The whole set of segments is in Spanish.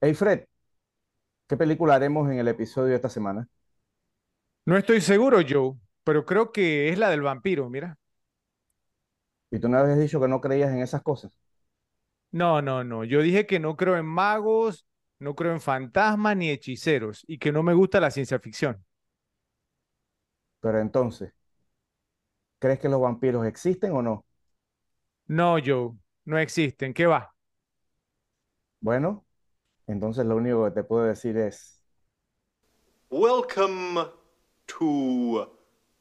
Hey Fred, ¿qué película haremos en el episodio de esta semana? No estoy seguro, Joe, pero creo que es la del vampiro, mira. Y tú no habías dicho que no creías en esas cosas. No, no, no. Yo dije que no creo en magos, no creo en fantasmas ni hechiceros y que no me gusta la ciencia ficción. Pero entonces, ¿crees que los vampiros existen o no? No, Joe, no existen. ¿Qué va? Bueno, entonces lo único que te puedo decir es, Welcome to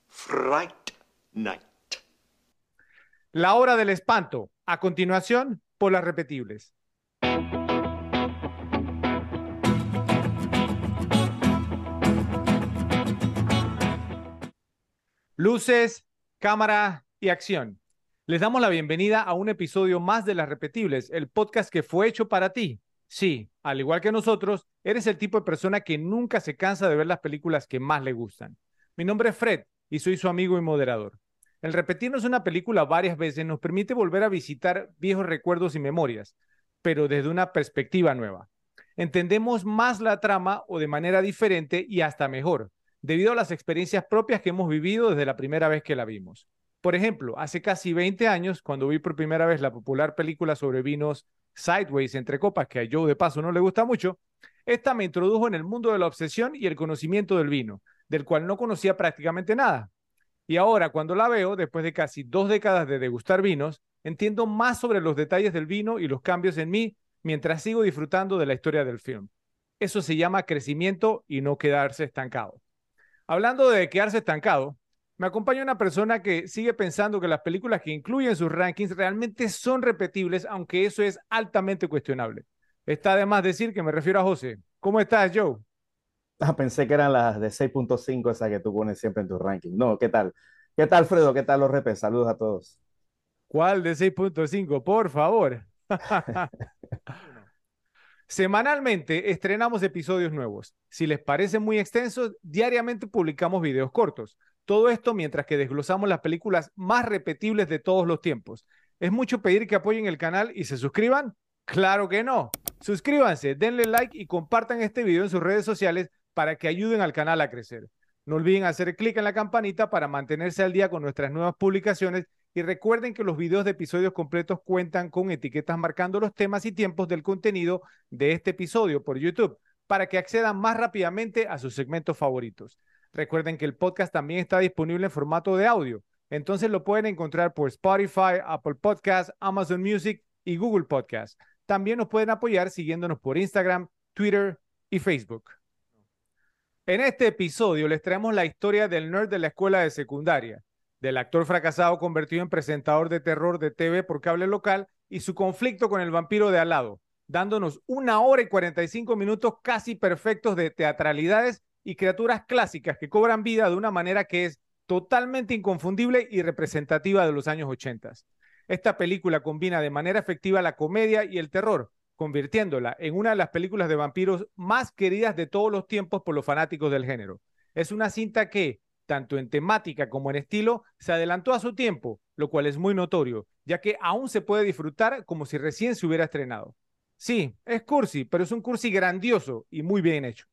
Fright Night. La hora del espanto. A continuación, por las repetibles. Luces, cámara y acción. Les damos la bienvenida a un episodio más de Las Repetibles, el podcast que fue hecho para ti. Sí, al igual que nosotros, eres el tipo de persona que nunca se cansa de ver las películas que más le gustan. Mi nombre es Fred y soy su amigo y moderador. El repetirnos una película varias veces nos permite volver a visitar viejos recuerdos y memorias, pero desde una perspectiva nueva. Entendemos más la trama o de manera diferente y hasta mejor, debido a las experiencias propias que hemos vivido desde la primera vez que la vimos. Por ejemplo, hace casi 20 años, cuando vi por primera vez la popular película sobre vinos Sideways entre copas, que a Joe de paso no le gusta mucho, esta me introdujo en el mundo de la obsesión y el conocimiento del vino, del cual no conocía prácticamente nada. Y ahora, cuando la veo, después de casi dos décadas de degustar vinos, entiendo más sobre los detalles del vino y los cambios en mí mientras sigo disfrutando de la historia del film. Eso se llama crecimiento y no quedarse estancado. Hablando de quedarse estancado, me acompaña una persona que sigue pensando que las películas que incluyen sus rankings realmente son repetibles, aunque eso es altamente cuestionable. Está además decir que me refiero a José. ¿Cómo estás, Joe? ah, pensé que eran las de 6.5 esas que tú pones siempre en tu ranking. No, ¿qué tal? ¿Qué tal, Fredo? ¿Qué tal los repes? Saludos a todos. ¿Cuál de 6.5? Por favor. Semanalmente estrenamos episodios nuevos. Si les parece muy extenso, diariamente publicamos videos cortos. Todo esto mientras que desglosamos las películas más repetibles de todos los tiempos. ¿Es mucho pedir que apoyen el canal y se suscriban? Claro que no. Suscríbanse, denle like y compartan este video en sus redes sociales para que ayuden al canal a crecer. No olviden hacer clic en la campanita para mantenerse al día con nuestras nuevas publicaciones y recuerden que los videos de episodios completos cuentan con etiquetas marcando los temas y tiempos del contenido de este episodio por YouTube para que accedan más rápidamente a sus segmentos favoritos. Recuerden que el podcast también está disponible en formato de audio, entonces lo pueden encontrar por Spotify, Apple Podcasts, Amazon Music y Google Podcasts. También nos pueden apoyar siguiéndonos por Instagram, Twitter y Facebook. En este episodio les traemos la historia del nerd de la escuela de secundaria, del actor fracasado convertido en presentador de terror de TV por cable local y su conflicto con el vampiro de al lado, dándonos una hora y 45 minutos casi perfectos de teatralidades y criaturas clásicas que cobran vida de una manera que es totalmente inconfundible y representativa de los años 80. Esta película combina de manera efectiva la comedia y el terror, convirtiéndola en una de las películas de vampiros más queridas de todos los tiempos por los fanáticos del género. Es una cinta que, tanto en temática como en estilo, se adelantó a su tiempo, lo cual es muy notorio, ya que aún se puede disfrutar como si recién se hubiera estrenado. Sí, es cursi, pero es un cursi grandioso y muy bien hecho.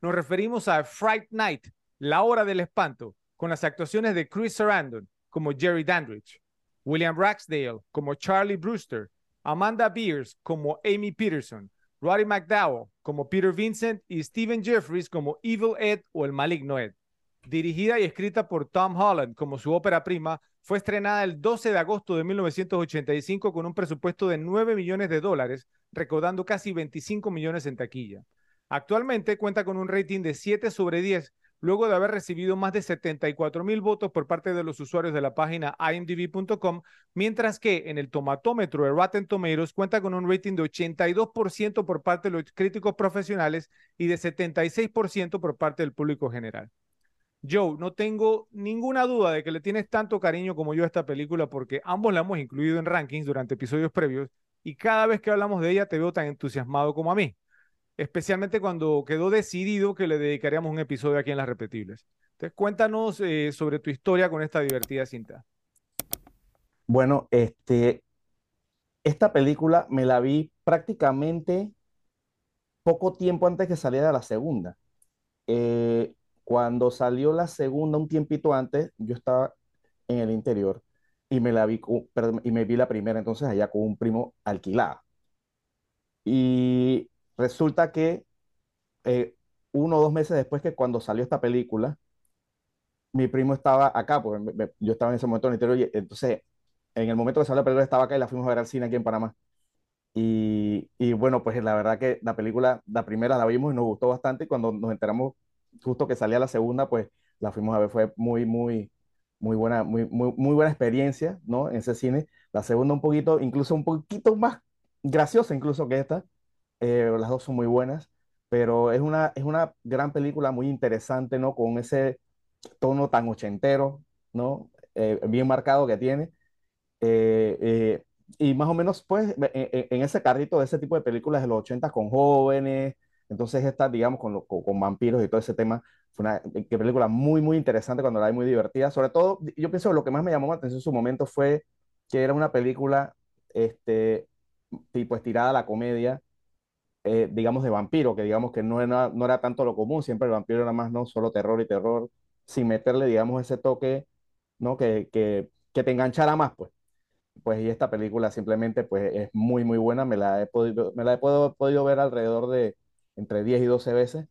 Nos referimos a Fright Night, La Hora del Espanto, con las actuaciones de Chris Sarandon como Jerry Dandridge, William Ragsdale como Charlie Brewster, Amanda Beers como Amy Peterson, Roddy McDowell como Peter Vincent y Stephen Jeffries como Evil Ed o el maligno Ed. Dirigida y escrita por Tom Holland como su ópera prima, fue estrenada el 12 de agosto de 1985 con un presupuesto de 9 millones de dólares, recaudando casi 25 millones en taquilla. Actualmente cuenta con un rating de 7 sobre 10 luego de haber recibido más de 74 mil votos por parte de los usuarios de la página imdb.com, mientras que en el tomatómetro de Rotten Tomatoes cuenta con un rating de 82% por parte de los críticos profesionales y de 76% por parte del público general. Joe, no tengo ninguna duda de que le tienes tanto cariño como yo a esta película porque ambos la hemos incluido en rankings durante episodios previos y cada vez que hablamos de ella te veo tan entusiasmado como a mí especialmente cuando quedó decidido que le dedicaríamos un episodio aquí en Las Repetibles. Entonces, cuéntanos eh, sobre tu historia con esta divertida cinta. Bueno, este, esta película me la vi prácticamente poco tiempo antes que saliera la segunda. Eh, cuando salió la segunda, un tiempito antes, yo estaba en el interior y me la vi, y me vi la primera entonces allá con un primo alquilada. Y resulta que eh, uno o dos meses después que cuando salió esta película, mi primo estaba acá, porque yo estaba en ese momento en el interior, y entonces en el momento que salió la película estaba acá y la fuimos a ver al cine aquí en Panamá. Y, y, bueno, pues la verdad que la película, la primera la vimos y nos gustó bastante y cuando nos enteramos justo que salía la segunda, pues la fuimos a ver, fue muy, muy, muy buena, muy, muy, muy buena experiencia, ¿no? En ese cine. La segunda un poquito, incluso un poquito más graciosa incluso que esta. Eh, las dos son muy buenas, pero es una, es una gran película muy interesante, ¿no? Con ese tono tan ochentero, ¿no? Eh, bien marcado que tiene. Eh, y más o menos, pues, en, ese carrito de ese tipo de películas de los 80 con jóvenes, entonces esta, digamos, con, con, vampiros y todo ese tema, fue una película muy, muy interesante cuando la vi muy divertida. Sobre todo, yo pienso que lo que más me llamó la atención en su momento fue que era una película, este, tipo estirada a la comedia, eh, digamos, de vampiro, que digamos que no era, no era tanto lo común, siempre el vampiro era más, no solo terror y terror, sin meterle, digamos, ese toque, ¿no? Que, que, que te enganchara más, pues pues y esta película simplemente pues es muy muy buena, me la he podido, me la he podido, podido ver alrededor de entre 10 y 12 veces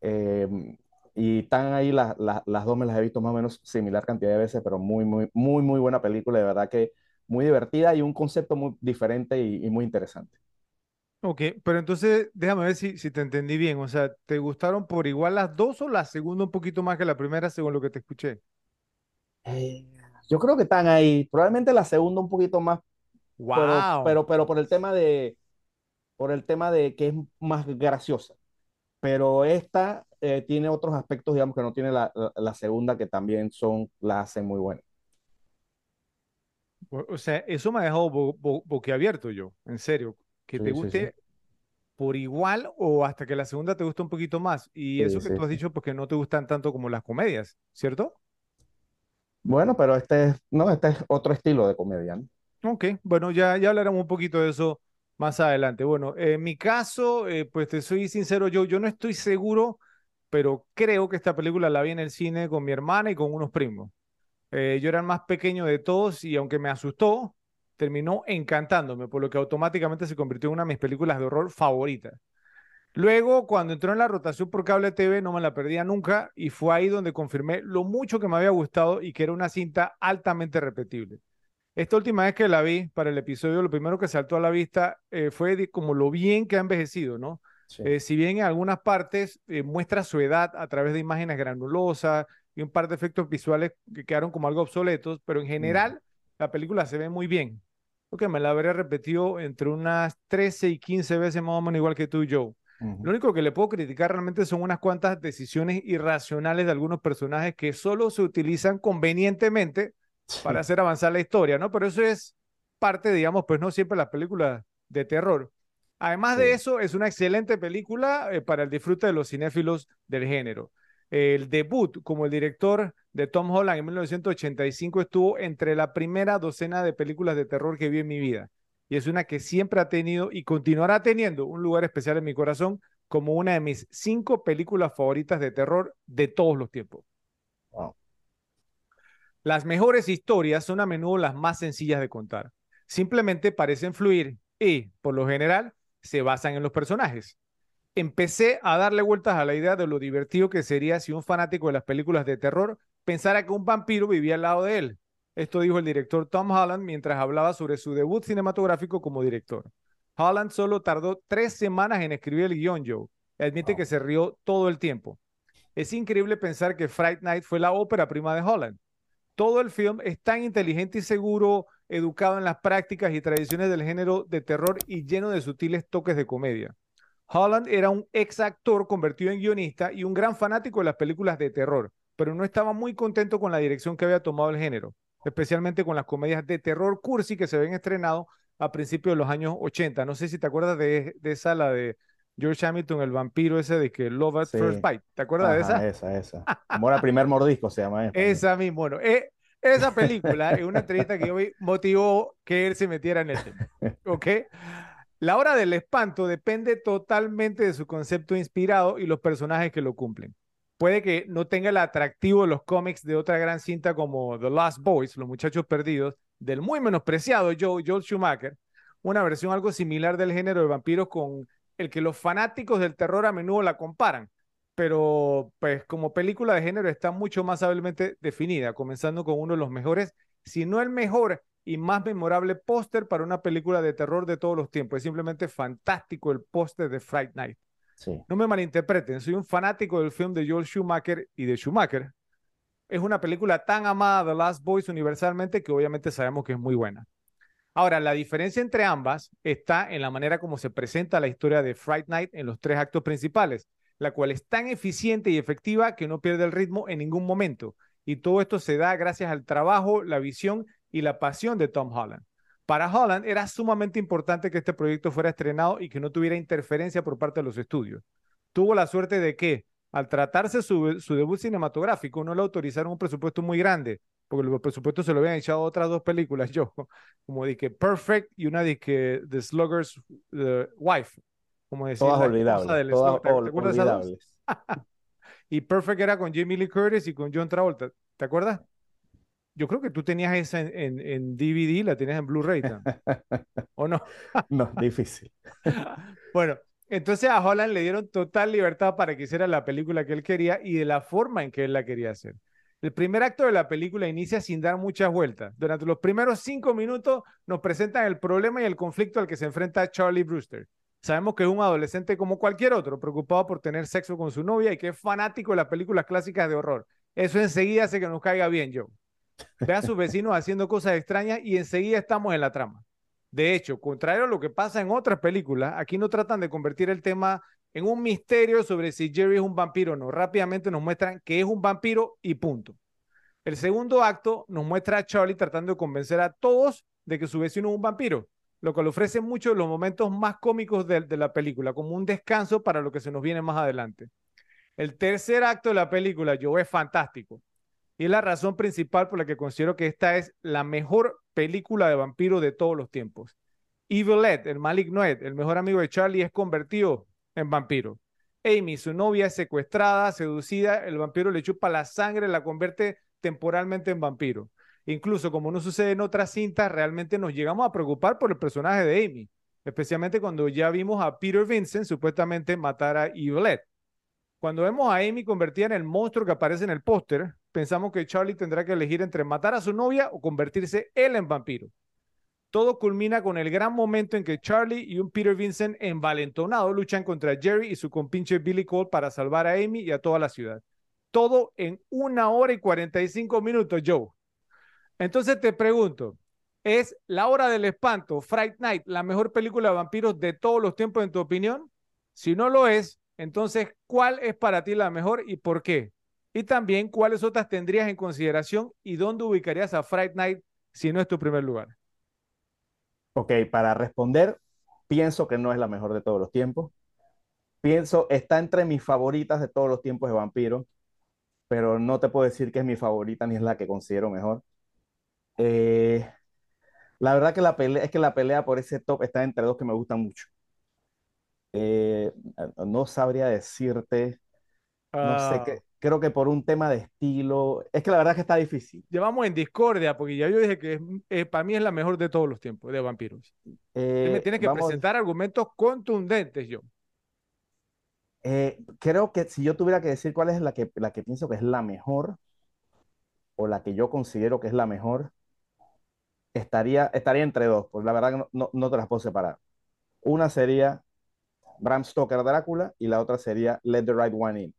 em, y están ahí las, las, las, dos me las he visto más o menos similar cantidad de veces, pero muy muy muy muy buena película, de verdad que muy divertida y un concepto muy diferente y muy interesante. Ok, pero entonces déjame ver si, si te entendí bien, o sea, ¿te gustaron por igual las dos o la segunda un poquito más que la primera según lo que te escuché? Eh, yo creo que están ahí. Probablemente la segunda un poquito más. Wow. Pero, pero, por el tema de. Por el tema de que es más graciosa. Pero esta eh, tiene otros aspectos, digamos, que no tiene la, la, segunda, que también son, la hacen muy buena. O sea, eso me ha dejado bo boquiabierto yo, en serio. Que te guste por igual o hasta que la segunda te guste un poquito más. Y eso que tú has dicho, porque no te gustan tanto como las comedias, ¿cierto? Bueno, pero este es, no, este es otro estilo de comedia, Ok, bueno, ya, ya hablaremos un poquito de eso más adelante. Bueno, en mi caso, eh, pues te soy sincero, yo, yo no estoy seguro, pero creo que esta película la vi en el cine con mi hermana y con unos primos. Eh, yo era el más pequeño de todos y aunque me asustó, terminó encantándome, por lo que automáticamente se convirtió en una de mis películas de horror favoritas. Luego, cuando entró en la rotación por cable TV, no me la perdía nunca y fue ahí donde confirmé lo mucho que me había gustado y que era una cinta altamente repetible. Esta última vez que la vi para el episodio, lo primero que saltó a la vista eh, fue como lo bien que ha envejecido, ¿no? Eh, si bien en algunas partes eh, muestra su edad a través de imágenes granulosas y un par de efectos visuales que quedaron como algo obsoletos, pero en general la película se ve muy bien. Porque me la habría repetido entre unas 13 y 15 veces más o menos igual que tú y yo. Lo único que le puedo criticar realmente son unas cuantas decisiones irracionales de algunos personajes que solo se utilizan convenientemente para hacer avanzar la historia, ¿no? Pero eso es parte, digamos, pues no siempre las películas de terror. Además de eso, es una excelente película eh, para el disfrute de los cinéfilos del género. El debut como el director de Tom Holland en 1985 estuvo entre la primera docena de películas de terror que vi en mi vida y es una que siempre ha tenido y continuará teniendo un lugar especial en mi corazón como una de mis cinco películas favoritas de terror de todos los tiempos. Las mejores historias son a menudo las más sencillas de contar. Simplemente parecen fluir y, por lo general, se basan en los personajes. Empecé a darle vueltas a la idea de lo divertido que sería si un fanático de las películas de terror pensara que un vampiro vivía al lado de él esto dijo el director Tom Holland mientras hablaba sobre su debut cinematográfico como director. Holland solo tardó tres semanas en escribir el guion, Joe. Admite que se rió todo el tiempo. Es increíble pensar que Fright Night fue la ópera prima de Holland. Todo el film es tan inteligente y seguro, educado en las prácticas y tradiciones del género de terror y lleno de sutiles toques de comedia. Holland era un ex actor convertido en guionista y un gran fanático de las películas de terror, pero no estaba muy contento con la dirección que había tomado el género especialmente con las comedias de terror cursi que se ven estrenado a principios de los años 80. No sé si te acuerdas de, esa, la de George Hamilton, el vampiro ese de que Love at First Bite. ¿Te acuerdas de esa? Esa, esa. Amor primer mordisco se llama. Esa, esa misma. Bueno, eh, esa película, en una entrevista que yo vi, motivó que él se metiera en el tema. ¿Ok? La hora del espanto depende totalmente de su concepto inspirado y los personajes que lo cumplen. Puede que no tenga el atractivo de los cómics de otra gran cinta como The Lost Boys, Los Muchachos Perdidos, del muy menospreciado Joe, Joel Schumacher, una versión algo similar del género de vampiros con el que los fanáticos del terror a menudo la comparan, pero pues como película de género está mucho más hábilmente definida, comenzando con uno de los mejores, si no el mejor y más memorable póster para una película de terror de todos los tiempos. Es simplemente fantástico el póster de Fright Night. Sí. No me malinterpreten, soy un fanático del film de Joel Schumacher y de Schumacher. Es una película tan amada, The Last Boys, universalmente, que obviamente sabemos que es muy buena. Ahora, la diferencia entre ambas está en la manera como se presenta la historia de Fright Night en los tres actos principales, la cual es tan eficiente y efectiva que no pierde el ritmo en ningún momento. Y todo esto se da gracias al trabajo, la visión y la pasión de Tom Holland. Para Holland era sumamente importante que este proyecto fuera estrenado y que no tuviera interferencia por parte de los estudios. Tuvo la suerte de que, al tratarse su, su debut cinematográfico, no le autorizaron un presupuesto muy grande, porque el presupuesto se lo habían echado otras dos películas, yo, como dije Perfect y una de que The Slugger's Wife, como decir, Todas olvidables. del Todas slugger. ¿Te- ol- te acuerdas olvidables. Y Perfect era con Jamie Lee Curtis y con John Travolta, ¿te acuerdas? Yo creo que tú tenías esa en, en, en DVD, la tenías en Blu-ray. ¿o no? No, difícil. Bueno, entonces a Holland le dieron total libertad para que hiciera la película que él quería y de la forma en que él la quería hacer. El primer acto de la película inicia sin dar muchas vueltas. Durante los primeros cinco minutos nos presentan el problema y el conflicto al que se enfrenta Charlie Brewster. Sabemos que es un adolescente como cualquier otro, preocupado por tener sexo con su novia y que es fanático de las películas clásicas de horror. Eso enseguida hace que nos caiga bien, Joe. Ve a sus vecinos haciendo cosas extrañas y enseguida estamos en la trama. De hecho, contrario a lo que pasa en otras películas, aquí no tratan de convertir el tema en un misterio sobre si Jerry es un vampiro o no. Rápidamente nos muestran que es un vampiro y punto. El segundo acto nos muestra a Charlie tratando de convencer a todos de que su vecino es un vampiro, lo cual ofrece muchos de los momentos más cómicos de, de la película, como un descanso para lo que se nos viene más adelante. El tercer acto de la película, yo es fantástico. Y es la razón principal por la que considero que esta es la mejor película de vampiro de todos los tiempos. Evil Ed, el maligno Ed, el mejor amigo de Charlie, es convertido en vampiro. Amy, su novia, es secuestrada, seducida, el vampiro le chupa la sangre, la convierte temporalmente en vampiro. Incluso como no sucede en otras cintas, realmente nos llegamos a preocupar por el personaje de Amy, especialmente cuando ya vimos a Peter Vincent supuestamente matar a Evil Ed. Cuando vemos a Amy convertida en el monstruo que aparece en el póster, pensamos que Charlie tendrá que elegir entre matar a su novia o convertirse él en vampiro. Todo culmina con el gran momento en que Charlie y un Peter Vincent envalentonado luchan contra Jerry y su compinche Billy Cole para salvar a Amy y a toda la ciudad. Todo en una hora y 45 minutos, Joe. Entonces te pregunto, ¿es La Hora del Espanto, Fright Night, la mejor película de vampiros de todos los tiempos en tu opinión? Si no lo es, entonces, ¿cuál es para ti la mejor y por qué? Y también, ¿cuáles otras tendrías en consideración y dónde ubicarías a Fright Night si no es tu primer lugar? Ok, para responder, pienso que no es la mejor de todos los tiempos. Pienso, está entre mis favoritas de todos los tiempos de vampiro, pero no te puedo decir que es mi favorita ni es la que considero mejor. Eh, la verdad que la pelea, es que la pelea por ese top está entre dos que me gustan mucho. Eh, no sabría decirte, no sé Ah, qué, creo que por un tema de estilo, es que la verdad que está difícil. llevamos en discordia, porque ya yo dije que es- eh, para mí es la mejor de todos los tiempos de vampiros. Me Eh, tienes que vamos, presentar argumentos contundentes, yo. creo que si yo tuviera que decir cuál es la que, la que pienso que es la mejor, o la que yo considero que es la mejor, estaría, estaría entre dos, pues la verdad que no, no, no te las puedo separar. Una sería Bram Stoker Drácula y la otra sería Let the Right One In.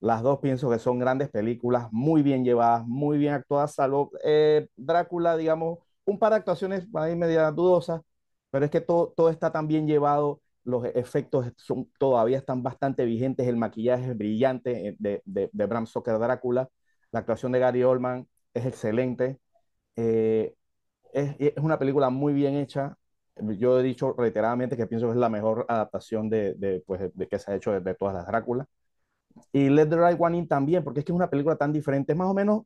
Las dos pienso que son grandes películas, muy bien llevadas, muy bien actuadas, salvo eh, Drácula, digamos, un par de actuaciones ahí media dudosas, pero es que todo, todo está tan bien llevado, los efectos son, todavía están bastante vigentes, el maquillaje es brillante eh, de, de, Bram Stoker Drácula, la actuación de Gary Oldman es excelente, eh, es, es una película muy bien hecha, yo he dicho reiteradamente que pienso que es la mejor adaptación de, de, pues, de, de que se ha hecho de, todas las Dráculas. Y Let the Right One In también, porque es que es una película tan diferente, es más o menos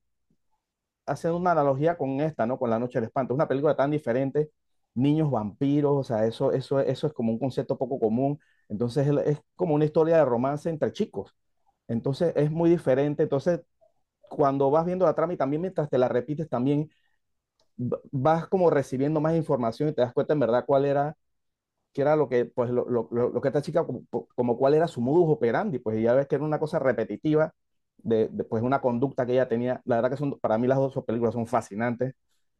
haciendo una analogía con esta, ¿no? Con La Noche del Espanto. Es una película tan diferente niños vampiros, o sea, eso, eso, eso es como un concepto poco común. Entonces es, como una historia de romance entre chicos. Entonces es muy diferente. Entonces, cuando vas viendo la trama y también mientras te la repites, también vas como recibiendo más información y te das cuenta en verdad cuál era, qué era lo que, pues, lo, lo, lo que esta chica, como, como cuál era su modus operandi, pues ya ves que era una cosa repetitiva de, de, pues una conducta que ella tenía. La verdad que son, para mí las dos películas son fascinantes,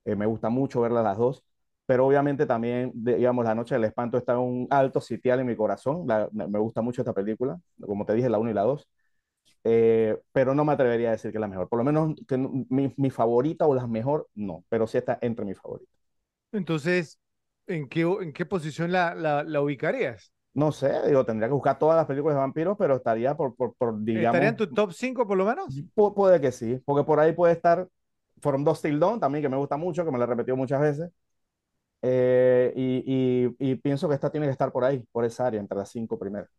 eh, me gusta mucho verlas las dos, pero obviamente también, digamos, La Noche del Espanto está en un alto sitial en mi corazón, La- me gusta mucho esta película, como te dije, la 1 y la 2 eh, pero no me atrevería a decir que es la mejor. Por lo menos que mi, mi favorita o la mejor, no, pero sí está entre mis favoritas. Entonces, ¿en qué, en qué posición la, la, la ubicarías? No sé, digo, tendría que buscar todas las películas de vampiros, pero estaría por, por, por ¿Estaría en digamos, tu top 5 por lo menos? pu- puede que sí, porque por ahí puede estar From Dusk Till Dawn también, que me gusta mucho, que me la he repetido muchas veces. Eh, y, y, y pienso que esta tiene que estar por ahí, por esa área, entre las cinco primeras.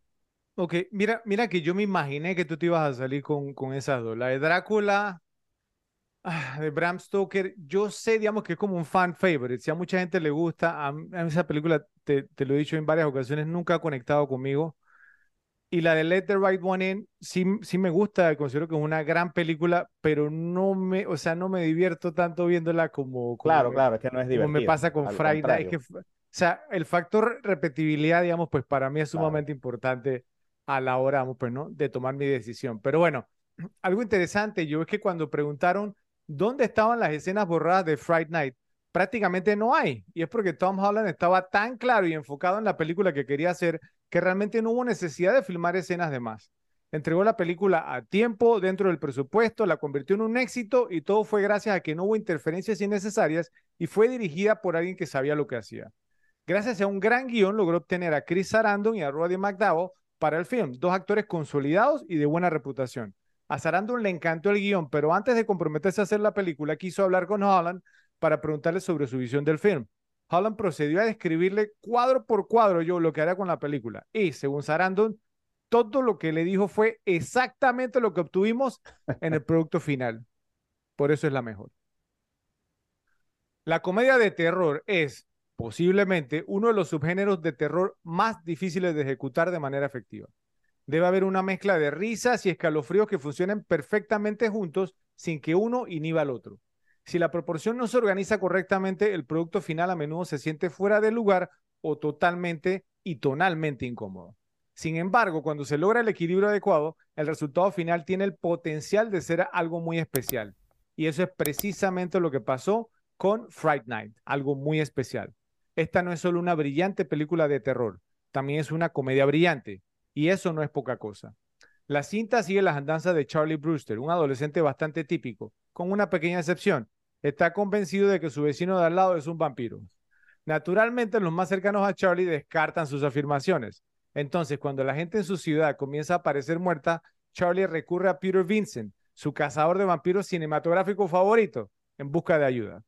Ok, mira, mira que yo me imaginé que tú te ibas a salir con, con esas dos. La de Drácula, ah, de Bram Stoker, yo sé, digamos, que es como un fan favorite. Si a mucha gente le gusta, a, esa película, te, te lo he dicho en varias ocasiones, nunca ha conectado conmigo. Y la de Let the Right One In, sí, sí me gusta, considero que es una gran película, pero no me, o sea, no me divierto tanto viéndola como, como Claro, me, claro, es que no es como divertido. me pasa con Friday. Es que, o sea, el factor repetibilidad, digamos, pues para mí es Claro. sumamente importante a la hora, pues. De tomar mi decisión. Pero bueno, algo interesante, yo es que cuando preguntaron dónde estaban las escenas borradas de Friday Night, prácticamente no hay. Y es porque Tom Holland estaba tan claro y enfocado en la película que quería hacer que realmente no hubo necesidad de filmar escenas de más. Entregó la película a tiempo, dentro del presupuesto, la convirtió en un éxito y todo fue gracias a que no hubo interferencias innecesarias y fue dirigida por alguien que sabía lo que hacía. Gracias a un gran guion logró obtener a Chris Sarandon y a Roddy McDowell para el film, dos actores consolidados y de buena reputación. A Sarandon le encantó el guion, pero antes de comprometerse a hacer la película, quiso hablar con Holland para preguntarle sobre su visión del film. Holland procedió a describirle cuadro por cuadro yo lo que haría con la película. Y según Sarandon, todo lo que le dijo fue exactamente lo que obtuvimos en el producto final. Por eso es la mejor. La comedia de terror es posiblemente uno de los subgéneros de terror más difíciles de ejecutar de manera efectiva. Debe haber una mezcla de risas y escalofríos que funcionen perfectamente juntos sin que uno inhiba al otro. Si la proporción no se organiza correctamente, el producto final a menudo se siente fuera de lugar o totalmente y tonalmente incómodo. Sin embargo, cuando se logra el equilibrio adecuado, el resultado final tiene el potencial de ser algo muy especial. Y eso es precisamente lo que pasó con Fright Night, algo muy especial. Esta no es solo una brillante película de terror, también es una comedia brillante. Y eso no es poca cosa. La cinta sigue las andanzas de Charlie Brewster, un adolescente bastante típico, con una pequeña excepción. Está convencido de que su vecino de al lado es un vampiro. Naturalmente, los más cercanos a Charlie descartan sus afirmaciones. Entonces, cuando la gente en su ciudad comienza a parecer muerta, Charlie recurre a Peter Vincent, su cazador de vampiros cinematográfico favorito, en busca de ayuda.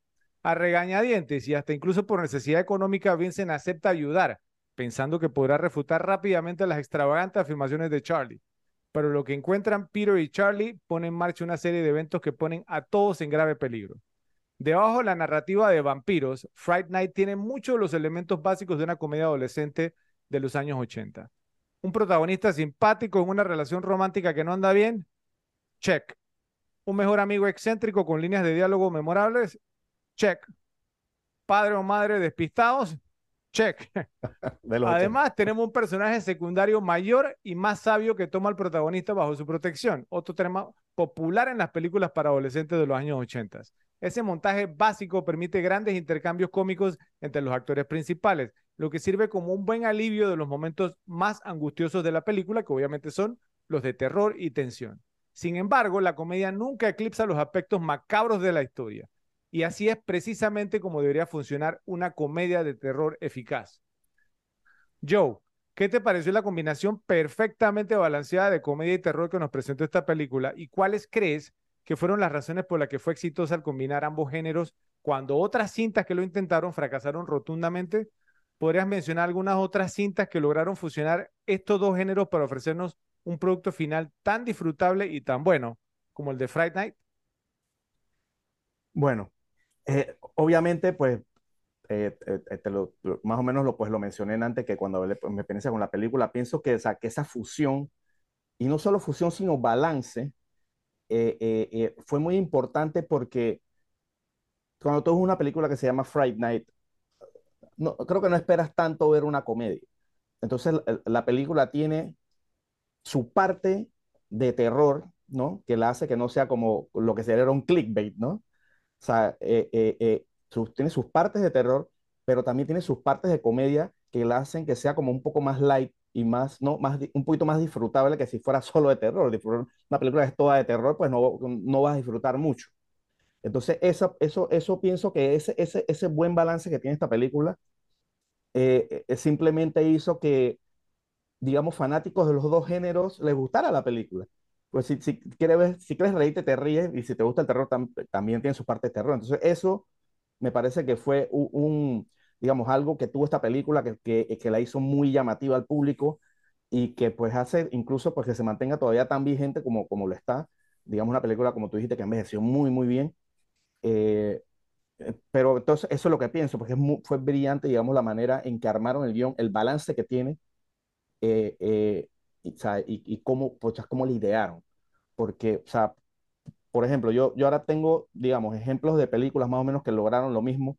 A regañadientes y hasta incluso por necesidad económica, Vincent acepta ayudar, pensando que podrá refutar rápidamente las extravagantes afirmaciones de Charlie. Pero lo que encuentran Peter y Charlie pone en marcha una serie de eventos que ponen a todos en grave peligro. Debajo de la narrativa de vampiros, Fright Night tiene muchos de los elementos básicos de una comedia adolescente de los años 80. Un protagonista simpático en una relación romántica que no anda bien, check. Un mejor amigo excéntrico con líneas de diálogo memorables, check. Padre o madre despistados, check. de Además, tenemos un personaje secundario mayor y más sabio que toma al protagonista bajo su protección. Otro tema popular en las películas para adolescentes de los años 80. Ese montaje básico permite grandes intercambios cómicos entre los actores principales, lo que sirve como un buen alivio de los momentos más angustiosos de la película, que obviamente son los de terror y tensión. Sin embargo, la comedia nunca eclipsa los aspectos macabros de la historia. Y así es precisamente como debería funcionar una comedia de terror eficaz. Joe, ¿qué te pareció la combinación perfectamente balanceada de comedia y terror que nos presentó esta película? ¿Y cuáles crees que fueron las razones por las que fue exitosa al combinar ambos géneros cuando otras cintas que lo intentaron fracasaron rotundamente? ¿Podrías mencionar algunas otras cintas que lograron fusionar estos dos géneros para ofrecernos un producto final tan disfrutable y tan bueno como el de Friday Night? Bueno, eh, obviamente, pues eh, eh, más o menos lo, pues, lo mencioné antes que cuando me pensa con la película, pienso que, o sea, que esa fusión, y no solo fusión, sino balance, fue muy importante porque cuando tú ves una película que se llama Fright Night, no, creo que no esperas tanto ver una comedia. Entonces la película tiene su parte de terror, ¿no? Que la hace que no sea como lo que sería un clickbait, ¿no? O sea, eh, eh, eh, tiene sus partes de terror, pero también tiene sus partes de comedia que la hacen que sea como un poco más light y más, ¿no? Más, un poquito más disfrutable que si fuera solo de terror. Una película que es toda de terror, pues no, no vas a disfrutar mucho. Entonces, eso, eso, eso pienso que ese, ese, ese buen balance que tiene esta película eh, eh, simplemente hizo que, digamos, fanáticos de los dos géneros les gustara la película. Pues si, si, quieres, si quieres reírte, te ríes, y si te gusta el terror, también tiene su parte de terror. Entonces, eso me parece que fue un, digamos, algo que tuvo esta película que, que, que, la hizo muy llamativa al público y que pues hace incluso pues que se mantenga todavía tan vigente como, como lo está. Digamos, una película, como tú dijiste, que envejeció muy, muy bien eh, eh, pero entonces eso es lo que pienso, porque fue brillante, digamos, la manera en que armaron el guion, el balance que tiene eh, y, y, cómo, pues, cómo le idearon. Porque, o sea, por ejemplo, yo, yo ahora tengo, digamos, ejemplos de películas más o menos que lograron lo mismo,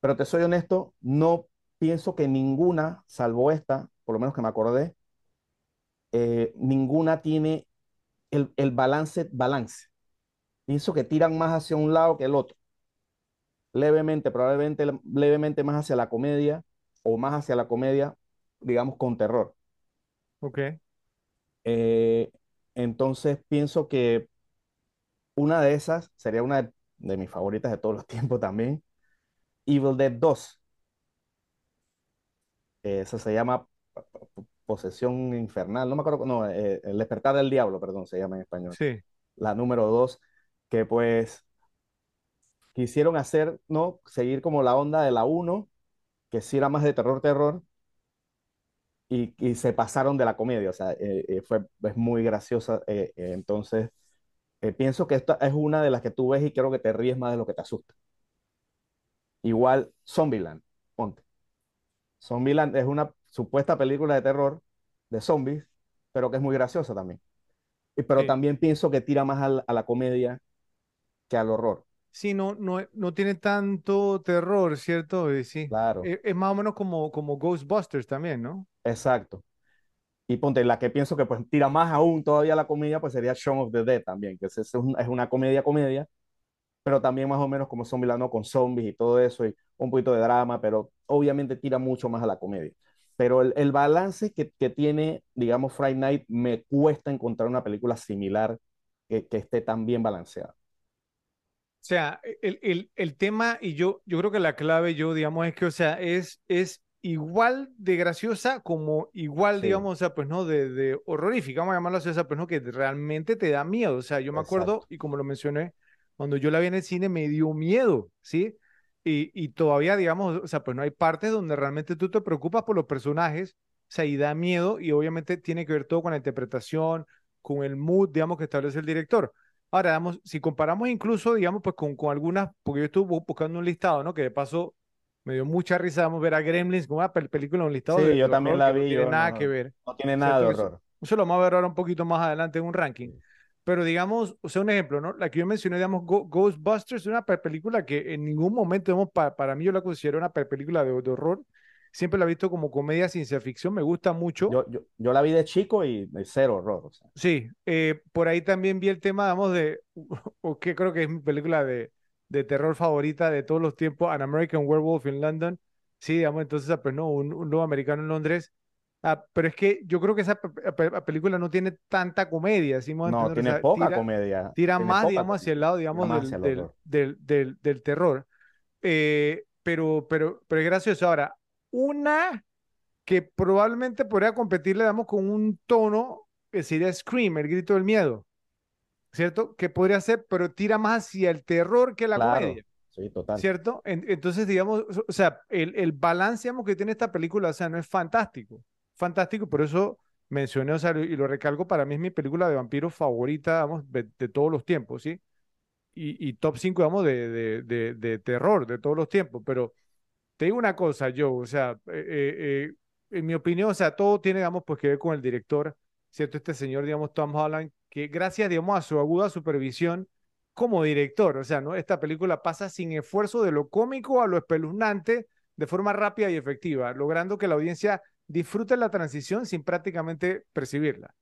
pero te soy honesto, no pienso que ninguna, salvo esta, por lo menos que me acordé, ninguna tiene el, el balance, balance pienso que tiran más hacia un lado que el otro. Levemente, probablemente levemente más hacia la comedia o más hacia la comedia, digamos, con terror. Ok. Eh, entonces pienso que una de esas sería una de, mis favoritas de todos los tiempos también. Evil Dead 2. Esa se llama Posesión Infernal. No me acuerdo. No, eh, El Despertar del Diablo, perdón, se llama en español. Sí. La número 2 que pues quisieron hacer, ¿no? Seguir como la onda de la 1, que sí era más de terror, terror, y, y se pasaron de la comedia, o sea, eh, eh, fue, es muy graciosa, eh, entonces pienso que esta es una de las que tú ves y creo que te ríes más de lo que te asusta. Igual Zombieland, ponte. Zombieland es una supuesta película de terror de zombies, pero que es muy graciosa también. Pero también pienso que tira más a la comedia que al horror. Sí, no, no, no tiene tanto terror, ¿cierto? Sí. Claro. Es, es, más o menos como, como Ghostbusters también, ¿no? Exacto. Y ponte, la que pienso que pues tira más aún todavía la comedia, pues sería Shaun of the Dead también, que es, es, una comedia, comedia, pero también más o menos como son Milano con zombies y todo eso, y un poquito de drama, pero obviamente tira mucho más a la comedia. Pero el, el balance que, que, tiene, digamos, Friday Night, me cuesta encontrar una película similar que, que esté tan bien balanceada. O sea, el, el, el, tema, y yo, yo creo que la clave, yo, digamos, es que, o sea, es, es igual de graciosa como igual, digamos, o sea, pues no, de, de horrorífica, vamos a llamarlo así, o sea, pues no, que realmente te da miedo. O sea, yo me acuerdo, y como lo mencioné, cuando yo la vi en el cine me dio miedo, ¿sí? Y, y todavía, digamos, o sea, pues no hay partes donde realmente tú te preocupas por los personajes, o sea, y da miedo, y obviamente tiene que ver todo con la interpretación, con el mood, digamos, que establece el director. Ahora, digamos, si comparamos incluso, digamos, pues con, con algunas, porque yo estuve buscando un listado, ¿no? Que de paso me dio mucha risa, vamos a ver a Gremlins como una película, un listado sí, de, yo también la vi. No tiene nada que ver. No tiene nada de horror. Eso, lo vamos a ver ahora un poquito más adelante en un ranking. Pero digamos, o sea, un ejemplo, ¿no? La que yo mencioné, digamos, Ghostbusters, una película que en ningún momento, digamos, para, para mí yo la considero una película de, de horror siempre la he visto como comedia ciencia ficción, me gusta mucho. Yo, yo, yo la vi de chico y de cero horror. O sea. Sí, eh, por ahí también vi el tema, digamos, de, o que creo que es mi película de, de terror favorita de todos los tiempos, An American Werewolf in London. Sí, digamos, entonces, ah, pues no, un, un nuevo americano en Londres. Ah, pero es que yo creo que esa película no tiene tanta comedia, ¿sí? No, tiene poca comedia. Tira más, digamos, hacia el lado, digamos, del, del, del, del, del, terror. Eh, pero, pero, pero es gracioso. Ahora, una que probablemente podría competir, le damos con un tono que sería Scream, el grito del miedo, ¿cierto? Que podría ser, pero tira más hacia el terror que la comedia. Sí, total. ¿Cierto? entonces, digamos, o sea, el, el balance digamos, que tiene esta película, o sea, no es fantástico. Fantástico, por eso mencioné, o sea, y lo recalco, para mí es mi película de vampiros favorita, vamos, de, todos los tiempos, ¿sí? Y, y top 5, digamos, de, de, de, de terror de todos los tiempos, pero te digo una cosa, Joe, o sea, eh, eh, eh, en mi opinión, o sea, todo tiene, digamos, pues que ver con el director, ¿cierto? Este señor, digamos, Tom Holland, que gracias, digamos, a su aguda supervisión como director, o sea, ¿no? Esta película pasa sin esfuerzo de lo cómico a lo espeluznante de forma rápida y efectiva, logrando que la audiencia disfrute la transición sin prácticamente percibirla.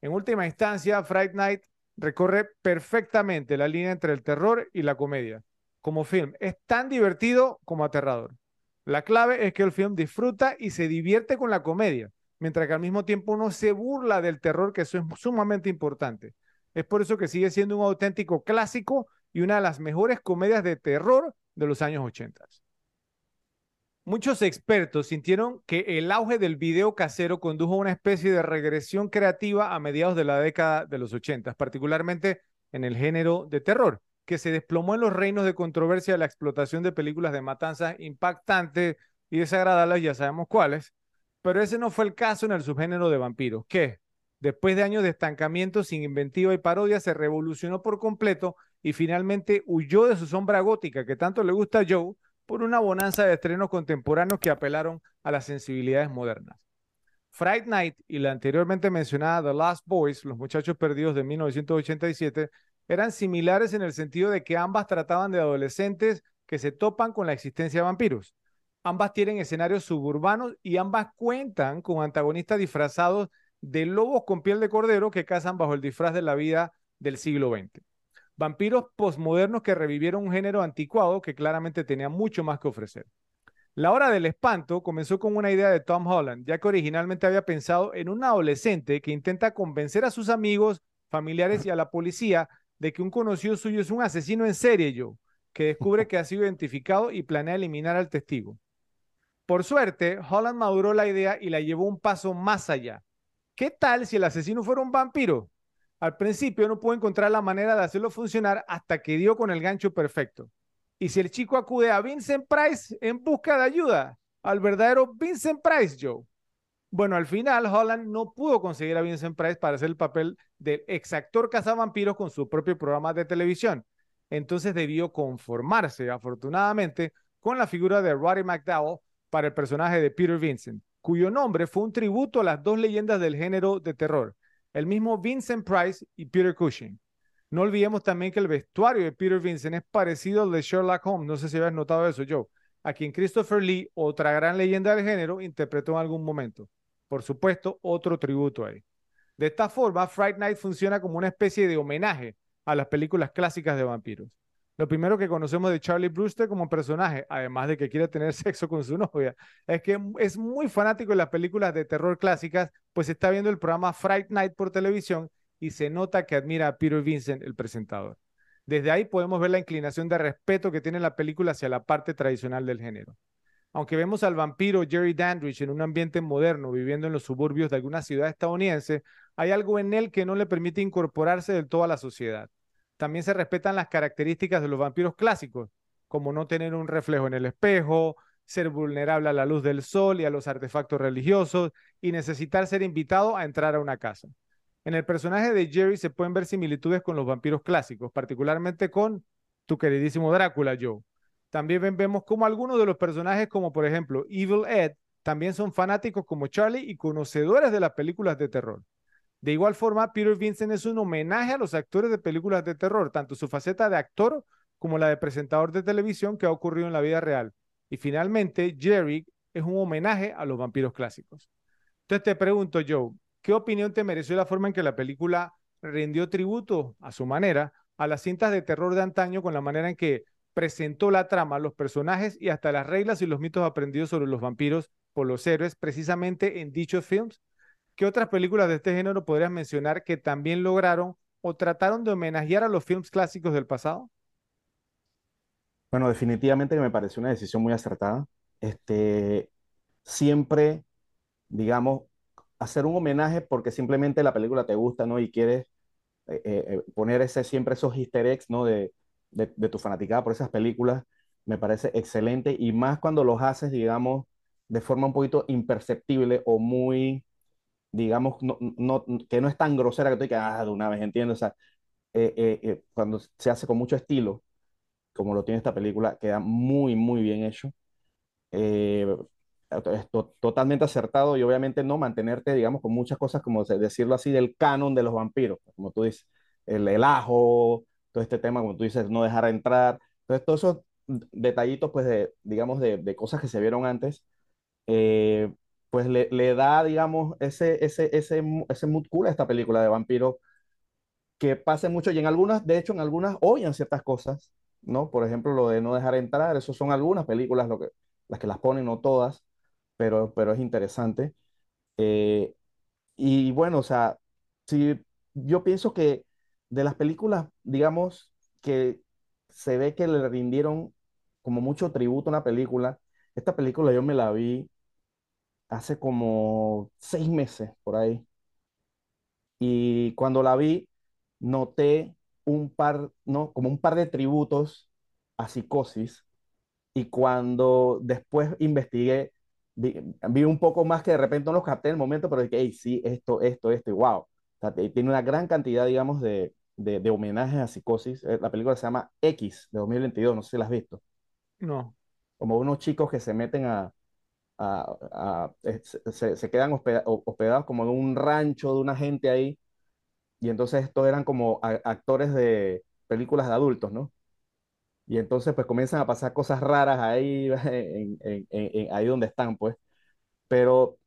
En última instancia, Fright Night recorre perfectamente la línea entre el terror y la comedia. Como film, es tan divertido como aterrador. La clave es que el film disfruta y se divierte con la comedia, mientras que al mismo tiempo uno se burla del terror, que eso es sumamente importante. Es por eso que sigue siendo un auténtico clásico y una de las mejores comedias de terror de los años 80. Muchos expertos sintieron que el auge del video casero condujo a una especie de regresión creativa a mediados de la década de los 80, particularmente en el género de terror, que se desplomó en los reinos de controversia de la explotación de películas de matanzas impactantes y desagradables, ya sabemos cuáles, pero ese no fue el caso en el subgénero de vampiros, que, después de años de estancamiento sin inventiva y parodia, se revolucionó por completo y finalmente huyó de su sombra gótica que tanto le gusta a Joe por una bonanza de estrenos contemporáneos que apelaron a las sensibilidades modernas. Fright Night y la anteriormente mencionada The Last Boys, Los Muchachos Perdidos de 1987, eran similares en el sentido de que ambas trataban de adolescentes que se topan con la existencia de vampiros. Ambas tienen escenarios suburbanos y ambas cuentan con antagonistas disfrazados de lobos con piel de cordero que cazan bajo el disfraz de la vida del siglo XX vampiros posmodernos que revivieron un género anticuado que claramente tenía mucho más que ofrecer. La hora del espanto comenzó con una idea de Tom Holland, ya que originalmente había pensado en un adolescente que intenta convencer a sus amigos, familiares y a la policía de que un conocido suyo es un asesino en serie, Joe, que descubre que ha sido identificado y planea eliminar al testigo. Por suerte, Holland maduró la idea y la llevó un paso más allá. ¿Qué tal si el asesino fuera un vampiro? Al principio no pudo encontrar la manera de hacerlo funcionar hasta que dio con el gancho perfecto. Y si el chico acude a Vincent Price en busca de ayuda, al verdadero Vincent Price, Joe. Bueno, al final Holland no pudo conseguir a Vincent Price para hacer el papel del exactor cazavampiros con su propio programa de televisión. Entonces debió conformarse, afortunadamente, con la figura de Roddy McDowell para el personaje de Peter Vincent, cuyo nombre fue un tributo a las dos leyendas del género de terror, el mismo Vincent Price y Peter Cushing. No olvidemos también que el vestuario de Peter Vincent es parecido al de Sherlock Holmes. No sé si habías notado eso, Joe. A quien Christopher Lee, otra gran leyenda del género, interpretó en algún momento. Por supuesto, otro tributo ahí. De esta forma, Fright Night funciona como una especie de homenaje a las películas clásicas de vampiros. Lo primero que conocemos de Charlie Brewster como personaje, además de que quiere tener sexo con su novia, es que es muy fanático de las películas de terror clásicas, pues está viendo el programa Fright Night por televisión y se nota que admira a Peter Vincent, el presentador. Desde ahí podemos ver la inclinación de respeto que tiene la película hacia la parte tradicional del género. Aunque vemos al vampiro Jerry Dandridge en un ambiente moderno, viviendo en los suburbios de alguna ciudad estadounidense, hay algo en él que no le permite incorporarse del todo a la sociedad también se respetan las características de los vampiros clásicos, como no tener un reflejo en el espejo, ser vulnerable a la luz del sol y a los artefactos religiosos, y necesitar ser invitado a entrar a una casa. En el personaje de Jerry se pueden ver similitudes con los vampiros clásicos, particularmente con tu queridísimo Drácula, Joe. También vemos como algunos de los personajes, como por ejemplo Evil Ed, también son fanáticos como Charlie y conocedores de las películas de terror. De igual forma, Peter Vincent es un homenaje a los actores de películas de terror, tanto su faceta de actor como la de presentador de televisión que ha ocurrido en la vida real. Y finalmente, Jerry es un homenaje a los vampiros clásicos. Entonces te pregunto, Joe, ¿qué opinión te mereció la forma en que la película rindió tributo, a su manera, a las cintas de terror de antaño con la manera en que presentó la trama, los personajes y hasta las reglas y los mitos aprendidos sobre los vampiros por los héroes precisamente en dichos films? ¿Qué otras películas de este género podrías mencionar que también lograron o trataron de homenajear a los films clásicos del pasado? Bueno, definitivamente que me pareció una decisión muy acertada. Este, siempre, digamos, hacer un homenaje porque simplemente la película te gusta, ¿no? Y quieres eh, eh, eh, poner ese, siempre esos easter eggs, ¿no? De, de, de tu fanaticada por esas películas, me parece excelente. Y más cuando los haces, digamos, de forma un poquito imperceptible o muy digamos, no, no, que no es tan grosera que tú digas, ah, de una vez, entiendo, o sea, eh, eh, eh, cuando se hace con mucho estilo, como lo tiene esta película, queda muy, muy bien hecho. es to- totalmente acertado y obviamente no mantenerte, digamos, con muchas cosas, como decirlo así, del canon de los vampiros, como tú dices, el, el ajo, todo este tema, como tú dices, no dejar entrar. Entonces, todos esos detallitos, pues, de, digamos, de, de cosas que se vieron antes, eh, pues le, le da, digamos, ese, ese, ese, ese mood cool a esta película de vampiros que pase mucho y en algunas, de hecho, en algunas oyen ciertas cosas, ¿no? Por ejemplo, lo de no dejar entrar, eso son algunas películas, lo que, las que las ponen, no todas, pero, pero es interesante. Eh, y bueno, o sea, si yo pienso que de las películas, digamos, que se ve que le rindieron como mucho tributo a una película, esta película yo me la vi hace como seis meses por ahí. Y cuando la vi, noté un par, ¿no? Como un par de tributos a Psicosis. Y cuando después investigué, vi, vi un poco más que de repente no los capté en el momento, pero dije, hey, sí, esto, esto, esto, y wow. O sea, tiene una gran cantidad, digamos, de, de, de homenajes a Psicosis. Eh, La película se llama X, de 2022, no sé si la has visto. No, Como unos chicos que se meten a, a- a- se, se- quedan hospeda- ho- hospedados como en un rancho de una gente ahí y entonces estos eran como a- actores de películas de adultos, ¿no? Y entonces pues comienzan a pasar cosas raras ahí, en, en- en- ahí donde están, pues. Pero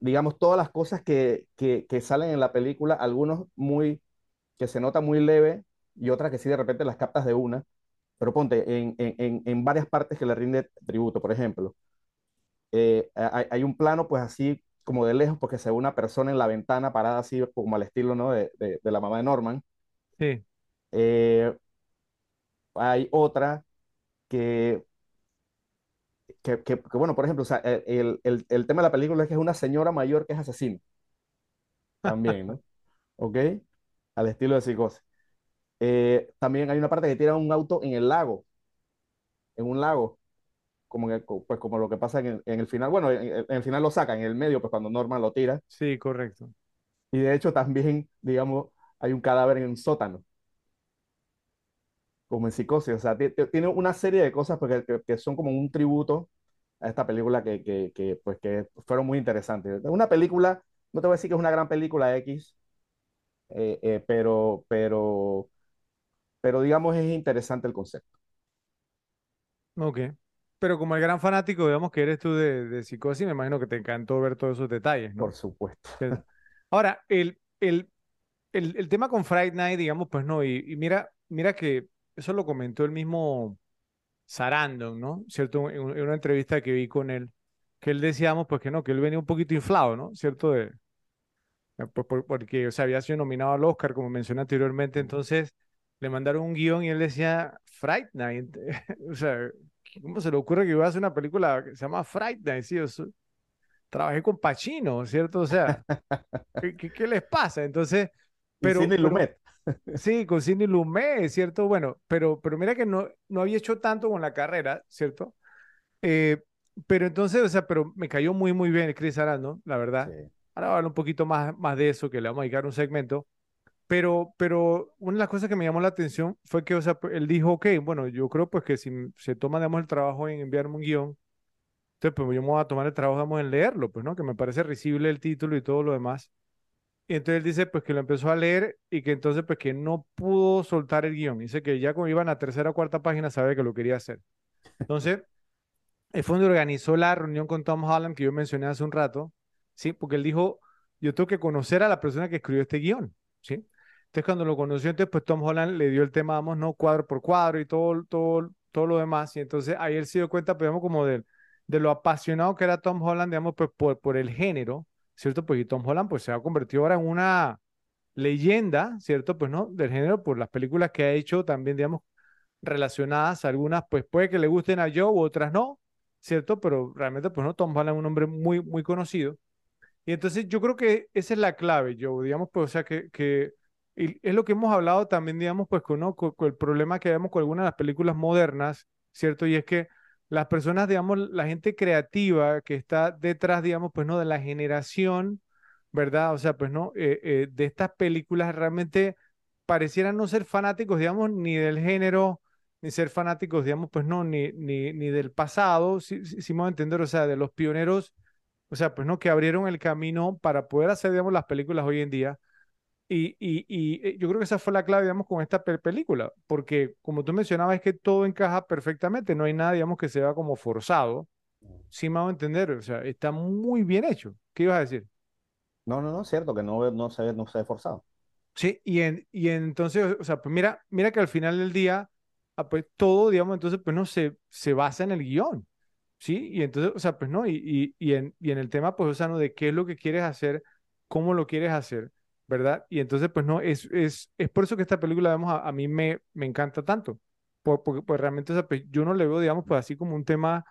digamos, todas las cosas que, que, que salen en la película, algunos muy, que se nota muy leve y otras que sí de repente las captas de una. Pero ponte, en, en en varias partes que le rinde tributo, por ejemplo, eh, hay, hay un plano pues así como de lejos porque se ve una persona en la ventana parada así como al estilo, ¿no? de, de, de la mamá de Norman. sí, Eh, hay otra que, que, que- que, bueno, por ejemplo, o sea, el, el, el tema de la película es que es una señora mayor que es asesina, también, ¿no? ¿Ok? Al estilo de psicosis. Eh, también hay una parte que tira un auto en el lago, en un lago, como, en el- pues, como lo que pasa en el, en el final. Bueno, en, en el final lo sacan, en el medio, pues cuando Norman lo tira. sí, correcto. Y de hecho también, digamos, hay un cadáver en un sótano. como en psicosis. O sea, ti- ti- tiene una serie de cosas porque, que, que son como un tributo a esta película que, que, que, pues, que fueron muy interesantes. Una película, no te voy a decir que es una gran película X, eh, eh, pero, pero, pero digamos es interesante el concepto, Ok. Pero como el gran fanático, digamos que eres tú de, de Psicosis, me imagino que te encantó ver todos esos detalles, ¿no? por supuesto. Ahora, el, el, el, el tema con Friday Night, digamos, pues no, y, y mira, mira que eso lo comentó el mismo Sarandon, ¿no? ¿Cierto? En, un- en una entrevista que vi con él, que él decíamos, pues que no, que él venía un poquito inflado, ¿no? ¿Cierto? De, por- por- porque, o sea, había sido nominado al Oscar, como mencioné anteriormente, entonces le mandaron un guion y él decía, Fright Night, o sea, ¿cómo se le ocurre que iba a hacer una película que se llama Fright Night? Sí, yo trabajé con Pacino, ¿cierto? O sea, ¿qué, qué- qué les pasa? Entonces, pero, Sidney pero Lumet, sí, con Sidney Lumet, ¿cierto? Bueno, pero, pero mira que no, no había hecho tanto con la carrera, ¿cierto? Eh, pero entonces, o sea, pero me cayó muy, muy bien Chris Arando, la verdad. sí, Ahora voy a hablar un poquito más, más de eso, que le vamos a dedicar un segmento. Pero, pero una de las cosas que me llamó la atención fue que, o sea, pues, él dijo, ok, bueno, yo creo pues que si se toma, digamos, el trabajo en enviarme un guion, entonces pues yo me voy a tomar el trabajo, digamos, en leerlo, pues, ¿no? Que me parece risible el título y todo lo demás. Y entonces él dice, pues, que lo empezó a leer y que entonces, pues, que no pudo soltar el guion. Dice que ya como iba en la tercera o cuarta página, sabe que lo quería hacer. Entonces, él fue donde organizó la reunión con Tom Holland que yo mencioné hace un rato, ¿sí? Porque él dijo, yo tengo que conocer a la persona que escribió este guion, ¿sí? Entonces cuando lo conoció, entonces pues Tom Holland le dio el tema, vamos, no cuadro por cuadro y todo, todo, todo lo demás, y entonces ahí él se dio cuenta, pues, digamos, como de, de lo apasionado que era Tom Holland, digamos, pues por, por el género, ¿cierto? Pues y Tom Holland pues se ha convertido ahora en una leyenda, ¿cierto? Pues no, del género, por las películas que ha hecho también, digamos, relacionadas, algunas pues puede que le gusten a Joe, otras no, ¿cierto? Pero realmente pues no, Tom Holland es un hombre muy, muy conocido. Y entonces yo creo que esa es la clave, Joe, digamos, pues, o sea, que, que y es lo que hemos hablado también, digamos, pues con, con, el problema que vemos con algunas de las películas modernas, ¿cierto? Y es que las personas, digamos, la gente creativa que está detrás, digamos, pues no, de la generación, ¿verdad? O sea, pues no, eh, eh, de estas películas realmente parecieran no ser fanáticos, digamos, ni del género, ni ser fanáticos, digamos, pues no, ni, ni, ni del pasado, si, si, si voy a entender, o sea, de los pioneros, o sea, pues no, que abrieron el camino para poder hacer, digamos, las películas hoy en día. Y, y, y eh, yo creo que esa fue la clave, digamos, con esta pe- película, porque como tú mencionabas, es que todo encaja perfectamente, no hay nada, digamos, que se vea como forzado, sí me hago entender, o sea, está muy bien hecho. ¿Qué ibas a decir? No, no, no, cierto que no, no se, no se ha esforzado. Sí, y, en, y entonces, o sea, pues mira, mira que al final del día, ah, pues todo, digamos, entonces, pues no, se, se basa en el guion, ¿sí? Y entonces, o sea, pues no, y, y, y en, y en el tema, pues, o sea, ¿no? De qué es lo que quieres hacer, cómo lo quieres hacer, ¿verdad? Y entonces, pues no, es, es, es por eso que esta película, digamos, a, a mí me, me encanta tanto, por- porque pues realmente, o sea, pues, yo no le veo, digamos, pues así como un tema,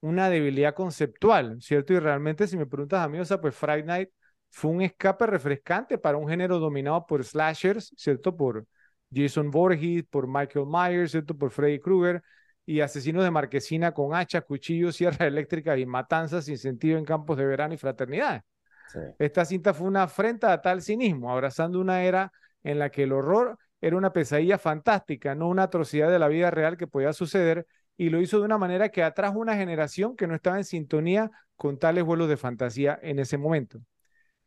una debilidad conceptual, ¿cierto? Y realmente, si me preguntas a mí, o sea, pues Friday Night fue un escape refrescante para un género dominado por slashers, ¿cierto? Por Jason Voorhees, por Michael Myers, ¿cierto? Por Freddy Krueger y asesinos de marquesina con hachas, cuchillos, sierras eléctricas y matanzas sin sentido en campos de verano y fraternidad. Esta cinta fue una afrenta a tal cinismo, abrazando una era en la que el horror era una pesadilla fantástica, no una atrocidad de la vida real que podía suceder, y lo hizo de una manera que atrajo una generación que no estaba en sintonía con tales vuelos de fantasía en ese momento.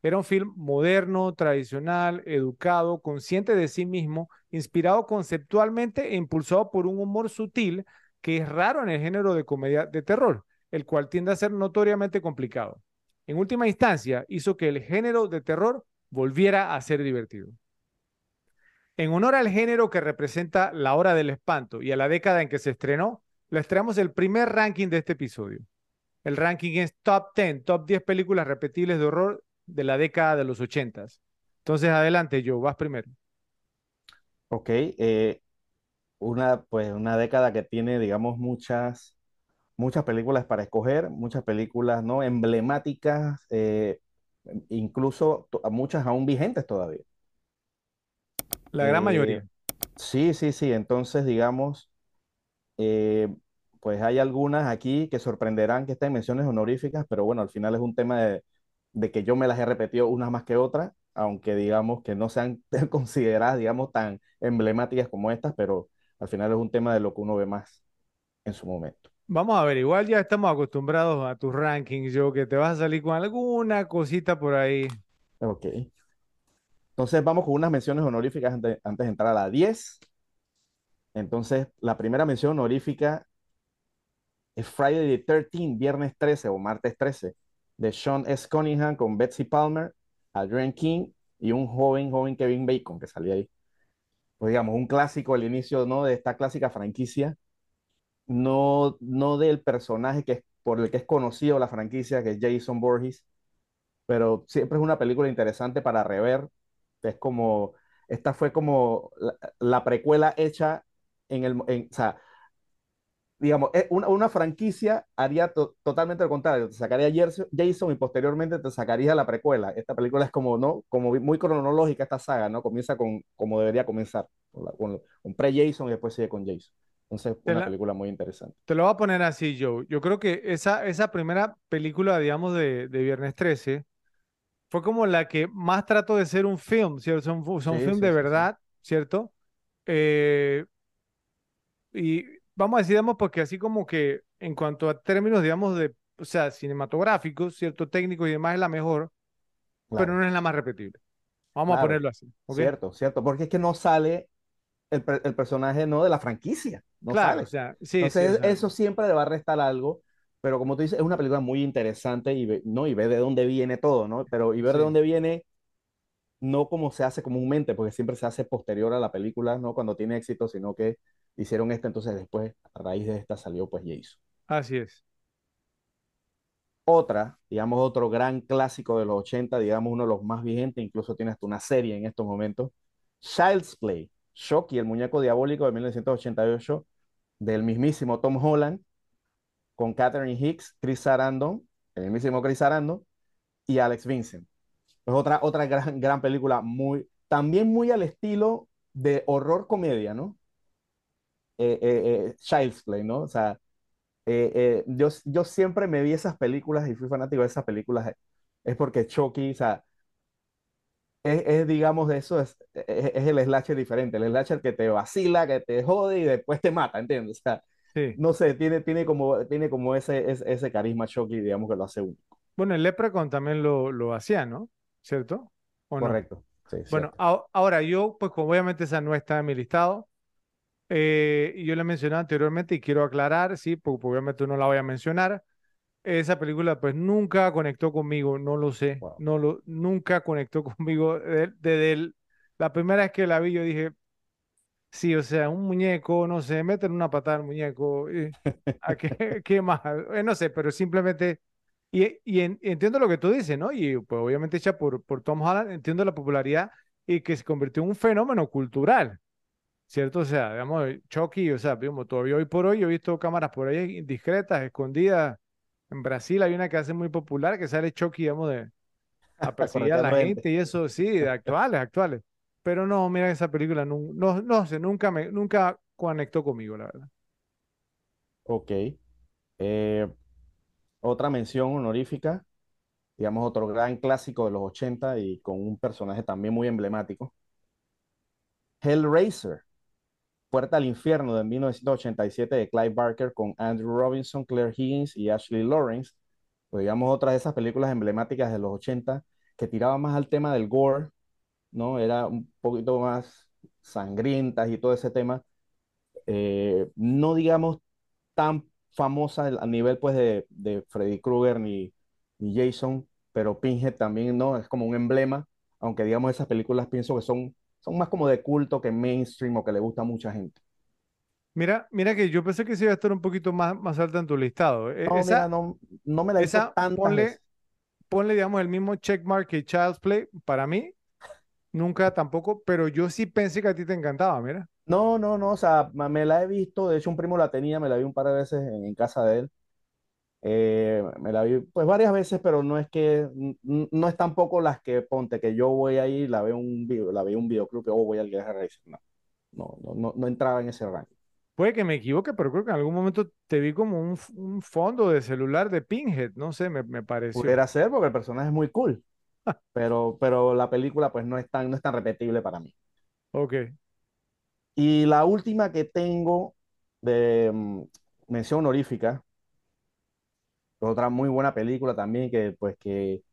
Era un film moderno, tradicional, educado, consciente de sí mismo, inspirado conceptualmente e impulsado por un humor sutil que es raro en el género de comedia de terror, el cual tiende a ser notoriamente complicado. En última instancia, hizo que el género de terror volviera a ser divertido. En honor al género que representa la hora del espanto y a la década en que se estrenó, les traemos el primer ranking de este episodio. El ranking es Top 10, Top 10 películas repetibles de horror de la década de los 80. Entonces, adelante, Joe, vas primero. Ok, eh, una, pues una década que tiene, digamos, muchas, muchas películas para escoger, muchas películas, ¿no? Emblemáticas, eh, incluso muchas aún vigentes todavía. La gran Eh, mayoría. sí, sí, sí, entonces, digamos, eh, pues hay algunas aquí que sorprenderán que estén menciones honoríficas, pero bueno, al final es un tema de, de que yo me las he repetido unas más que otras, aunque digamos que no sean consideradas, digamos, tan emblemáticas como estas, pero al final es un tema de lo que uno ve más en su momento. Vamos a ver, igual ya estamos acostumbrados a tus rankings, Joe, que te vas a salir con alguna cosita por ahí. Ok. Entonces vamos con unas menciones honoríficas antes, antes de entrar a la 10. Entonces, la primera mención honorífica es Friday the 13th, viernes 13 o martes 13, de Sean S. Cunningham con Betsy Palmer, Adrienne King y un joven, joven Kevin Bacon que salía ahí. Pues digamos, un clásico, el inicio, ¿no? de esta clásica franquicia, no, no del personaje que es, por el que es conocido la franquicia, que es Jason Voorhees, pero siempre es una película interesante para rever. Es como, esta fue como la, la precuela hecha en el, en, o sea, digamos, eh, una, una franquicia haría to- totalmente lo contrario, te sacaría Jason y posteriormente te sacaría la precuela. Esta película es como, ¿no? Como muy cronológica esta saga, ¿no? Comienza con como debería comenzar, con, con- con pre-Jason y después sigue con Jason. Entonces, Te una la- película muy interesante. Te lo voy a poner así, Joe. Yo creo que esa, esa primera película, digamos, de, de Viernes 13 fue como la que más trató de ser un film, ¿cierto? Son, son Sí, film sí, de sí, verdad, ¿cierto? Eh, y vamos a decir, digamos, porque así como que en cuanto a términos, digamos, de, o sea, cinematográficos, ¿cierto? Técnicos y demás es la mejor, pero Claro, no es la más repetible. Vamos a claro, ponerlo así, ¿ok? cierto, cierto, porque es que no sale el, el personaje, ¿no? De la franquicia, no Claro, o sale. sea, sí, sí, o Entonces, sea, eso siempre le va a restar algo, pero como tú dices, es una película muy interesante y ve, ¿no? Y ve de dónde viene todo, ¿no? Pero y ver de sí. dónde viene, no como se hace comúnmente, porque siempre se hace posterior a la película, no cuando tiene éxito, sino que hicieron esto, entonces después, a raíz de esta salió pues Jason. Así es. Otra, digamos, otro gran clásico de los 80, digamos, uno de los más vigentes, incluso tiene hasta una serie en estos momentos, Child's Play, Shocky, el muñeco diabólico de 1988, del mismísimo Tom Holland, con Catherine Hicks, Chris Sarandon, el mismísimo Chris Sarandon, y Alex Vincent. Es otra, otra gran, gran película, muy, también muy al estilo de horror comedia, ¿no? Eh, eh, eh, Child's Play, ¿no? O sea, eh, yo, yo siempre me vi esas películas y fui fanático de esas películas. Es porque Chucky, o sea, es, es, digamos, eso, es, es, es el slasher diferente, el slasher que te vacila, que te jode y después te mata, ¿entiendes? O sea, Sí. no sé, tiene, tiene como, tiene como ese, ese, ese carisma Chucky, digamos, que lo hace único. Bueno, el Leprechaun también lo, lo hacía, ¿no? ¿Cierto? ¿O no? Correcto. Sí, Bueno, a- ahora yo, pues como obviamente esa no está en mi listado, eh, yo la mencioné anteriormente y quiero aclarar, sí, porque obviamente no la voy a mencionar. Esa película pues nunca conectó conmigo, no lo sé, Wow. no lo, nunca conectó conmigo. de- Desde el- la primera vez que la vi yo dije, sí, o sea, un muñeco, no sé, meten una patada al muñeco, eh, ¿a qué, qué más? Eh, no sé, pero simplemente, y, y en- entiendo lo que tú dices, ¿no? Y pues obviamente hecha por, por Tom Holland, entiendo la popularidad y que se convirtió en un fenómeno cultural. ¿Cierto? O sea, digamos, Chucky, o sea, digamos, todavía hoy por hoy yo he visto cámaras por ahí indiscretas, escondidas. En Brasil hay una que hace muy popular que sale Chucky, digamos, de a perseguir a la gente. y eso, sí, de actuales, actuales. Pero no, mira, esa película no, no, no sé, nunca me, nunca conectó conmigo, la verdad. Ok. Eh, otra mención honorífica, digamos, otro gran clásico de los 80 y con un personaje también muy emblemático. Hellraiser, Puerta al Infierno de 1987 de Clive Barker con Andrew Robinson, Claire Higgins y Ashley Lawrence. Pues, digamos, otra de esas películas emblemáticas de los 80 que tiraba más al tema del gore, ¿no? Era un poquito más sangrientas y todo ese tema. Eh, no digamos tan famosa a nivel pues de, de Freddy Krueger ni, ni Jason, pero Pinhead también no, es como un emblema, aunque digamos esas películas pienso que son, son más como de culto que mainstream o que le gusta a mucha gente. Mira, mira que yo pensé que se iba a estar un poquito más, más alta en tu listado. E- No, mira, esa, no, no me la he visto esa, tantas ponle, veces. ponle, digamos, el mismo checkmark que Child's Play para mí. Nunca tampoco, pero yo sí pensé que a ti te encantaba, mira. No, no, no, o sea, me la he visto, de hecho un primo la tenía, me la vi un par de veces en, en casa de él. Eh, me la vi pues varias veces, pero no es que, no es tampoco las que ponte que yo voy ahí, la veo un video, la veo un videoclub o voy al Guerra Racer. No, no, no, no, no entraba en ese rango. Puede que me equivoque, pero creo que en algún momento te vi como un, un fondo de celular de Pinhead, no sé, me, me pareció. Pudiera ser porque el personaje es muy cool, pero, pero la película pues no es tan, no es tan repetible para mí. Ok. Y la última que tengo de mm, mención honorífica, otra muy buena película también que pues que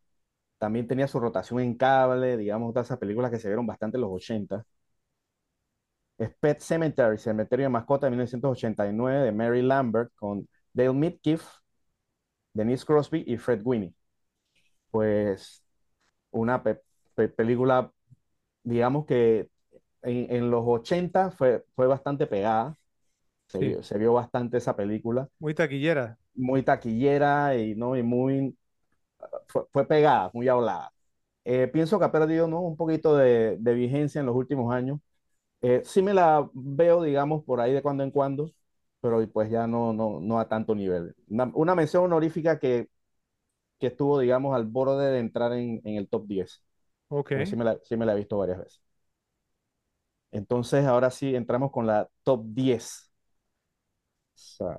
también tenía su rotación en cable, digamos, todas esas películas que se vieron bastante en los 80. Es Pet Cemetery, Cementerio de Mascota de 1989 de Mary Lambert con Dale Midkiff, Denise Crosby y Fred Winnie. Pues una pe- pe- película, digamos que en, en los 80 fue, fue bastante pegada, se Sí. vio, se vio bastante esa película, Muy taquillera. Muy taquillera y, ¿no? y muy, fue, fue pegada, muy hablada. Eh, pienso que ha perdido ¿no? un poquito de, de vigencia en los últimos años. Eh, sí me la veo, digamos, por ahí de cuando en cuando, pero pues ya no, no, no a tanto nivel. Una, una mención honorífica que, que estuvo, digamos, al borde de entrar en, en el top 10. Ok. Sí me la, sí me la he visto varias veces. Entonces, ahora sí entramos con la top 10. O sea,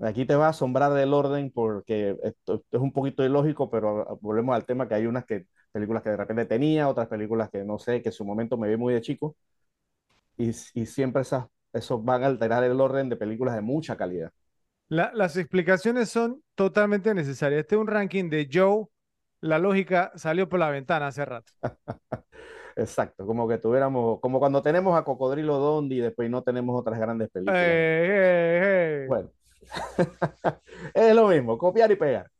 aquí te va a asombrar del orden porque esto, es un poquito ilógico, pero volvemos al tema que hay unas que, películas que de repente tenía, otras películas que no sé, que en su momento me vi muy de chico, y, y siempre esas, esos van a alterar el orden de películas de mucha calidad. La- las explicaciones son totalmente necesarias. Este es un ranking de Joe. La lógica salió por la ventana hace rato. Exacto, como que tuviéramos, como cuando tenemos a Cocodrilo Dondi y después no tenemos otras grandes películas. ¡Ey, ey, ey! Bueno, es lo mismo, copiar y pegar.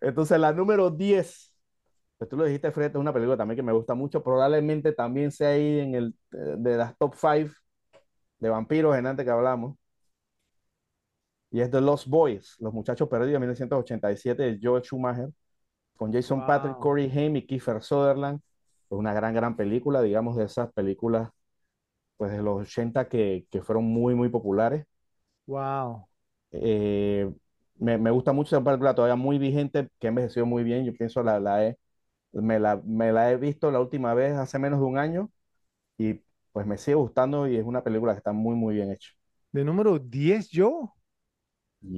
Entonces, la número 10, pues tú lo dijiste, Fred, es una película también que me gusta mucho. Probablemente también sea ahí en el eh, de las top 5 de vampiros en antes que hablamos. Y es The Lost Boys, Los Muchachos Perdidos, de 1987, de Joel Schumacher, con Jason Patrick, Wow. Corey Haim y Kiefer Sutherland. Es una gran, gran película, digamos, de esas películas pues, de los 80 que, que fueron muy, muy populares. Wow. Eh, me, me gusta mucho esa película, todavía muy vigente, que ha envejeció muy bien. Yo pienso la, la he, me la, me la he visto la última vez hace menos de un año y pues me sigue gustando y es una película que está muy, muy bien hecha. De número 10, Joe.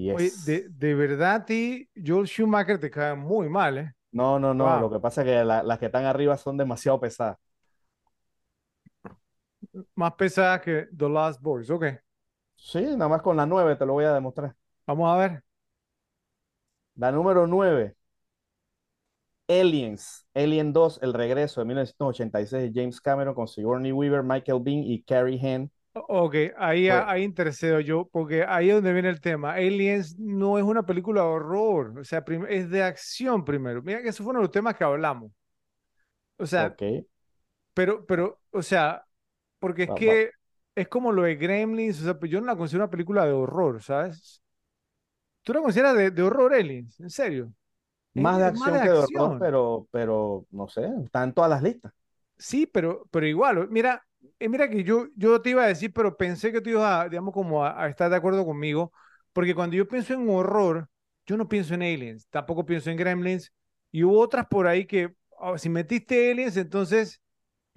Oye, Yes. de, de verdad, a ti, Joel Schumacher te cae muy mal, ¿eh? No, no, no. Lo que pasa es que la- las que están arriba son demasiado pesadas. Más pesada que The Last Boys. Ok. Sí, nada más con la 9 te lo voy a demostrar. Vamos a ver. La número 9, Aliens. Alien 2, El Regreso de 1986 de James Cameron con Sigourney Weaver, Michael Biehn y Carrie Henn. Ok, ahí, Pues- ahí intercedo yo, porque ahí es donde viene el tema. Aliens no es una película de horror, o sea, es de acción primero. Mira que eso fue uno de los temas que hablamos. O sea, Ok. pero, pero, o sea, porque es va. que es como lo de Gremlins, o sea, pues yo no la considero una película de horror, ¿sabes? ¿Tú la consideras de, de horror, Aliens? ¿En serio? Más de acción que de horror, pero, pero no sé, está en todas las listas. Sí, pero, pero igual, mira, eh, mira que yo, yo te iba a decir, pero pensé que tú ibas a, digamos, como a, a estar de acuerdo conmigo, porque cuando yo pienso en horror, yo no pienso en Aliens, tampoco pienso en Gremlins, y hubo otras por ahí que, ah, si metiste Aliens, entonces,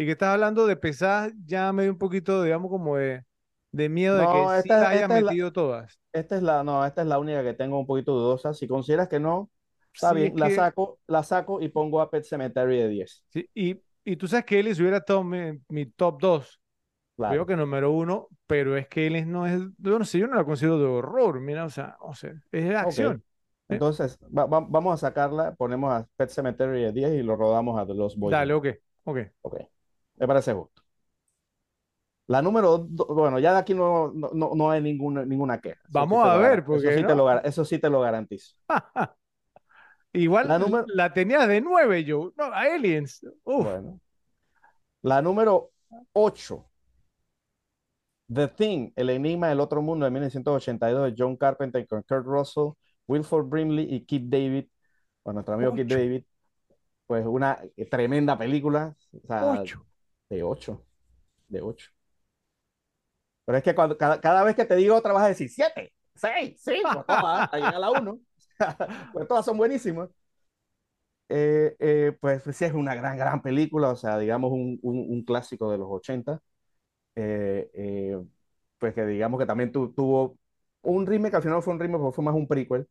y que estás hablando de pesadas, ya me dio un poquito, digamos, como de, de miedo de que No, sí esta, la hayas esta es la, metido todas. esta es la, no, esta es la única que tengo un poquito dudosa. Si consideras que no, está Sí, bien, la que, saco, la saco y pongo a Pet Cemetery de 10. sí, y, y tú sabes que Aliens hubiera estado mi, mi top 2. Veo Claro. que número uno, pero es que Aliens no es, yo no sé, yo no la considero de horror, mira, o sea, o sea, es de acción. ¿eh? Entonces, va- va- vamos a sacarla, ponemos a Pet Cemetery de 10 y lo rodamos a Lost Boys. Dale, 9. ok, ok. Ok, me parece justo. La número, do- bueno, ya de aquí no, no, no- no hay ninguna, ninguna queja. Eso sí Vamos te a ver, gar- eso porque sí te lo, no. eso sí te lo garantizo. Igual La número, la tenía de nueve yo. No, Aliens. Uf, bueno, la número 8, The Thing, El Enigma del Otro Mundo de 1982 de John Carpenter con Kurt Russell, Wilford Brimley y Keith David, con nuestro amigo Keith ocho, David, pues una tremenda película, o sea, ocho. De 8, de 8. Pero es que cuando, cada, cada vez que te digo otra vas a decir 7, 6, 5, todas, llegar a la 1. Pues todas son buenísimas. Eh, eh, pues sí es una gran, gran película, o sea, digamos un, un, un clásico de los 80. Eh, eh, pues que digamos que también tu, tuvo un remake, al final fue un porque fue más un prequel,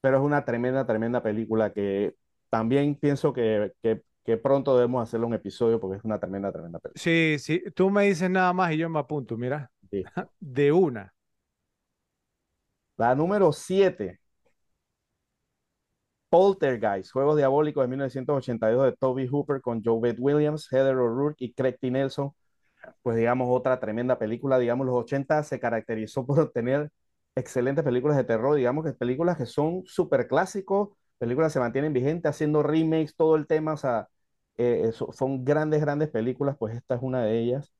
pero es una tremenda, tremenda película que también pienso que, que, que pronto debemos hacerle un episodio porque es una tremenda, tremenda película. Sí, sí, tú me dices nada más y yo me apunto, mira, de una. La número 7, Poltergeist, Juegos Diabólicos de 1982 de Toby Hooper con Joe Williams, Heather O'Rourke y Craig T. Nelson. Pues digamos otra tremenda película, digamos los 80 se caracterizó por tener excelentes películas de terror, digamos que películas que son súper clásicos, películas que se mantienen vigentes, haciendo remakes, todo el tema, o sea, eh, eso- son grandes, grandes películas, pues esta es una de ellas.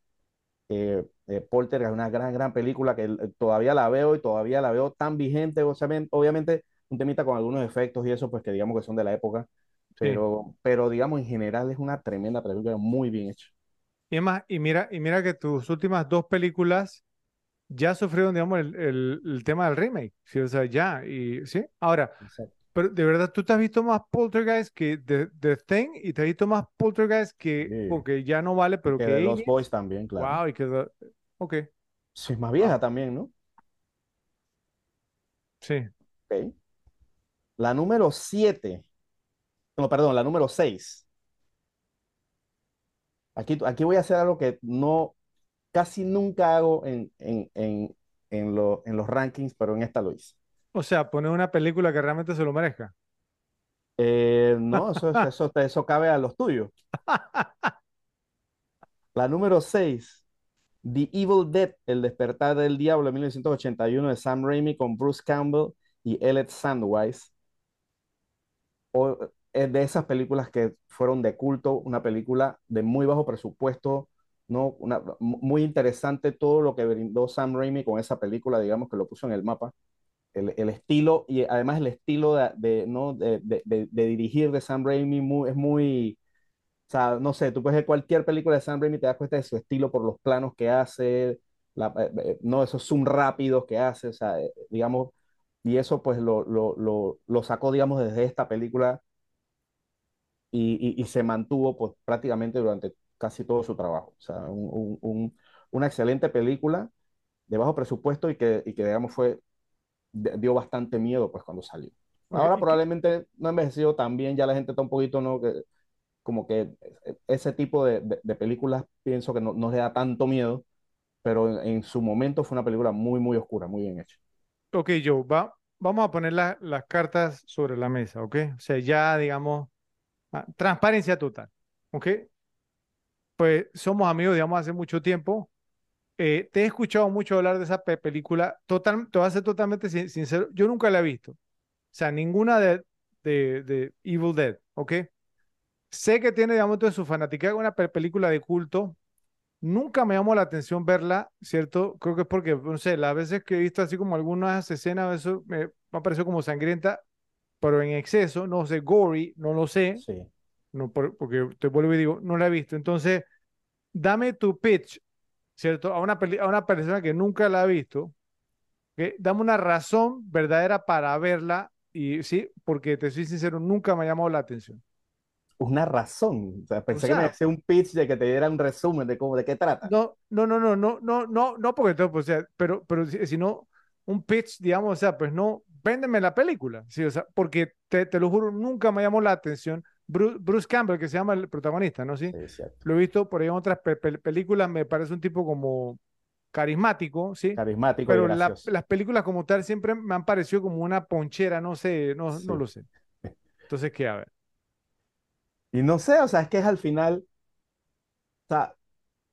Eh, eh, Poltergeist es una gran, gran película que eh, todavía la veo y todavía la veo tan vigente, o sea, ven- obviamente un temita con algunos efectos y eso, pues que digamos que son de la época, Sí. pero, pero digamos en general es una tremenda película, muy bien hecha. Y más, y mira, y mira que tus últimas dos películas ya sufrieron, digamos, el, el- el tema del remake. Sí, o sea, ya, y sí. Ahora, Exacto. Pero de verdad, tú te has visto más Poltergeist que The, The Thing y te has visto más Poltergeist que, Sí. porque ya no vale, pero Que que de los. Boys también, claro. Wow, y que The- ok, Sí, más vieja wow, también, ¿no? sí. Ok. La número 7, no, perdón, la número 6. Aquí, aquí voy a hacer algo que no, casi nunca hago en, en, en, en, lo- en los rankings, pero en esta lo hice. O sea, poner una película que realmente se lo merezca. Eh, no, eso, es- eso, eso cabe a los tuyos. La número 6, The Evil Dead, El despertar del diablo de 1981 de Sam Raimi con Bruce Campbell y Elliot Sandweiss. O, es de esas películas que fueron de culto, una película de muy bajo presupuesto, ¿no? Una, muy interesante todo lo que brindó Sam Raimi con esa película, digamos que lo puso en el mapa. El, el estilo y además el estilo de, de, ¿no? de, de- de- dirigir de Sam Raimi es muy, o sea, no sé, tú puedes ver cualquier película de Sam Raimi y te das cuenta de su estilo por los planos que hace, la- eh, eh, no, esos zoom rápidos que hace, o sea, eh, digamos, y eso pues lo, lo, lo, lo sacó, digamos, desde esta película y, y- se mantuvo pues prácticamente durante casi todo su trabajo. O sea, un- un- una excelente película de bajo presupuesto y que, y que digamos, fue, dio bastante miedo pues cuando salió. Ahora probablemente no ha envejecido tan bien, ya la gente está un poquito, ¿no? Que, como que ese tipo de, de- de películas pienso que no, no le da tanto miedo, pero en, en su momento fue una película muy, muy oscura, muy bien hecha. Ok, Joe, va, vamos a poner la- las cartas sobre la mesa, ¿ok? O sea, ya digamos, ah, transparencia total, ¿ok? Pues somos amigos, digamos, hace mucho tiempo. Eh, te he escuchado mucho hablar de esa pe- película. Total, te voy a ser totalmente sin- sincero, yo nunca la he visto. O sea, ninguna de, de, de Evil Dead, ¿ok? Sé que tiene, digamos, toda su fanática una pe- película de culto. Nunca me llamó la atención verla, ¿cierto? Creo que es porque, no sé, las veces que he visto así como algunas escenas, eso me, me ha parecido como sangrienta, pero en exceso, no sé, gory, no lo sé, Sí. no, por- porque te vuelvo y digo, no la he visto. Entonces, dame tu pitch, ¿cierto? A una, a una persona que nunca la ha visto, que dame una razón verdadera para verla y sí, porque te soy sincero, nunca me ha llamado la atención. Una razón. O sea, pensé que me hacía un pitch de que te diera un resumen de cómo, de qué trata. No, no, no, no, no, no, no, no, porque todo, pues, o sea, pero, pero sino un pitch, digamos, o sea, pues no, véndeme la película, sí, o sea, porque te, te lo juro, nunca me llamó la atención Bruce, Bruce Campbell, que se llama el protagonista, ¿no? Sí, cierto. lo he visto por ahí en otras pe- pe- películas, me parece un tipo como carismático, ¿sí? Carismático y Pero la- gracioso. las películas como tal siempre me han parecido como una ponchera, no sé, no, Sí. no lo sé. Entonces, ¿qué? A ver. Y no sé, o sea, es que es al final, o sea,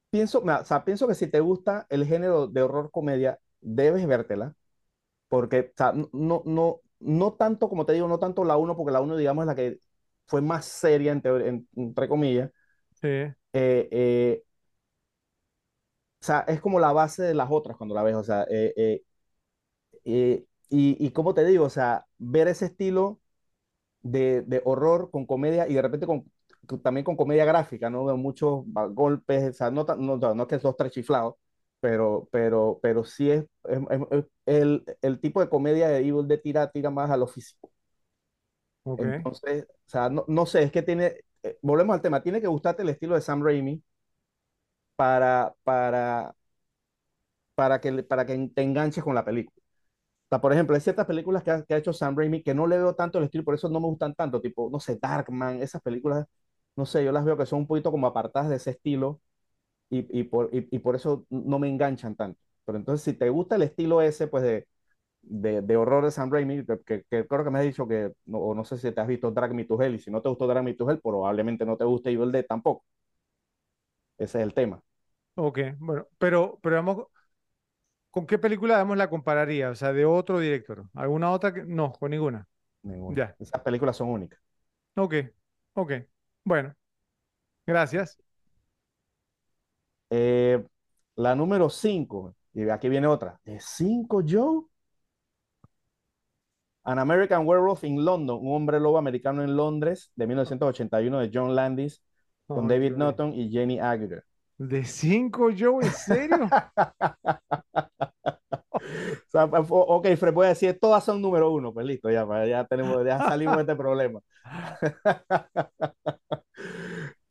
pienso, o sea, pienso que si te gusta el género de horror comedia, debes vértela, porque, o sea, no, no, no, tanto, como te digo, no tanto la uno porque la uno digamos, es la que fue más seria, en teoría- en- entre comillas. Sí, Eh, eh, o sea, es como la base de las otras cuando la ves, o sea, eh, eh, eh, y, y como te digo, o sea, ver ese estilo de, de horror con comedia y de repente con, también con comedia gráfica, ¿no? De muchos golpes, o sea, no, no, no, es que dos, tres chiflados, pero, pero, pero sí es, es- es- es- el, el tipo de comedia de Evil de tira, tira más a lo físico. Ok. Entonces, o sea, no, no sé, es que tiene, eh, volvemos al tema, tiene que gustarte el estilo de Sam Raimi para, para, para que, para que te enganches con la película. O sea, por ejemplo, hay ciertas películas que ha, que ha hecho Sam Raimi que no le veo tanto el estilo, por eso no me gustan tanto, tipo, no sé, Darkman, esas películas, no sé, yo las veo que son un poquito como apartadas de ese estilo y, y por, y, y por eso no me enganchan tanto. Pero entonces, si te gusta el estilo ese, pues de, de, de horror de Sam Raimi, que, que- creo que me has dicho que, no, o no sé si te has visto Drag Me to Hell, y si no te gustó Drag Me to Hell, probablemente no te guste Evil Dead tampoco. Ese es el tema. Ok, bueno, pero, pero vamos, ¿con qué película damos la compararía? O sea, de otro director. ¿Alguna otra? que- No, con ninguna. Ninguna. Ya. Esas películas son únicas. Ok, ok. Bueno, gracias. Eh, la número 5, y aquí viene otra. ¿De 5, Joe? An American Werewolf in London, un hombre lobo americano en Londres, de 1981, de John Landis, con David Dios. Norton y Jenny Agutter. ¿De cinco, Joe? ¿En serio? O sea, ok, Fred, voy a decir, todas son número uno, pues listo, ya, pues, ya tenemos, ya salimos de este problema.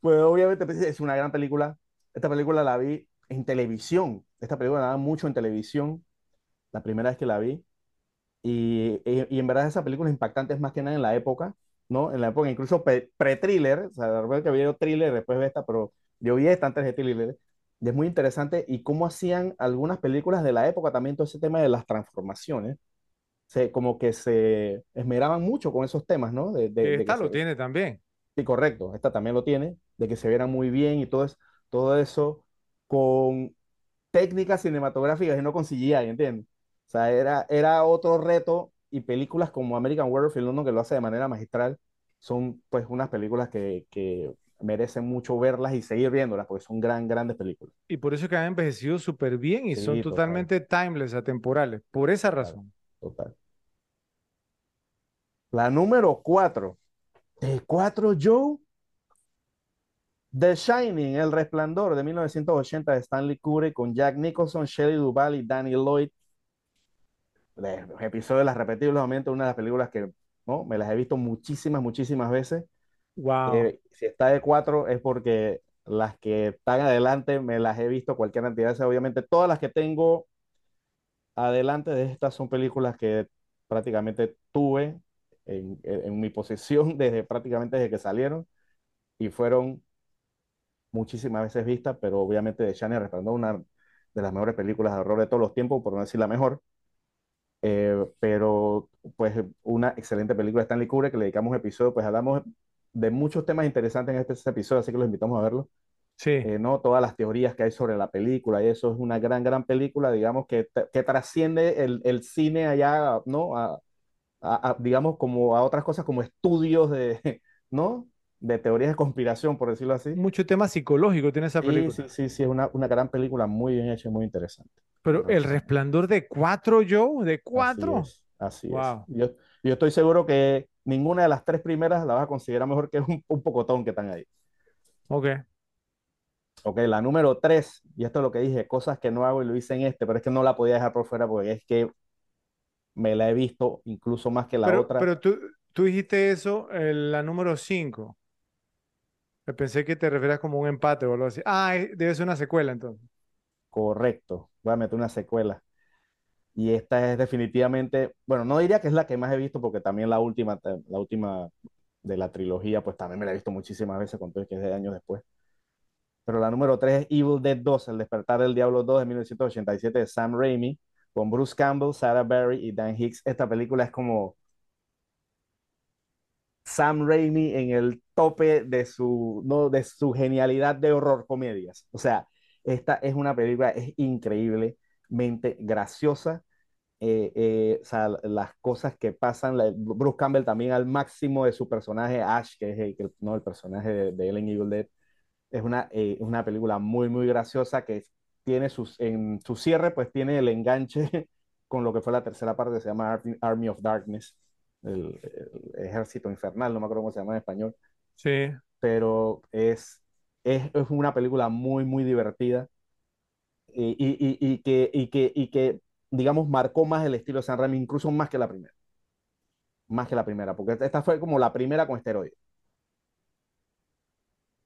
Pues obviamente pues, es una gran película. Esta película la vi en televisión. Esta película la mucho en televisión, la primera vez que la vi. Y, y, y en verdad esa película es impactante, es más que nada en la época, ¿no? En la época incluso pre- pre-thriller, o sea, recuerdo que vi thriller después de esta, pero yo vi esta antes de thriller. Y es muy interesante y cómo hacían algunas películas de la época también todo ese tema de las transformaciones. Se, como que se esmeraban mucho con esos temas, ¿no? De, de, de Esta lo se- tiene también. Sí, correcto, esta también lo tiene, de que se vieran muy bien y todo, es, todo eso con técnicas cinematográficas y no con CGI, ¿entiendes? O sea, era, era otro reto y películas como American Werewolf in London, que lo hace de manera magistral, son pues unas películas que, que merecen mucho verlas y seguir viéndolas, porque son gran, grandes películas. Y por eso es que han envejecido súper bien y Sí, son total. totalmente timeless, atemporales. Por esa razón. Total. La número cuatro. ¿De cuatro, Joe? The Shining, El Resplandor de 1980 de Stanley Kubrick con Jack Nicholson, Shelley Duvall y Danny Lloyd. Los episodios las repetí obviamente, una de las películas que ¿no? me las he visto muchísimas, muchísimas veces. Wow. Eh, si está de cuatro es porque las que están adelante me las he visto cualquier cantidad. Obviamente todas las que tengo adelante de estas son películas que prácticamente tuve en, en mi posesión desde prácticamente desde que salieron y fueron muchísimas veces vistas, pero obviamente de Shining Resplandor, una de las mejores películas de horror de todos los tiempos, por no decir la mejor. Eh, pero pues una excelente película de Stanley Kubrick que le dedicamos un episodio, pues hablamos de muchos temas interesantes en este episodio, así que los invitamos a verlo. Sí. Eh, ¿no? Todas las teorías que hay sobre la película, y eso es una gran, gran película, digamos, que, que trasciende el, el, cine allá, ¿no? A, a, a, digamos, como a otras cosas como estudios de, ¿no? De teorías de conspiración, por decirlo así. Mucho tema psicológico tiene esa película. Sí, sí, sí, es una, una gran película muy bien hecha y muy interesante. Pero El Resplandor de cuatro, Joe, de cuatro. Así es. Así Wow. es. Yo, yo estoy seguro que ninguna de las tres primeras la vas a considerar mejor que un, un pocotón que están ahí. Ok. Ok, la número tres, y esto es lo que dije, cosas que no hago y lo hice en este, pero es que no la podía dejar por fuera porque es que me la he visto incluso más que la Pero, otra. pero tú, tú dijiste eso en la número cinco. Pensé que te referías como un empate o algo así. Ah, eh, debe ser una secuela entonces. Correcto, voy a meter una secuela. Y esta es definitivamente, bueno, no diría que es la que más he visto porque también la última, la última de la trilogía, pues también me la he visto muchísimas veces, con todo que es de años después. Pero la número 3 es Evil Dead 2, El despertar del diablo 2 de 1987 de Sam Raimi, con Bruce Campbell, Sarah Berry y Dan Hicks. Esta película es como Sam Raimi en el tope de su, de su genialidad de horror comedias. O sea, esta es una película, es increíblemente graciosa. Eh, eh, o sea, las cosas que pasan, Bruce Campbell también al máximo de su personaje Ash, que es el, no, el personaje de, de Ellen Evil Dead, es una, eh, una película muy, muy graciosa que tiene sus, en su cierre, pues tiene el enganche con lo que fue la tercera parte se llama Army of Darkness, el, el ejército infernal, no me acuerdo cómo se llama en español. Sí. Pero es, es, es una película muy, muy divertida y, y, y, y, que, y, que, y que, digamos, marcó más el estilo de San Raimi, incluso más que la primera. Más que la primera, porque esta fue como la primera con esteroides.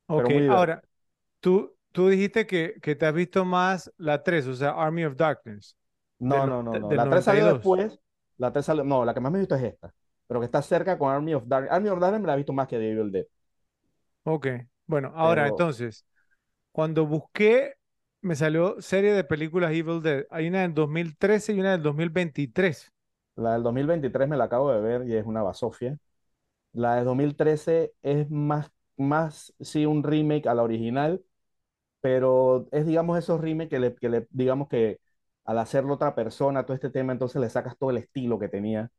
Ok, ahora, tú, tú dijiste que, que te has visto más la 3, o sea, Army of Darkness. No, no, no, no. La 3 salió 92. después. La 3 salió, no, la que más me he visto es esta. Pero que está cerca con Army of Darkness. Army of Darkness me la he visto más que The Evil Dead. Ok, bueno, ahora Pero- entonces, cuando busqué, me salió serie de películas Evil Dead. Hay una del 2013 y una del 2023. La del 2023 me la acabo de ver y es una basofia. La de 2013 es más, más sí, un remake a la original, pero es, digamos, esos remakes que le, que le, digamos que al hacerlo otra persona, todo este tema, entonces le sacas todo el estilo que tenía.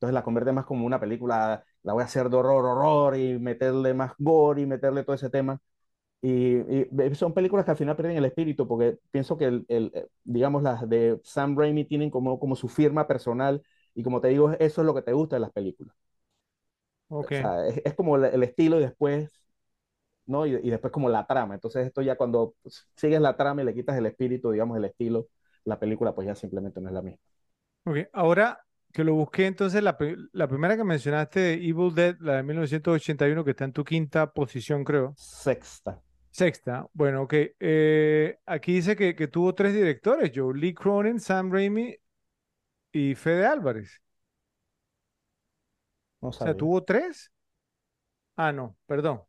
Entonces la convierte más como una película, la voy a hacer de horror, horror, y meterle más gore y meterle todo ese tema. Y, y son películas que al final pierden el espíritu, porque pienso que, el, el, eh, digamos, las de Sam Raimi tienen como, como su firma personal, y como te digo, eso es lo que te gusta de las películas. Ok, O sea, es, es como el, estilo y después, ¿no? Y, y después como la trama. Entonces esto ya cuando sigues la trama y le quitas el espíritu, digamos, el estilo, la película pues ya simplemente no es la misma. ok. Ahora que lo busqué, entonces la, la primera que mencionaste de Evil Dead, la de 1981, que está en tu quinta posición, creo. Sexta. Sexta. Bueno, ok. eh, aquí dice que, que tuvo tres directores, Joe. Lee Cronin, Sam Raimi y Fede Álvarez. No O sea. ¿tuvo tres? Ah, no, perdón.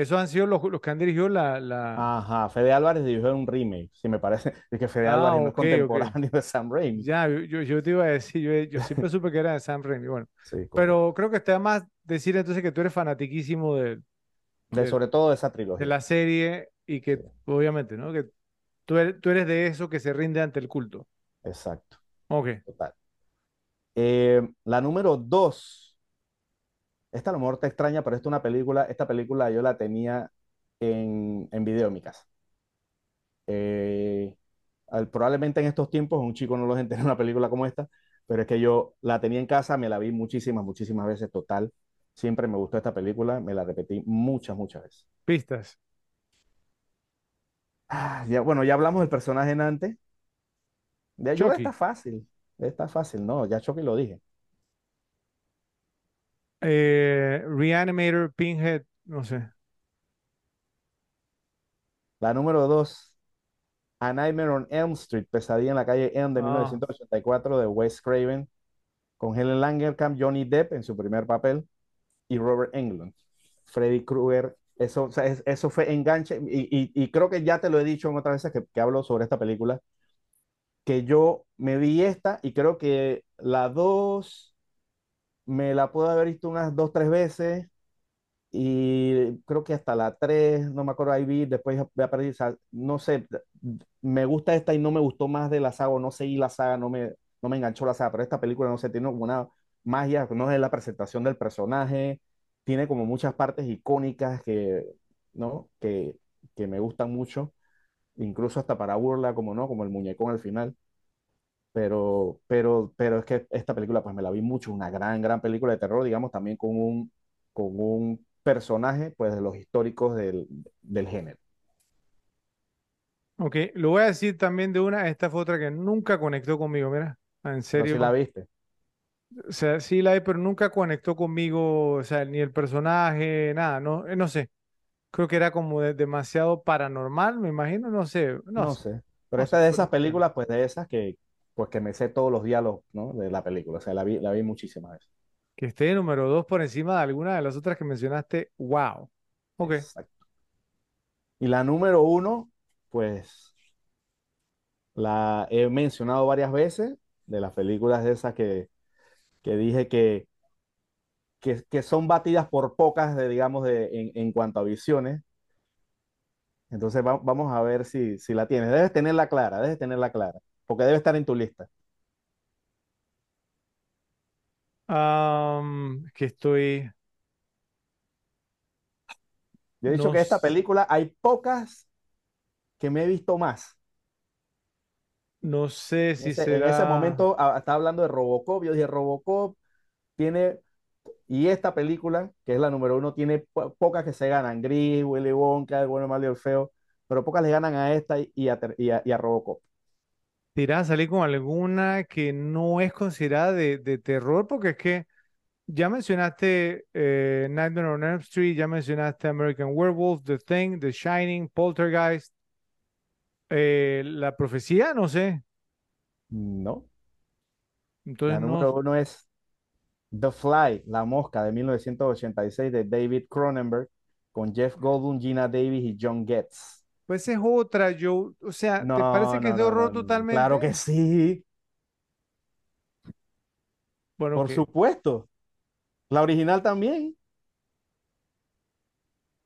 Esos han sido los, los que han dirigido la, la... Ajá, Fede Álvarez dirigió un remake, si me parece. Es que Fede Ah, Álvarez no es contemporáneo de Sam Raimi. Ya, yo, te iba a decir, yo, yo siempre supe que era de Sam Raimi. Bueno, Sí, pero creo que está más decir entonces que tú eres fanatiquísimo de, De, de- sobre todo de esa de trilogía. la serie y que, Sí. obviamente, ¿no? Que tú eres, tú eres de eso que se rinde ante el culto. Exacto, Ok. total. Eh, la número dos. Esta a lo mejor te extraña, pero esta es una película. Esta película yo la tenía en, en video en mi casa. Eh, al- probablemente en estos tiempos un chico no los entiende una película como esta, pero es que yo la tenía en casa, me la vi muchísimas, muchísimas veces, total. Siempre me gustó esta película, me la repetí muchas, muchas veces. Pistas. Ah, ya, bueno, ya hablamos del personaje en antes. Ya, yo está fácil, está fácil, no, ya Chucky lo dije. Eh, Reanimator, Pinhead, no sé. La número dos, A Nightmare on Elm Street, Pesadilla en la calle Elm de Ah. 1984 de Wes Craven. con Helen Langenkamp, Johnny Depp en su primer papel y Robert Englund. Freddy Krueger, eso, o sea, es- eso fue enganche y, y- y creo que ya te lo he dicho en otras veces que, que hablo sobre esta película, que yo me vi esta y creo que la dos me la puedo haber visto unas dos, tres veces y creo que hasta la 3 no me acuerdo, ahí vi, después ya perdí, o no sé, me gusta esta y no me gustó más de la saga, o no seguí la saga, no me, no me enganchó la saga, pero esta película, no sé, tiene como una magia, no es la presentación del personaje, tiene como muchas partes icónicas que, ¿no? Que, que me gustan mucho, incluso hasta para burla, como no, como el muñecón al final. Pero, pero, pero es que esta película pues me la vi mucho, una gran, gran película de terror, digamos, también con un, con un personaje pues de los históricos del, del género. Ok, lo voy a decir también de una, esta fue otra que nunca conectó conmigo, mira, en No serio. si la viste. O sea, sí la vi, pero nunca conectó conmigo, o sea, ni el personaje, nada, no, eh, no sé. Creo que era como de- demasiado paranormal, me imagino, no sé, no No sé, sé. Pero no esta sé, de esas películas, pues de esas que, pues que me sé todos los diálogos, ¿no? De la película. O sea, la vi, la vi muchísimas veces. Que esté número dos por encima de alguna de las otras que mencionaste, wow. Ok, Exacto. Y la número uno, pues la he mencionado varias veces, de las películas de esas que, que dije que, que, que son batidas por pocas, de, digamos, de, en, en cuanto a visiones. Entonces va- vamos a ver si, si la tienes. Debes tenerla clara, debes tenerla clara, porque debe estar en tu lista. Am, que estoy, Yo he dicho no, que esta película hay pocas que me he visto más. no sé En si ese, en ese momento ah, estaba hablando de Robocop, yo dije Robocop tiene, y esta película, que es la número uno, tiene po- pocas que se ganan, Gris, Willy Wonka, El bueno, malo y el feo, pero pocas le ganan a esta y a, Ter- y a, y a Robocop. Tirás a salir con alguna que no es considerada de, de terror, porque es que Ya mencionaste eh, Nightmare on Elm Street, ya mencionaste American Werewolf, The Thing, The Shining, Poltergeist, eh, La Profecía, no sé. No, Entonces la no, número uno es The Fly, La Mosca de 1986 de David Cronenberg, con Jeff Goldblum, Gina Davis y John Getz. Pues es otra, Joe. O sea, ¿te parece No, que es de horror no, no. Claro que totalmente? sí, Bueno, por supuesto. La original también.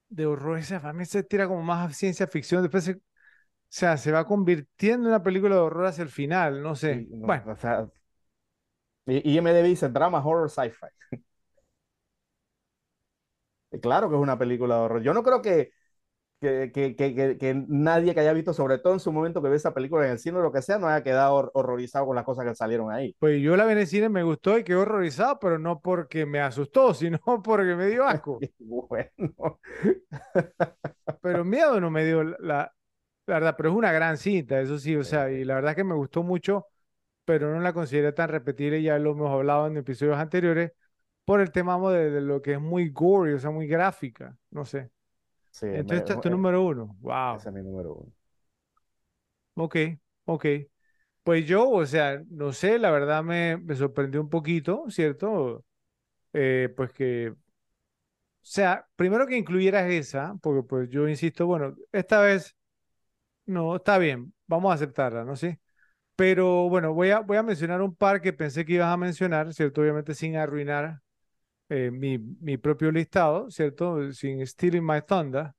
de horror esa para mí se tira como más a ciencia ficción. Después, se- o sea, se va convirtiendo en una película de horror hacia el final, no sé. Sí, no, Bueno, o sea, y- IMDb dice drama, horror, sci-fi. Claro que es una película de horror. Yo no creo que, que, que, que, que- nadie que haya visto, sobre todo en su momento que ve esa película en el cine o lo que sea, no haya quedado hor- horrorizado con las cosas que salieron ahí. pues yo la vi en el cine, me gustó y quedé horrorizado, pero no porque me asustó, sino porque me dio asco. Bueno, Pero miedo no me dio la, la verdad, pero es una gran cinta, eso sí, o sea, y la verdad que me gustó mucho, pero no la consideré tan repetible, ya lo hemos hablado en episodios anteriores, por el tema de, de lo que es muy gory, o sea, muy gráfica, no sé. Sí, Entonces, esta es tu eh, número uno, wow, ese es mi número uno. ok, ok. Pues yo, o sea, no sé, la verdad me, me sorprendió un poquito, ¿cierto? Eh, pues que, o sea, primero que incluyeras esa, porque pues yo insisto, bueno, esta vez, no, está bien, vamos a aceptarla, ¿no? Sí. Pero bueno, voy a, voy a mencionar un par que pensé que ibas a mencionar, ¿cierto? Obviamente sin arruinar eh, mi, mi propio listado, ¿cierto? Sin stealing my thunder.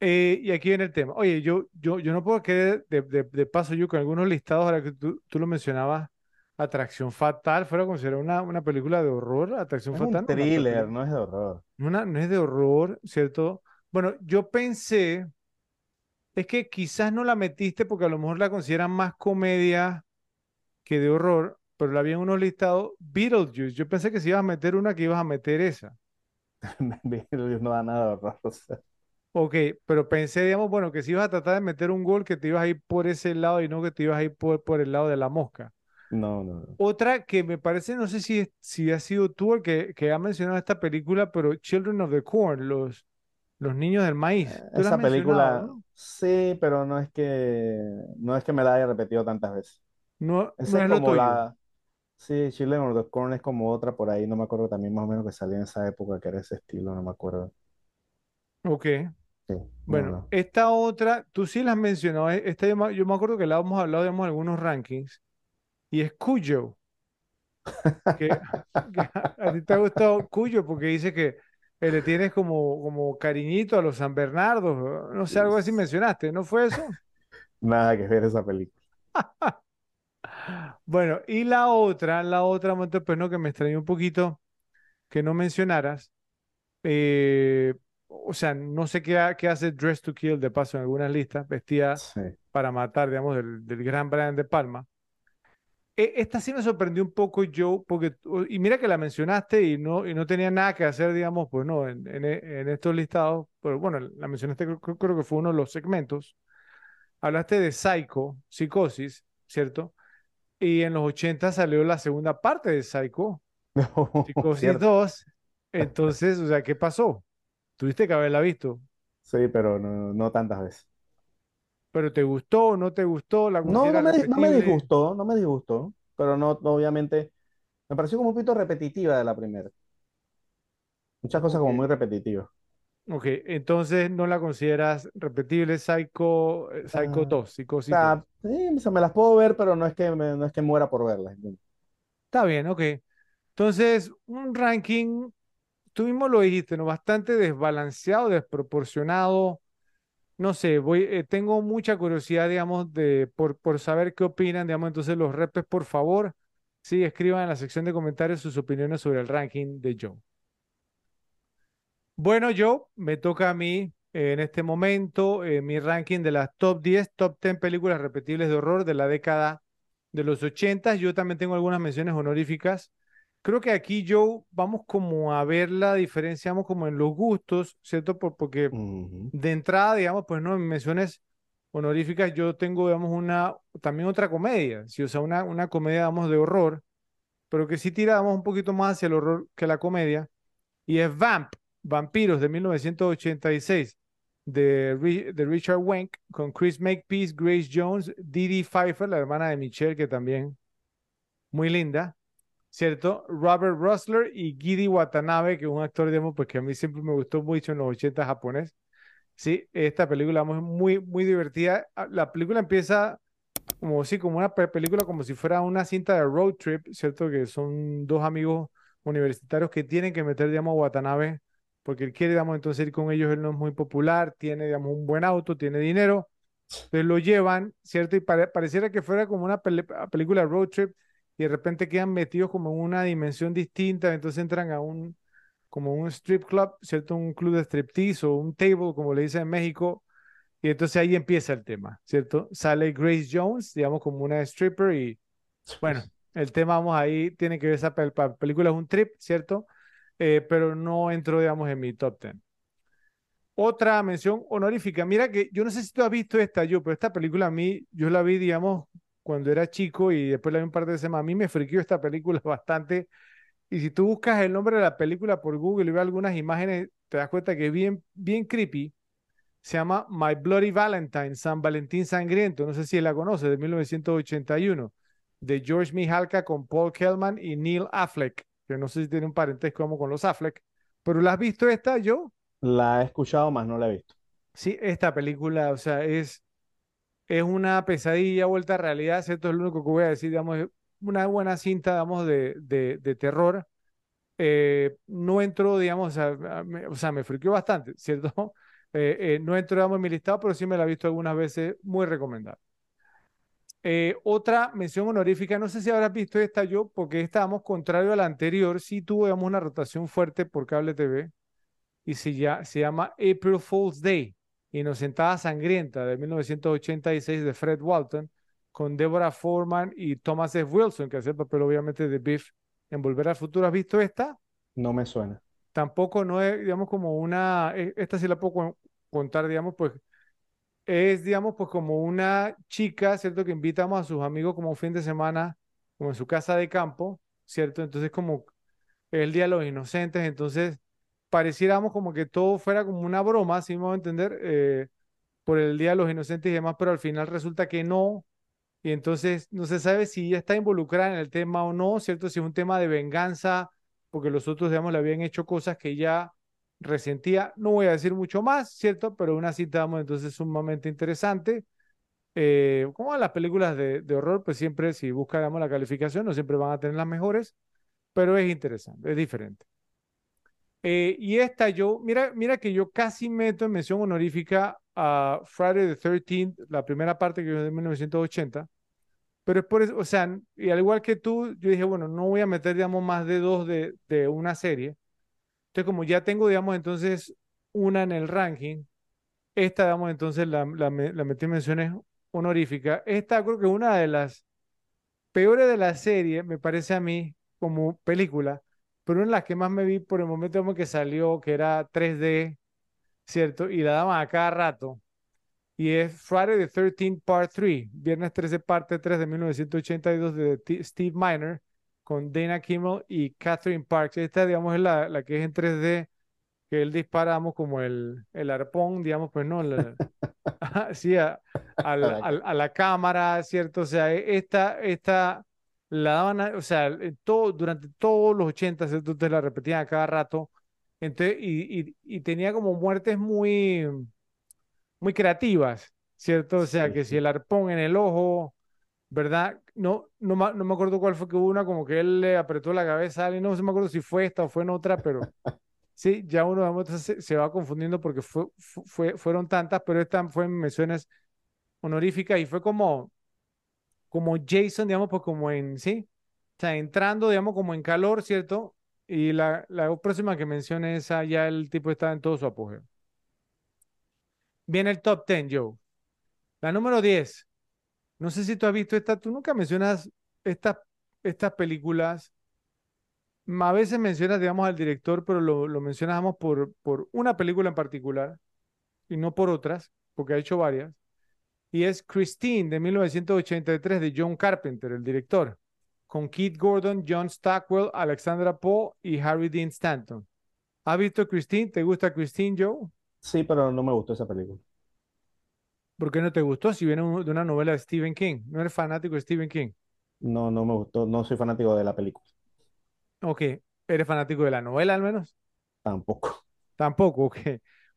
Eh, y aquí viene el tema. Oye, yo, yo, yo no puedo quedar de, de, de paso yo con algunos listados, ahora que tú, tú lo mencionabas, Atracción Fatal, fuera considerada una, una película de horror. Atracción Es Fatal un thriller, no es de horror. una, no es de horror, ¿cierto? Bueno, yo pensé, es que quizás no la metiste porque a lo mejor la consideran más comedia que de horror, pero la vi en unos listados, Beetlejuice. Yo pensé que si ibas a meter una, que ibas a meter esa. Beetlejuice no da nada de horror. o sea, Ok, pero pensé, digamos, bueno, que si ibas a tratar de meter un gol, que te ibas a ir por ese lado y no que te ibas a ir por, por el lado de la mosca. no, no, no. Otra que me parece, no sé si, es- si ha sido tú el que, que ha mencionado esta película, pero Children of the Corn, los, los niños del maíz. Tú has Esa película, ¿no? sí, pero no es que, no es que me la haya repetido tantas veces. No, no Esa es es lo como la, Sí, Children of the Corn es como otra por ahí, no me acuerdo también más o menos que salía en esa época, que era ese estilo, no me acuerdo. Ok. Sí, no, Bueno, no. esta otra, tú sí la has mencionado. eh, Esta yo me, yo me acuerdo que la hemos hablado, digamos, en algunos rankings. Y es Cuyo. Que, que a, a ti te ha gustado Cuyo porque dice que eh, le tienes como, como cariñito a los San Bernardos. No sé, algo así mencionaste. ¿No fue eso? Nada que ver esa película. Bueno, y la otra, la otra, Monte, pues no, que me extrañó un poquito que no mencionaras. eh, o sea, no sé qué, ha- qué hace Dress to Kill de paso en algunas listas, vestida Sí. para matar, digamos, del, del gran Brian De Palma. E- Esta sí me sorprendió un poco, Joe, porque, y mira que la mencionaste y no, y no tenía nada que hacer, digamos, pues no, en, en en estos listados, pero bueno, la mencionaste, creo, creo- creo que fue uno de los segmentos. Hablaste de Psycho, Psicosis, ¿cierto? Y en los 80 salió la segunda parte de Psycho, Psicosis Cierto. 2. Entonces, o sea, ¿qué pasó? Tuviste que haberla visto, Sí, pero no, no tantas veces. pero ¿te gustó? ¿No te gustó? ¿La No, no me, no me disgustó, no me disgustó, pero no, no, obviamente, me pareció como un poquito repetitiva de la primera. Muchas cosas como muy repetitivas. Ok, entonces no la consideras repetible Psycho, eh, Psycho Ah, 2, O Psicosis 2. sea, sí, o sea, me las puedo ver, pero no es que, me- no es que muera por verlas. Está bien, ok. Entonces, un ranking, tú mismo lo dijiste, ¿no? Bastante desbalanceado, desproporcionado. No sé, voy, eh, tengo mucha curiosidad, digamos, de, por, por saber qué opinan, digamos, entonces los repes, por favor, sí, escriban en la sección de comentarios sus opiniones sobre el ranking de Joe. Bueno, Joe, me toca a mí eh, en este momento eh, mi ranking de las top 10, top 10 películas repetibles de horror de la década de los 80. Yo también tengo algunas menciones honoríficas. Creo que aquí, Joe, vamos como a ver la diferencia, vamos como en los gustos, ¿cierto? Por- porque de entrada, digamos, pues no, en menciones honoríficas yo tengo, digamos, una, también otra comedia, sí, o sea, una, una comedia, digamos, de horror, pero que sí tira, digamos, un poquito más hacia el horror que la comedia, y es Vamp, Vampiros de 1986, de, de Richard Wenk, con Chris Makepeace, Grace Jones, Didi Pfeiffer, la hermana de Michelle, que también muy linda, ¿cierto? Robert Rustler y Gidi Watanabe, que es un actor, digamos, pues que a mí siempre me gustó mucho en los 80 japonés. Sí, esta película es muy, muy divertida. Ah, La película empieza como, sí, como una pe- película, como si fuera una cinta de road trip, ¿cierto? Que son dos amigos universitarios que tienen que meter, digamos, a Watanabe, porque él quiere, digamos, entonces ir con ellos, él no es muy popular, tiene, digamos, un buen auto, tiene dinero, entonces lo llevan, ¿cierto? Y pare- pareciera que fuera como una pele- película road trip y de repente quedan metidos como en una dimensión distinta, entonces entran a un, como un strip club, ¿cierto? Un club de striptease o un table, como le dicen en México, y entonces ahí empieza el tema, ¿cierto? Sale Grace Jones, digamos, como una stripper y bueno, el tema, vamos, ahí tiene que ver esa pel- película, es un trip, ¿cierto? Eh, pero no entró, digamos, en mi top 10. Otra mención honorífica. Mira que yo no sé si tú has visto esta yo, pero esta película a mí, yo la vi, digamos, cuando era chico y después la vi un par de semanas. A mí me friqueó esta película bastante. Y si tú buscas el nombre de la película por Google y ves algunas imágenes, te das cuenta que es bien, bien creepy. Se llama My Bloody Valentine, San Valentín Sangriento. No sé si la conoce, de 1981, de George Mihalka con Paul Kellman y Neil Affleck, que no sé si tiene un parentesco como con los Affleck. Pero ¿la has visto esta, yo? La he escuchado, más no la he visto. Sí, esta película, o sea, es, es una pesadilla vuelta a realidad, ¿cierto? Es lo único que voy a decir, digamos, una buena cinta, digamos, de, de, de terror. Eh, no entró, digamos, o sea, a- me, o sea, me friqueó bastante, ¿cierto? Eh, eh, no entró, digamos, en mi listado, pero sí me la he visto algunas veces, muy recomendable. Eh, otra mención honorífica, no sé si habrás visto esta yo, porque estábamos contrario a la anterior, sí tuvo, digamos, una rotación fuerte por cable TV y se, ya, se llama April Fool's Day, Inocentada Sangrienta de 1986 de Fred Walton, con Deborah Foreman y Thomas F. Wilson, que hace el papel obviamente de Biff en Volver al Futuro. ¿Has visto esta? No me suena. Tampoco no es, digamos, como una, eh, esta sí la puedo con- contar, digamos, pues es, digamos, pues como una chica, ¿cierto? Que invitamos a sus amigos como un fin de semana, como en su casa de campo, ¿cierto? Entonces como el Día de los Inocentes, entonces pareciéramos como que todo fuera como una broma, si me voy a entender, eh, por el Día de los Inocentes y demás, pero al final resulta que no, y entonces no se sabe si ella está involucrada en el tema o no, ¿cierto? Si es un tema de venganza, porque los otros, digamos, le habían hecho cosas que ella resentía. No voy a decir mucho más, ¿cierto? Pero una cita, digamos, entonces sumamente interesante. Eh, como las películas de, de, horror, pues siempre, si buscamos la calificación, no siempre van a tener las mejores, pero es interesante, es diferente. Eh, y esta yo, mira, mira que yo casi meto en mención honorífica a Friday the 13th, la primera parte que yo de 1980, pero es por eso, o sea, y al igual que tú, yo dije, bueno, no voy a meter, digamos, más de dos de, de una serie. Entonces, como ya tengo, digamos, entonces una en el ranking, esta, digamos, entonces la, la, la metí en menciones honorífica. Esta creo que una de las peores de la serie, me parece a mí, como película, pero una de las que más me vi por el momento como que salió, que era 3D, ¿cierto? Y la daban a cada rato. Y es Friday the 13th Part 3, Viernes 13 Parte 3 de 1982 de Steve Miner, con Dana Kimmel y Catherine Parks. Esta, digamos, es la, la que es en 3D, que él disparamos como el, el arpón, digamos, pues no, la, sí, a, a, la, a, la, cámara, ¿cierto? O sea, e, esta, esta la daban, o sea, todo, durante todos los 80, ¿cierto? Entonces la repetían a cada rato. Entonces, y, y, y, tenía como muertes muy, muy creativas, ¿cierto? O sea, que si el arpón en el ojo, ¿verdad? No, no, no me acuerdo cuál fue que hubo una, como que él le apretó la cabeza y no me acuerdo si fue esta o fue en otra, pero sí, ya uno se, se va confundiendo porque fue, fue, fueron tantas, pero esta fue en menciones honoríficas y fue como, como Jason, digamos, pues como en, ¿sí? O sea, entrando, digamos, como en calor, ¿cierto? Y la, la próxima que mencione esa, ya el tipo está en todo su apogeo. Viene el top 10, Joe. La número 10. No sé si tú has visto esta, tú nunca mencionas estas, estas películas a veces mencionas, digamos, al director, pero lo, lo mencionamos por, por una película en particular y no por otras, porque ha hecho varias. Y es Christine de 1983 de John Carpenter, el director, con Keith Gordon, John Stockwell, Alexandra Poe y Harry Dean Stanton. ¿Has visto Christine? ¿Te gusta Christine, Joe? Sí, pero no me gustó esa película. ¿Por qué no te gustó? Si viene de una novela de Stephen King. ¿No eres fanático de Stephen King? No, no me gustó. No soy fanático de la película. Ok, ¿eres fanático de la novela al menos? Tampoco. Tampoco, ok.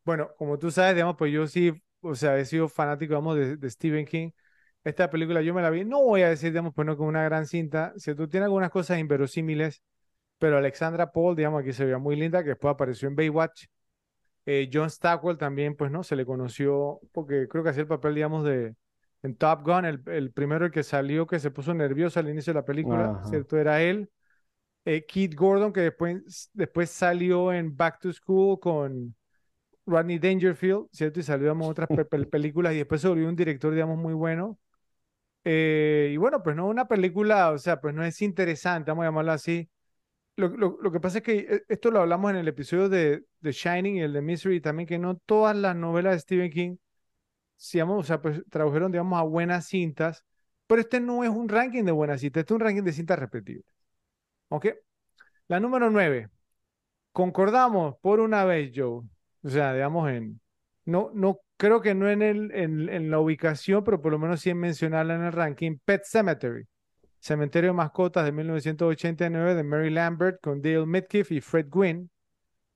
Bueno, como tú sabes, digamos, pues yo sí, o sea, he sido fanático, digamos, de, de Stephen King. Esta película yo me la vi, no voy a decir, digamos, pues no como una gran cinta, si tú tienes algunas cosas inverosímiles, pero Alexandra Paul, digamos, aquí se veía muy linda, que después apareció en Baywatch. Eh, John Stockwell también, pues, ¿no? Se le conoció, porque creo que hacía el papel, digamos, de en Top Gun, el, el primero que salió, que se puso nervioso al inicio de la película, Ajá. ¿cierto? Era él. Eh, Keith Gordon, que después, después salió en Back to School con Rodney Dangerfield, ¿cierto? Y salió en otras pe pe películas y después se volvió un director, digamos, muy bueno. Eh, y bueno, pues no una película, o sea, pues no es interesante, vamos a llamarlo así. Lo, lo, que pasa es que eh, esto lo hablamos en el episodio de The Shining y el de Misery también, que no todas las novelas de Stephen King, digamos, o sea, pues tradujeron, digamos, a buenas cintas, pero este no es un ranking de buenas cintas, este es un ranking de cintas repetibles. ¿Ok? La número 9. Concordamos por una vez, Joe. O sea, digamos en... No, no creo que no en, el, en, en la ubicación, pero por lo menos sí en mencionarla en el ranking. Pet Cemetery. Cementerio de Mascotas de 1989 de Mary Lambert con Dale Midkiff y Fred Gwynn.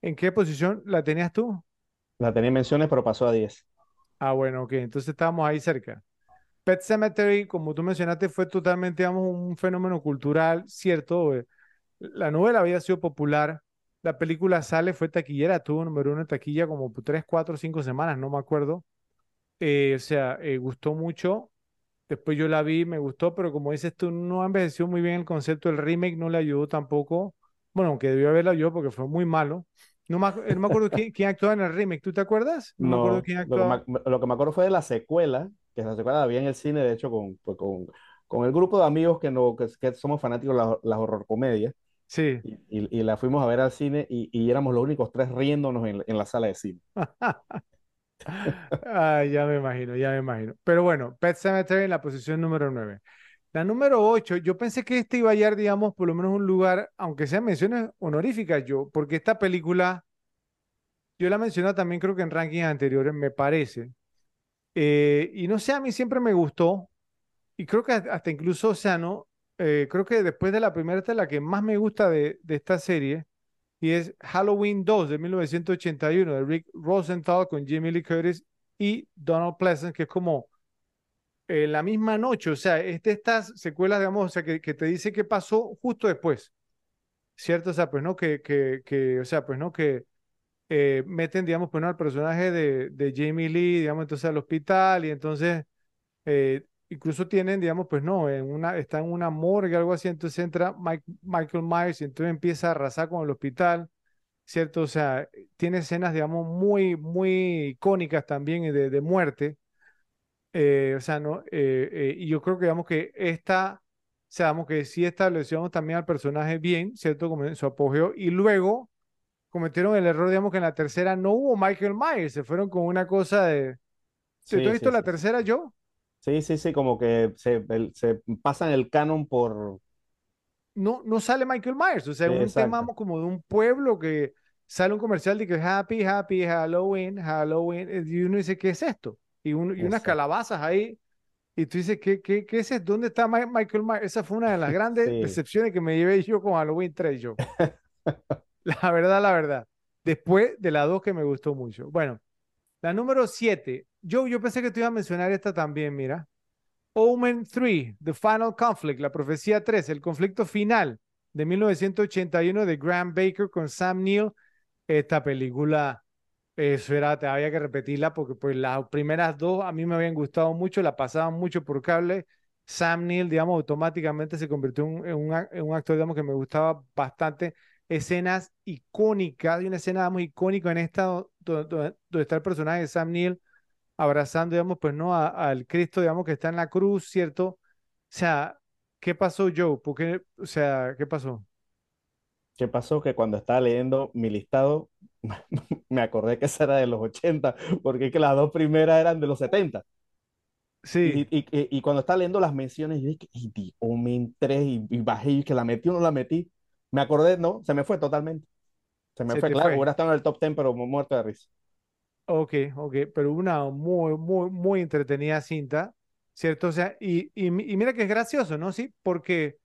¿En qué posición la tenías tú? La tenía en menciones, pero pasó a 10. Ah, bueno, ok. Entonces estábamos ahí cerca. Pet Cemetery, como tú mencionaste, fue totalmente, digamos, un fenómeno cultural, cierto. La novela había sido popular. La película sale, fue taquillera, tuvo número uno en taquilla como tres, cuatro, cinco semanas, no me acuerdo. Eh, o sea, eh, gustó mucho. Después yo la vi, me gustó, pero como dices tú, no envejeció muy bien el concepto. El remake no le ayudó tampoco. Bueno, aunque debió haberla ayudado porque fue muy malo. No me, no me acuerdo quién, quién, actuaba en el remake. ¿Tú te acuerdas? No, no me acuerdo quién actuaba. Lo que me, lo que me, acuerdo fue de la secuela, que la secuela la había en el cine, de hecho, con, pues, con, con el grupo de amigos que, no, que, que somos fanáticos de las, las horror comedias. Sí. Y, y, y, la fuimos a ver al cine y, y éramos los únicos tres riéndonos en, en la sala de cine. Ay, ya me imagino, ya me imagino. Pero bueno, Pet Cemetery en la posición número 9. La número 8, yo pensé que este iba a hallar, digamos, por lo menos un lugar, aunque sean menciones honoríficas yo, porque esta película, yo la mencioné también creo que en rankings anteriores, me parece. Eh, y no sé, a mí siempre me gustó, y creo que hasta incluso, o sea, ¿no? Eh, creo que después de la primera, esta es la que más me gusta de, de esta serie, y es Halloween 2 de 1981 de Rick Rosenthal con Jamie Lee Curtis y Donald Pleasant, que es como eh, la misma noche, o sea, es estas secuelas, digamos, o sea, que, que te dice qué pasó justo después, ¿cierto? O sea, pues no, que, que, que o sea, pues no, que eh, meten, digamos, pues no, al personaje de, de Jamie Lee, digamos, entonces al hospital y entonces eh, incluso tienen, digamos, pues no, en una, está en una morgue, algo así, entonces entra Mike, Michael Myers y entonces empieza a arrasar con el hospital, ¿cierto? O sea, tiene escenas, digamos, muy, muy icónicas también de, de muerte. Eh, o sea, ¿no? Eh, eh, y yo creo que, digamos, que esta, o sea, digamos que sí establecemos también al personaje bien, ¿cierto? Como en su apogeo, y luego cometieron el error, digamos, que en la tercera no hubo Michael Myers, se fueron con una cosa de... ¿Tú Sí, has sí, visto la sí. tercera, yo? Sí, sí, sí, como que se, el- se pasan el canon por... no, no sale Michael Myers. O sea, Sí, es un tema como de un pueblo que sale un comercial de que Happy, Happy, Halloween, Halloween. eh, Y uno dice, ¿qué es esto? Y, uno, y unas calabazas ahí. Y tú dices, ¿qué, qué, qué es esto? ¿Dónde está Mi- Michael Myers? Esa fue una de las grandes Sí. decepciones que me llevé yo con Halloween 3, yo. La verdad, la verdad. Después de la 2 que me gustó mucho. Bueno, la número 7. Yo, yo pensé que te iba a mencionar esta también, mira. Omen 3, The Final Conflict, la profecía 3, el conflicto final de 1981 de Graham Baker con Sam Neill. Esta película, eso era, te había que repetirla porque pues las primeras dos a mí me habían gustado mucho, la pasaban mucho por cable. Sam Neill, digamos, automáticamente se convirtió en, un- en un, actor, digamos, que me gustaba bastante. Escenas icónicas, hay una escena, digamos, icónica en esta do- do- do- donde está el personaje de Sam Neill abrazando, digamos, pues no, al Cristo, digamos, que está en la cruz, ¿cierto? O sea, ¿qué pasó, Joe? ¿Por qué? O sea, ¿qué pasó? ¿Qué pasó? Que cuando estaba leyendo mi listado, me acordé que esa era de los 80, porque es que las dos primeras eran de los 70. Sí, Y, y, y, y cuando estaba leyendo las menciones, yo dije, y Omen 3, y, y bajé, y que la metí o no la metí. Me acordé, no, se me fue totalmente. Se me se fue, claro, fue. hubiera estado en el top 10, pero mu- muerto de risa. Ok, ok, pero una muy, muy, muy entretenida cinta, ¿cierto? O sea, y, y, y mira que es gracioso, ¿no? Sí, porque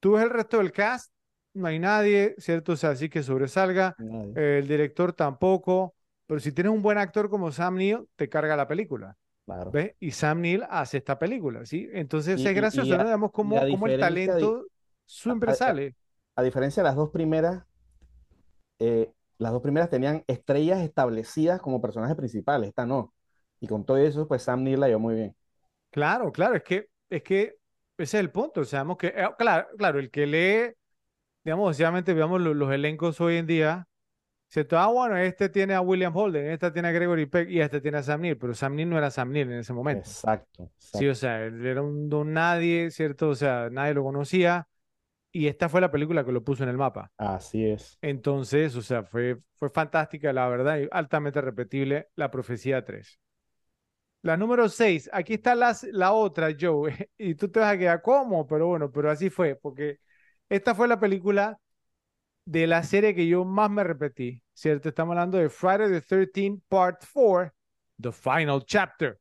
tú ves el resto del cast, no hay nadie, ¿cierto? O sea, así que sobresalga, eh, el director tampoco, pero si tienes un buen actor como Sam Neill, te carga la película, Claro. ¿ves? Y Sam Neill hace esta película, ¿sí? Entonces Y, es gracioso, a, ¿no? Digamos cómo, a cómo el talento a, siempre a- sale. A diferencia de las dos primeras, eh, las dos primeras tenían estrellas establecidas como personajes principales, esta no. Y con todo eso, pues Sam Neill la llevó muy bien. Claro, claro, es que, es que ese es el punto. O sea, digamos que, eh, claro, claro, el que lee, digamos, obviamente veamos lo- los, elencos hoy en día, ¿cierto? Ah, bueno, este tiene a William Holden, esta tiene a Gregory Peck y este tiene a Sam Neill, pero Sam Neill no era Sam Neill en ese momento. Exacto, Sí, o exacto. sea, él era un don nadie, ¿cierto? O sea, nadie lo conocía y esta fue la película que lo puso en el mapa. Así es. Entonces, o sea, fue, fue fantástica, la verdad, y altamente repetible, La Profecía 3. La número 6, aquí está las, la otra, Joe, y tú te vas a quedar, ¿cómo? Pero bueno, pero así fue, porque esta fue la película de la serie que yo más me repetí, ¿cierto? Estamos hablando de Friday the 13th Part 4, The Final Chapter.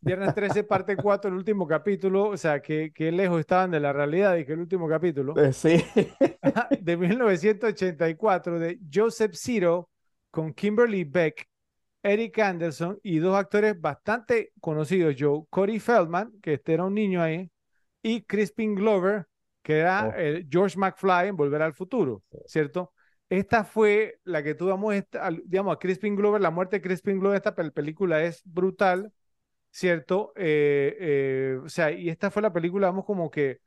Viernes 13, parte 4, el último capítulo, o sea, que, que lejos estaban de la realidad y que el último capítulo Eh, sí. de 1984 de Joseph Zito con Kimberly Beck, Eric Anderson y dos actores bastante conocidos, Joe, Cody Feldman, que este era un niño ahí, y Crispin Glover, que era Oh. el George McFly en Volver al Futuro, ¿cierto? Esta fue la que tuvimos, esta, al- digamos, a Crispin Glover, la muerte de Crispin Glover, esta pel- película es brutal, ¿cierto? Eh, eh, o sea, y esta fue la película, vamos, como que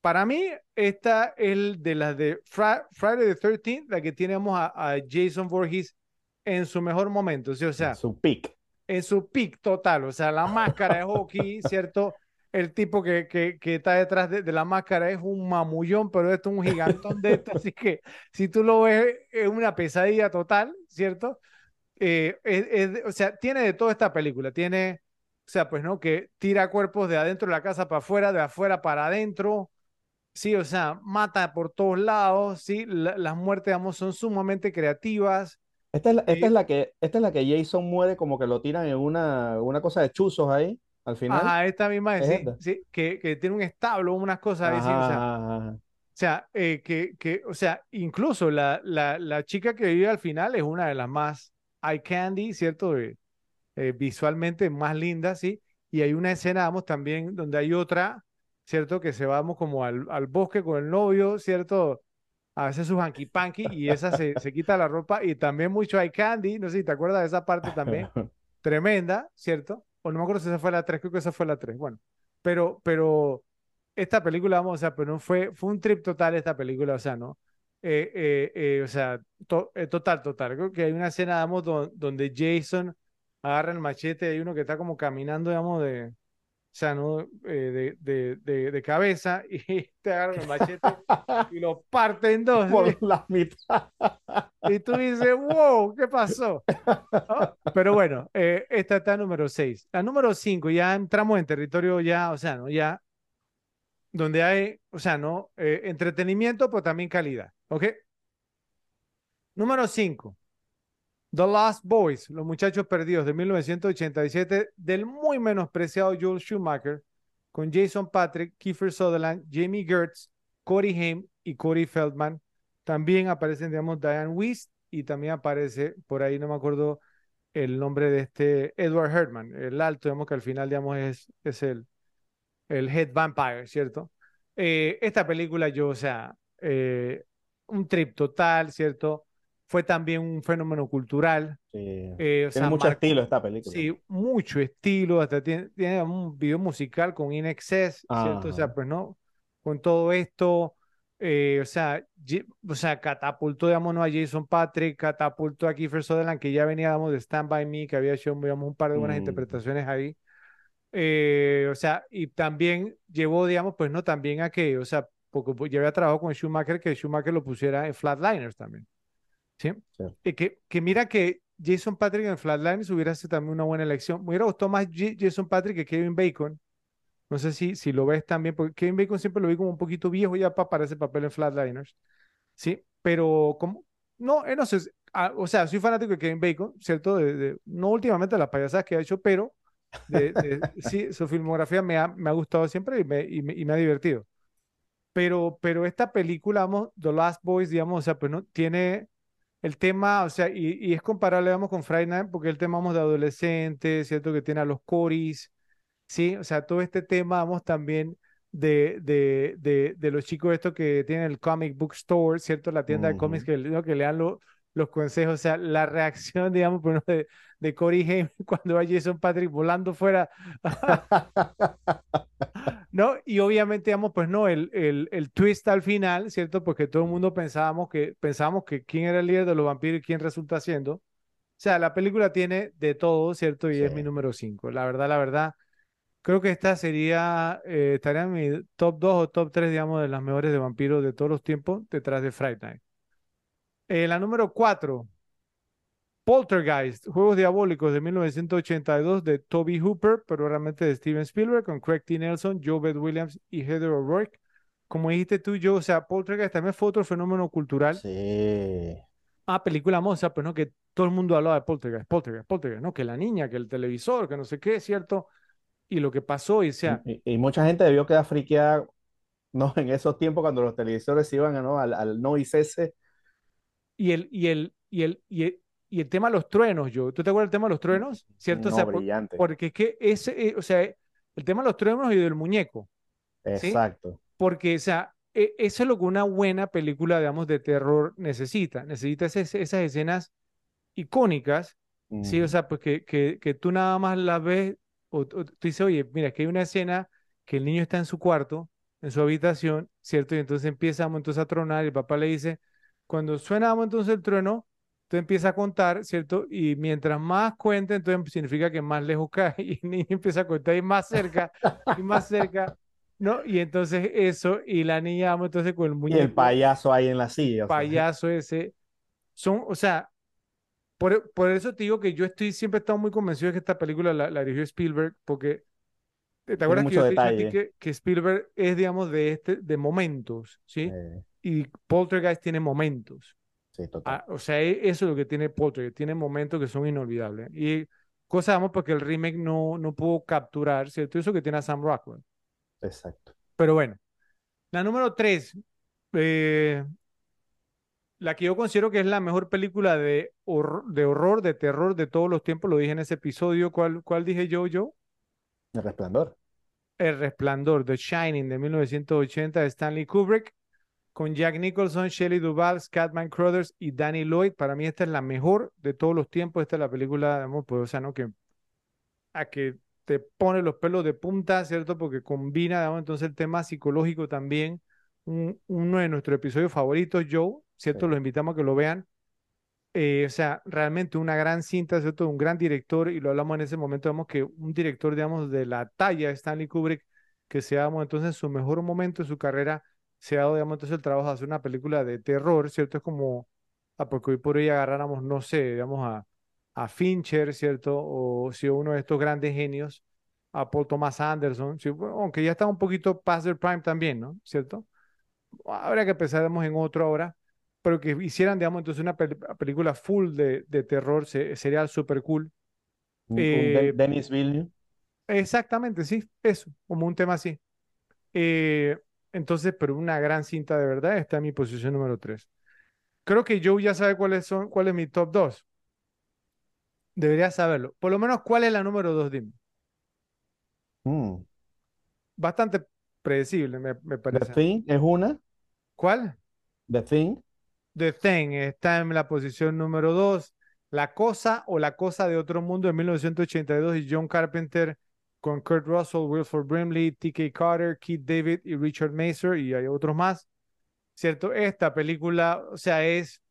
para mí, esta es de las de Fri- Friday the 13th, la que tenemos a, a Jason Voorhees en su mejor momento, ¿sí? o sea, Su pick. en su peak total, o sea, la máscara de hockey, ¿cierto? El tipo que, que, que está detrás de, de la máscara es un mamullón, pero esto es un gigantón de esto, así que si tú lo ves, es una pesadilla total, ¿cierto? Eh, es- o sea, tiene de toda esta película, tiene, o sea, pues, ¿no? Que tira cuerpos de adentro de la casa para afuera, de afuera para adentro, Sí, o sea, mata por todos lados, sí, la- las muertes, digamos, son sumamente creativas. Esta es la, esta Sí. es la que, esta es la que Jason muere como que lo tiran en una, una cosa de chuzos ahí. al final. Ajá, esta misma, ¿Es sí, esta? sí, que, que tiene un establo, unas cosas así, o sea, Ajá, ajá. o sea, eh, que, que, o sea, incluso la, la, la chica que vive al final es una de las más eye candy, ¿cierto? Eh, visualmente más lindas, ¿sí? Y hay una escena, vamos, también donde hay otra, ¿cierto? Que se vamos como al, al bosque con el novio, ¿cierto? A veces su hanky panky y esa se, se quita la ropa y también mucho eye candy, no sé si te acuerdas de esa parte también tremenda, ¿cierto? O no me acuerdo si esa fue la 3, creo que esa fue la 3. Bueno, pero, pero esta película, vamos, o sea, pero no fue, fue un trip total esta película, o sea, ¿no? Eh, eh, eh, o sea, to- eh, total, total. Creo que hay una escena, digamos, don- donde Jason agarra el machete hay uno que está como caminando, digamos, de, o sea, ¿no? Eh, de, de, de, de cabeza y te agarra el machete y lo parte en dos. Por la mitad. Y tú dices, wow, ¿qué pasó? ¿No? Pero bueno, eh, esta está número 6. La número 5, ya entramos en territorio ya, o sea, ¿no? Ya, donde hay, o sea, ¿no? Eh, entretenimiento, pero también calidad, ¿ok? Número 5, The Lost Boys, Los Muchachos Perdidos, de 1987, del muy menospreciado Joel Schumacher, con Jason Patrick, Kiefer Sutherland, Jamie Gertz, Corey Haim y Corey Feldman. También aparecen, digamos, Diane Weiss y también aparece, por ahí no me acuerdo el nombre de este Edward Herman, el alto, digamos que al final, digamos, es, es el, el Head Vampire, ¿cierto? Eh, esta película yo, o sea, eh, un trip total, ¿cierto? Fue también un fenómeno cultural. Sí. eh, o Tiene sea, mucho estilo esta película. Sí, mucho estilo, hasta tiene, tiene un video musical con In Excess, ¿cierto? O sea, pues no, con todo esto, eh, o sea, o sea, catapultó, digamos, ¿no? a Jason Patrick, catapultó a Kiefer Sutherland, que ya venía, digamos, de Stand By Me, que había hecho, digamos, un par de buenas Mm. interpretaciones ahí. Eh, o sea, y también llevó, digamos, pues no, también a que, o sea, porque pues, ya había trabajado con Schumacher, que Schumacher lo pusiera en Flatliners también. ¿Sí? Sí. Y que, que mira que Jason Patrick en Flatliners hubiera sido también una buena elección. Me hubiera gustado más J- Jason Patrick que Kevin Bacon. No sé si, si lo ves también, porque Kevin Bacon siempre lo vi como un poquito viejo ya pa- para ese papel en Flatliners. Sí, pero como, no, eh, no sé, ah, o sea, soy fanático de Kevin Bacon, ¿cierto? De, de- no últimamente las payasadas que ha hecho, pero de- sí, su filmografía me ha, me ha gustado siempre y me, y me, y me ha divertido. Pero, pero esta película, vamos, The Last Boys, digamos, o sea, pues no tiene el tema, o sea, y, y es comparable, vamos, con Friday Night, porque el tema, vamos, de adolescentes, ¿cierto? Que tiene a los coris, ¿sí? O sea, todo este tema, vamos, también de, de, de, de los chicos estos que tienen el comic book store, ¿cierto? La tienda de cómics que, ¿no? que le dan lo- los consejos, o sea, la reacción, digamos, por de, de Corey Haim cuando va Jason Patrick volando fuera, ¿no? Y obviamente, digamos, pues no, el, el, el twist al final, ¿cierto? Porque todo el mundo pensábamos que, pensábamos que quién era el líder de los vampiros y quién resulta siendo. O sea, la película tiene de todo, ¿cierto? Y es mi número 5. La verdad, la verdad, creo que esta sería, eh, estaría en mi top 2 o top 3, digamos, de las mejores de vampiros de todos los tiempos, detrás de Fright Night. Eh, la número 4, Poltergeist, Juegos Diabólicos de 1982 de Toby Hooper, pero realmente de Steven Spielberg, con Craig T. Nelson, Joe Beth Williams y Heather O'Rourke. Como dijiste tú, yo, o sea, Poltergeist también fue otro fenómeno cultural. Sí. Ah, película moza, pues no, que todo el mundo hablaba de Poltergeist, Poltergeist, Poltergeist, ¿no? Que la niña, que el televisor, que no sé qué, ¿cierto? Y lo que pasó, y sea, Y, y mucha gente debió quedar friqueada, ¿no? En esos tiempos cuando los televisores iban, ¿no? Al, al noise ese. Y el, y el, y el, y el, y el tema de los truenos, yo, ¿tú te acuerdas del tema de los truenos? ¿Cierto? O No, por- brillante. porque es que ese, eh, o sea, el tema de los truenos y del muñeco, ¿sí? Exacto. porque, o sea, e- eso es lo que una buena película, digamos, de terror necesita. Necesita esas, esas escenas icónicas, ¿sí? O sea, pues que, que, que tú nada más las ves, o, o tú dices, oye, mira, que hay una escena que el niño está en su cuarto, en su habitación, ¿cierto? Y entonces empieza entonces a tronar y el papá le dice, cuando suena entonces el trueno, tú empiezas a contar, ¿cierto? Y mientras más cuenta, entonces significa que más lejos cae y el niño empieza a contar y más cerca y más cerca, ¿no? Y entonces eso, y la niña, vamos, entonces con el Y el muñeco, payaso ahí en la silla. o sea. payaso ese, son, o sea, por, por eso te digo que yo estoy siempre he estado muy convencido de que esta película la, la dirigió Spielberg, porque ¿te acuerdas que yo te dicho a ti que, que Spielberg es, digamos, de este, de momentos, ¿sí? Eh, Y Poltergeist tiene momentos. sí, total. Ah, o sea, e- eso es lo que tiene Poltergeist, tiene momentos que son inolvidables. Y Cosa, digamos, porque el remake no, no pudo capturar, ¿cierto? Eso que tiene a Sam Rockwell. Exacto. Pero bueno, la número tres, eh, la que yo considero que es la mejor película de horror, de horror, de terror de todos los tiempos, lo dije en ese episodio. ¿Cuál, cuál dije yo, yo? El resplandor. El Resplandor, The Shining de 1980 de Stanley Kubrick, con Jack Nicholson, Shelley Duvall, Scatman Crothers y Danny Lloyd. Para mí esta es la mejor de todos los tiempos. Esta es la película, digamos, pues, o sea, ¿no? Que, a que te pone los pelos de punta, ¿cierto? Porque combina, digamos, entonces el tema psicológico también. Un- uno de nuestros episodios favoritos, Joe, ¿cierto? Sí. Los invitamos a que lo vean. Eh, o sea, realmente una gran cinta, ¿cierto? Un gran director, y lo hablamos en ese momento, digamos que un director, digamos, de la talla de Stanley Kubrick, que se ha dado entonces en su mejor momento de su carrera, se ha dado, digamos, entonces el trabajo de hacer una película de terror, ¿cierto? Es como, ah, porque hoy por hoy agarráramos, no sé, digamos, a, a Fincher, ¿cierto? O si uno de estos grandes genios, a Paul Thomas Anderson, sí, bueno, aunque ya está un poquito past their prime también, ¿no? ¿Cierto? Habría que pensar, digamos, en otro ahora, pero que hicieran, digamos, entonces una pel- película full de, de terror se- sería súper cool. Un, Eh, De- Denis Villeneuve. Exactamente, sí, eso, como un tema así. Eh, entonces, pero una gran cinta de verdad está en mi posición número 3. Creo que Joe ya sabe cuáles son, cuál es mi top 2. Debería saberlo. Por lo menos, ¿cuál es la número 2? Dime. Mm. Bastante predecible, me, me The parece. Thing es una. ¿Cuál? The Thing. The Thing está en la posición número 2. La Cosa o La Cosa de Otro Mundo de 1982 y John Carpenter con Kurt Russell, Wilford Brimley, T.K. Carter, Keith David y Richard Mazer y hay otros más. ¿Cierto? Esta película, o sea, es...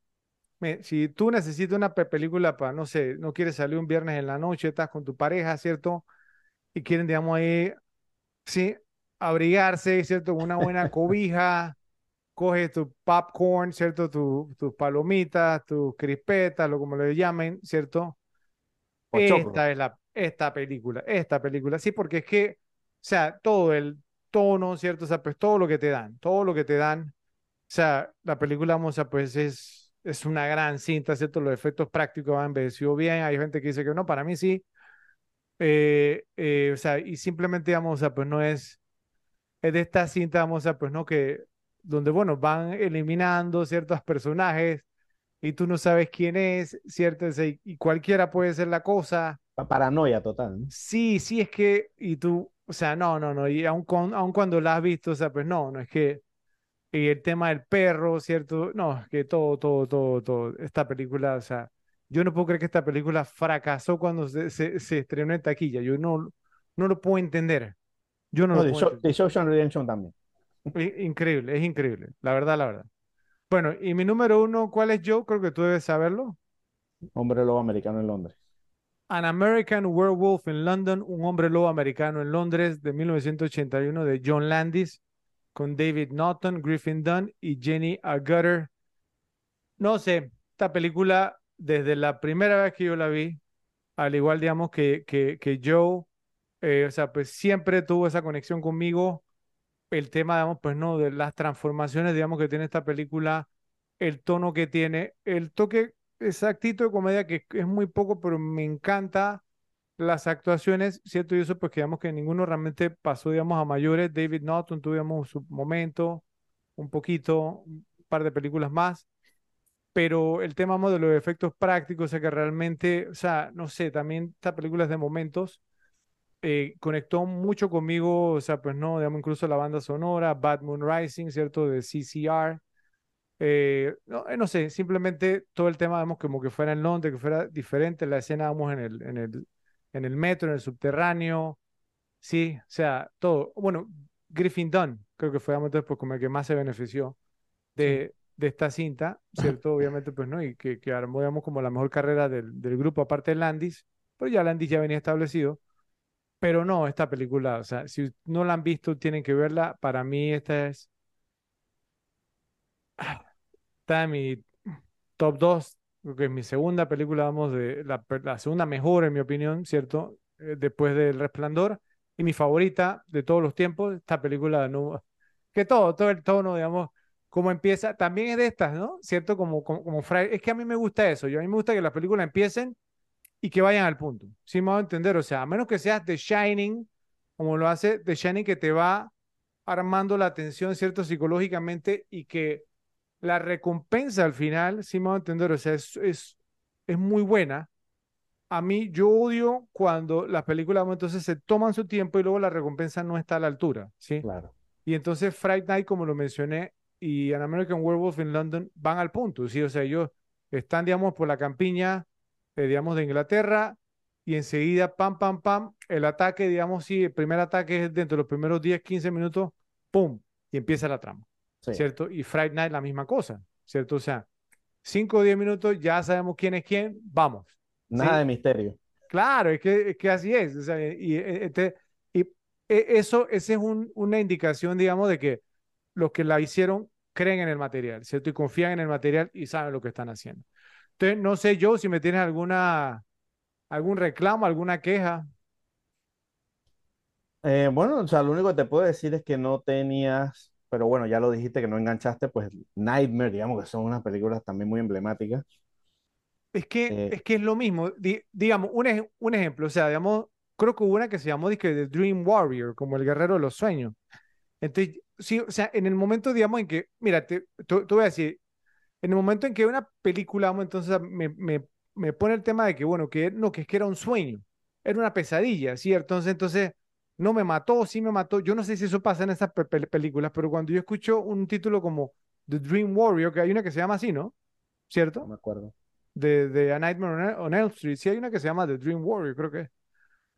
Si tú necesitas una pe- película para, no sé, no quieres salir un viernes en la noche, estás con tu pareja, ¿cierto? Y quieren, digamos, ahí, sí, abrigarse, ¿cierto? Una buena cobija, coges tu popcorn, ¿cierto? Tu- tus palomitas, tus crispetas, lo como le llamen, ¿cierto? Esta es la, esta película, esta película, sí, porque es que, o sea, todo el tono, ¿cierto? O sea, pues todo lo que te dan, todo lo que te dan, o sea, la película, vamos a, pues es, es una gran cinta, ¿cierto? Los efectos prácticos han envejecido bien, hay gente que dice que no, para mí sí, eh, eh, o sea, y simplemente, vamos a, pues no es, es de esta cinta, vamos a, pues no, que, donde, bueno, van eliminando ciertos personajes y tú no sabes quién es, ¿cierto? O sea, y cualquiera puede ser la cosa. Pa- Paranoia total. ¿no? Sí, sí, es que, y tú, o sea, no, no, no, y aun, con- aun cuando la has visto, o sea, pues no, no es que, y el tema del perro, ¿cierto? No, es que todo, todo, todo, todo, esta película, o sea, yo no puedo creer que esta película fracasó cuando se, se, se estrenó en taquilla, yo no, no lo puedo entender, yo no No, lo The, puedo Show-. The Shawshank Redemption también. Increíble, es increíble, la verdad, la verdad. Bueno, y mi número uno, ¿cuál es Joe? Creo que tú debes saberlo. Hombre lobo americano en Londres. An American Werewolf in London, un hombre lobo americano en Londres de 1981 de John Landis con David Naughton, Griffin Dunn y Jenny Agutter. No sé, esta película desde la primera vez que yo la vi, al igual digamos que, que, que Joe, eh, o sea, pues siempre tuvo esa conexión conmigo. El tema, digamos, pues no, de las transformaciones, digamos, que tiene esta película, el tono que tiene, el toque exactito de comedia que es muy poco, pero me encanta las actuaciones, ¿cierto? Y eso pues que digamos que ninguno realmente pasó, digamos, a mayores. David Naughton tuvimos su momento, un poquito, un par de películas más, pero el tema de los efectos prácticos, o sea que realmente, o sea, no sé, también esta película es de momentos, eh, conectó mucho conmigo, o sea, pues no, digamos, incluso la banda sonora, Bad Moon Rising, ¿cierto? De CCR. Eh, no, eh, no sé, simplemente todo el tema, vemos como que fuera en Londres, que fuera diferente, la escena, vamos, en el, en el, en el metro, en el subterráneo, sí, o sea, todo. Bueno, Griffin Dunn, creo que fue, entonces, pues como el que más se benefició de, de esta cinta, ¿cierto? Obviamente, pues, ¿no? Y que, que armó, digamos, como la mejor carrera del, del grupo, aparte de Landis, pero ya Landis ya venía establecido. Pero no, esta película, o sea, si no la han visto, tienen que verla. Para mí, esta es. Está en mi top 2, creo que es mi segunda película, vamos, de la, segunda mejor, en mi opinión, ¿cierto? Eh, después del Resplandor. Y mi favorita de todos los tiempos, esta película, no, que todo, todo el tono, digamos, como empieza, también es de estas, ¿no? ¿Cierto? Como, como, como es que a mí me gusta eso, yo a mí me gusta que las películas empiecen y que vayan al punto. ¿Sí me va a entender? O sea, a menos que seas The Shining, como lo hace The Shining, que te va armando la atención, ¿cierto? Psicológicamente y que la recompensa al final, sí me va a entender, o sea, es, es, es muy buena. A mí, yo odio cuando las películas entonces se toman su tiempo y luego la recompensa no está a la altura, ¿sí? Claro. Y entonces Friday Night, como lo mencioné, y An American Werewolf in London van al punto, ¿sí? O sea, ellos están, digamos, por la campiña, eh, digamos, de Inglaterra, y enseguida, pam, pam, pam, el ataque, digamos, sí, el primer ataque es dentro de los primeros 10, 15 minutos, pum, y empieza la trama, Sí. ¿cierto? Y Friday Night la misma cosa, ¿cierto? O sea, 5 o 10 minutos, ya sabemos quién es quién, vamos. Nada Sí. de misterio. Claro, es que, es que así es. O sea, y, este- y eh, eso, esa es un- una indicación, digamos, de que los que la hicieron creen en el material, ¿cierto? Y confían en el material y saben lo que están haciendo. Entonces, no sé yo si me tienes alguna, algún reclamo, alguna queja. Eh, bueno, o sea, lo único que te puedo decir es que no tenías, pero bueno, ya lo dijiste que no enganchaste, pues Nightmare, digamos que son unas películas también muy emblemáticas. Es que, Eh, es que es lo mismo. Di- digamos, un, ej- un ejemplo, o sea, digamos, creo que hubo una que se llamó dizque, The Dream Warrior, como el guerrero de los sueños. Entonces, sí, o sea, en el momento, digamos, en que, mira, te, te- te voy a decir, en el momento en que una película, vamos, entonces me, me, me pone el tema de que, bueno, que no, que es que era un sueño, era una pesadilla, ¿cierto? Entonces, entonces, no me mató, sí me mató. Yo no sé si eso pasa en esas pe- pe- películas, pero cuando yo escucho un título como The Dream Warrior, que hay una que se llama así, ¿no? no ¿Cierto? me acuerdo. De, de A Nightmare on El- on Elm Street, sí hay una que se llama The Dream Warrior, creo que es.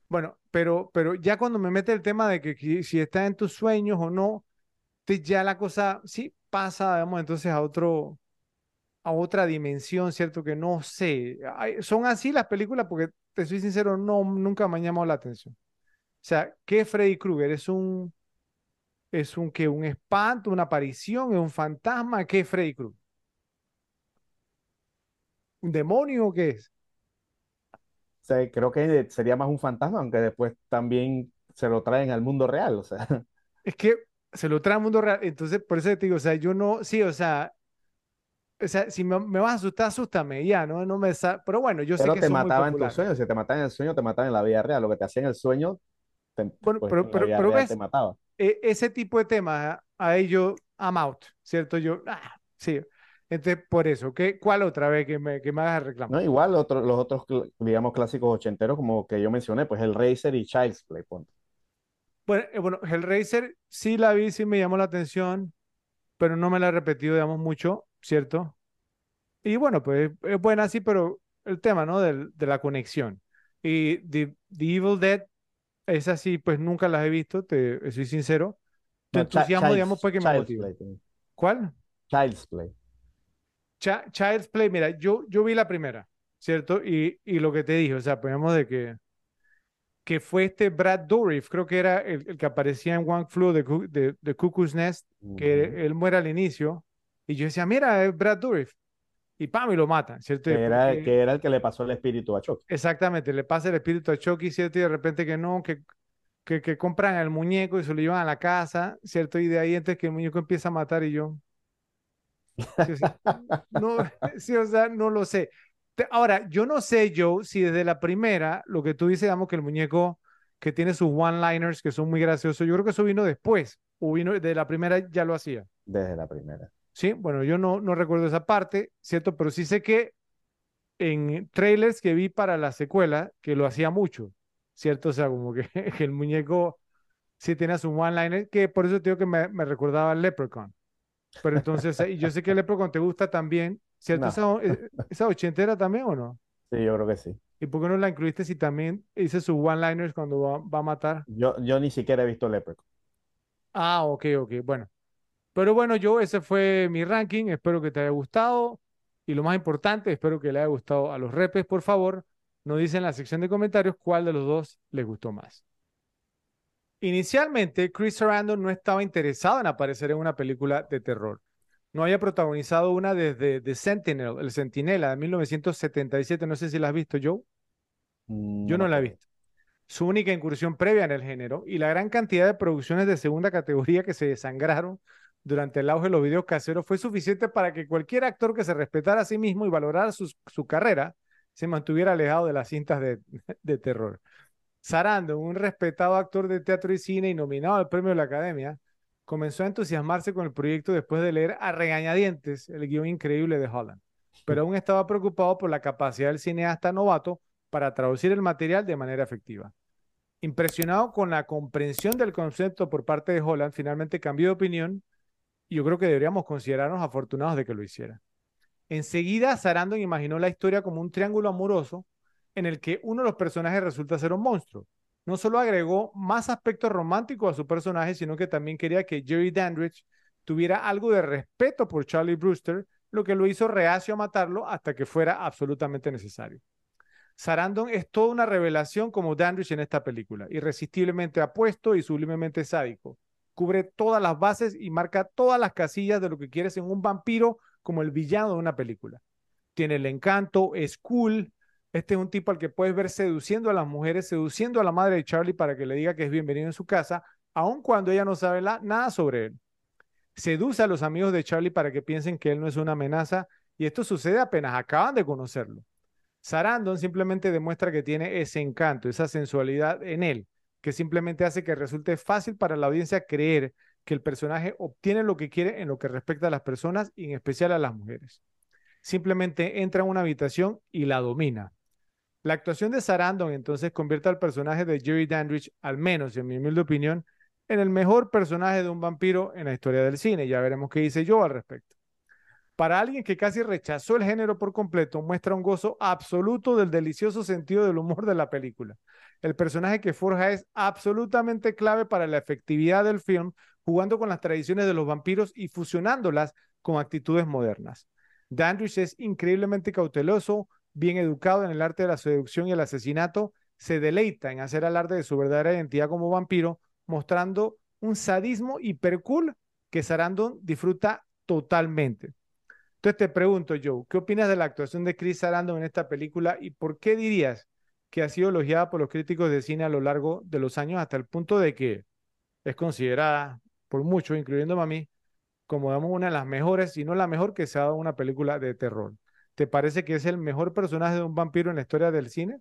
Bueno, pero, pero ya cuando me mete el tema de que, que si está en tus sueños o no, te- ya la cosa sí pasa, digamos, entonces a otro, a otra dimensión, ¿cierto? Que no sé. Ay, son así las películas porque, te soy sincero, no, nunca me han llamado la atención. O sea, ¿qué es Freddy Krueger? ¿Es un, es un, qué, un espanto, una aparición, es un fantasma? ¿Qué es Freddy Krueger? ¿Un demonio o qué es? O sea, creo que sería más un fantasma, aunque después también se lo traen al mundo real, o sea. Es que se lo trae al mundo real. Entonces, por eso te digo, o sea, yo no, sí, o sea, o sea, si me, me vas a asustar, asústame, ya, ¿no? No me Pero bueno, yo sé Pero que te mataban en tus sueños, si te mataban en el sueño, te mataban en la vida real. Lo que te hacía en el sueño, te- Bueno, pues pero, pero, pero ves, te mataba. e- ese tipo de temas, a, a ellos, I'm out, ¿cierto? Yo, ah, sí. Entonces, por eso, ¿qué, ¿cuál otra vez que me, que me hagas reclamar? ¿no? Igual otro- los otros, digamos, clásicos ochenteros, como que yo mencioné, pues el Racer y Child's Play, ponte. Bueno, eh, bueno, Hellraiser sí la vi, sí me llamó la atención, pero no me la he repetido, digamos, mucho, ¿cierto? Y bueno, pues es buena sí, pero el tema, ¿no? Del, de la conexión. Y The, The Evil Dead, esa sí, pues nunca las he visto, te soy sincero. Tu No, entusiasmo, digamos, que me también. ¿Cuál? Child's Play. Cha- Child's Play, mira, yo, yo vi la primera, ¿cierto? Y, y lo que te dije, o sea, ponemos de que, que fue este Brad Dourif, creo que era el, el que aparecía en One Flew de, de, de Cuckoo's Nest, que él muere al inicio, y yo decía, mira, es Brad Dourif, y pam, y lo matan, ¿cierto? Que era, porque- que era el que le pasó el espíritu a Chucky. Exactamente, le pasa el espíritu a Chucky, ¿cierto? Y de repente que no, que, que, que compran al muñeco y se lo llevan a la casa, ¿cierto? Y de ahí entonces que el muñeco empieza a matar y yo... Sí, o sea, no, sí, o sea, no lo sé. Ahora, yo no sé, Joe, si desde la primera, lo que tú dices, digamos que el muñeco que tiene sus one-liners que son muy graciosos, yo creo que eso vino después, o vino de la primera ya lo hacía. Desde la primera. Sí, bueno, yo no, no recuerdo esa parte, ¿cierto? Pero sí sé que en trailers que vi para la secuela, que lo hacía mucho, ¿cierto? O sea, como que, que el muñeco sí tenía su one-liner, que por eso te digo que me, me recordaba al Leprechaun. Pero entonces, y yo sé que el Leprechaun te gusta también, ¿cierto? No. Esa, eh, esa ochentera también o no? Sí, yo creo que sí. ¿Y por qué no la incluiste si también hice sus one-liners cuando va, va a matar? Yo, yo ni siquiera he visto Leprechaun. Ah, ok, ok, bueno. Pero bueno, yo ese fue mi ranking, espero que te haya gustado y lo más importante, espero que le haya gustado a los repes, por favor, nos dicen en la sección de comentarios cuál de los dos les gustó más. Inicialmente, Chris Sarandon no estaba interesado en aparecer en una película de terror. No había protagonizado una desde The Sentinel, El Centinela, de 1977, no sé si la has visto, Joe. Mm, Yo no la he visto. Su única incursión previa en el género y la gran cantidad de producciones de segunda categoría que se desangraron durante el auge de los videos caseros fue suficiente para que cualquier actor que se respetara a sí mismo y valorara sus- su carrera se mantuviera alejado de las cintas de, de terror. Sarandon, un respetado actor de teatro y cine y nominado al premio de la Academia, comenzó a entusiasmarse con el proyecto después de leer a regañadientes el guion increíble de Holland, pero aún estaba preocupado por la capacidad del cineasta novato para traducir el material de manera efectiva. Impresionado con la comprensión del concepto por parte de Holland, finalmente cambió de opinión yo creo que deberíamos considerarnos afortunados de que lo hiciera. Enseguida, Sarandon imaginó la historia como un triángulo amoroso en el que uno de los personajes resulta ser un monstruo. No solo agregó más aspectos románticos a su personaje, sino que también quería que Jerry Dandridge tuviera algo de respeto por Charlie Brewster, lo que lo hizo reacio a matarlo hasta que fuera absolutamente necesario. Sarandon es toda una revelación como Dandridge en esta película, irresistiblemente apuesto y sublimemente sádico. Cubre todas las bases y marca todas las casillas de lo que quieres en un vampiro como el villano de una película. Tiene el encanto, es cool, este es un tipo al que puedes ver seduciendo a las mujeres, seduciendo a la madre de Charlie para que le diga que es bienvenido en su casa, aun cuando ella no sabe nada sobre él. Seduce a los amigos de Charlie para que piensen que él no es una amenaza y esto sucede apenas acaban de conocerlo. Sarandon simplemente demuestra que tiene ese encanto, esa sensualidad en él, que simplemente hace que resulte fácil para la audiencia creer que el personaje obtiene lo que quiere en lo que respecta a las personas y en especial a las mujeres. Simplemente entra en una habitación y la domina. La actuación de Sarandon entonces convierte al personaje de Jerry Dandridge, al menos en mi humilde opinión, en el mejor personaje de un vampiro en la historia del cine. Ya veremos qué hice yo al respecto. Para alguien que casi rechazó el género por completo, muestra un gozo absoluto del delicioso sentido del humor de la película. El personaje que forja es absolutamente clave para la efectividad del film, jugando con las tradiciones de los vampiros y fusionándolas con actitudes modernas. Dandridge es increíblemente cauteloso, bien educado en el arte de la seducción y el asesinato, se deleita en hacer alarde de su verdadera identidad como vampiro, mostrando un sadismo hipercool que Sarandon disfruta totalmente. Entonces te pregunto, Joe, ¿qué opinas de la actuación de Chris Sarandon en esta película y por qué dirías que ha sido elogiada por los críticos de cine a lo largo de los años hasta el punto de que es considerada por muchos, incluyéndome a mí, como una de las mejores, si no la mejor que se ha dado una película de terror? ¿Te parece que es el mejor personaje de un vampiro en la historia del cine?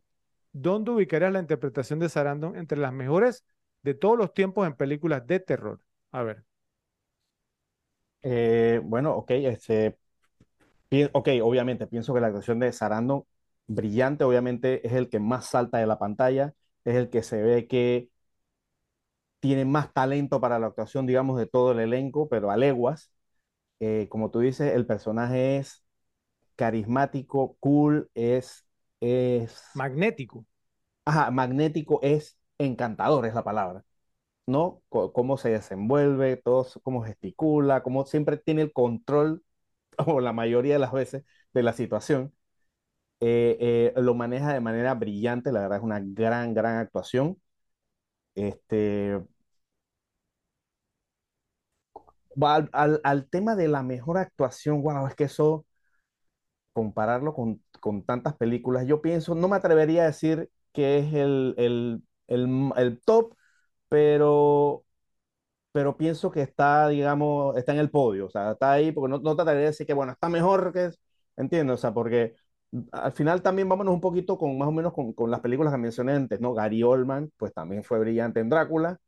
¿Dónde ubicarías la interpretación de Sarandon entre las mejores de todos los tiempos en películas de terror? A ver. Eh, bueno, ok, este, ok, obviamente pienso que la actuación de Sarandon, brillante, obviamente es el que más salta de la pantalla, es el que se ve que tiene más talento para la actuación, digamos, de todo el elenco, pero a leguas. Eh, como tú dices, el personaje es carismático, cool, es, es... Magnético. Ajá, magnético es encantador, es la palabra. ¿No? cómo se desenvuelve, todo, cómo gesticula, cómo siempre tiene el control, o la mayoría de las veces, de la situación. Eh, eh, lo maneja de manera brillante, la verdad es una gran, gran actuación. Este, al, al, al, tema de la mejor actuación, wow, es que eso compararlo con, con, tantas películas, yo pienso, no me atrevería a decir que es el, el, el, el top, pero, pero pienso que está, digamos, está en el podio, o sea, está ahí, porque no, no te atrevería a decir que, bueno, está mejor que, entiendo, o sea, porque al final también vámonos un poquito con más o menos con, con las películas que mencioné antes, ¿no? Gary Oldman, pues también fue brillante en Drácula,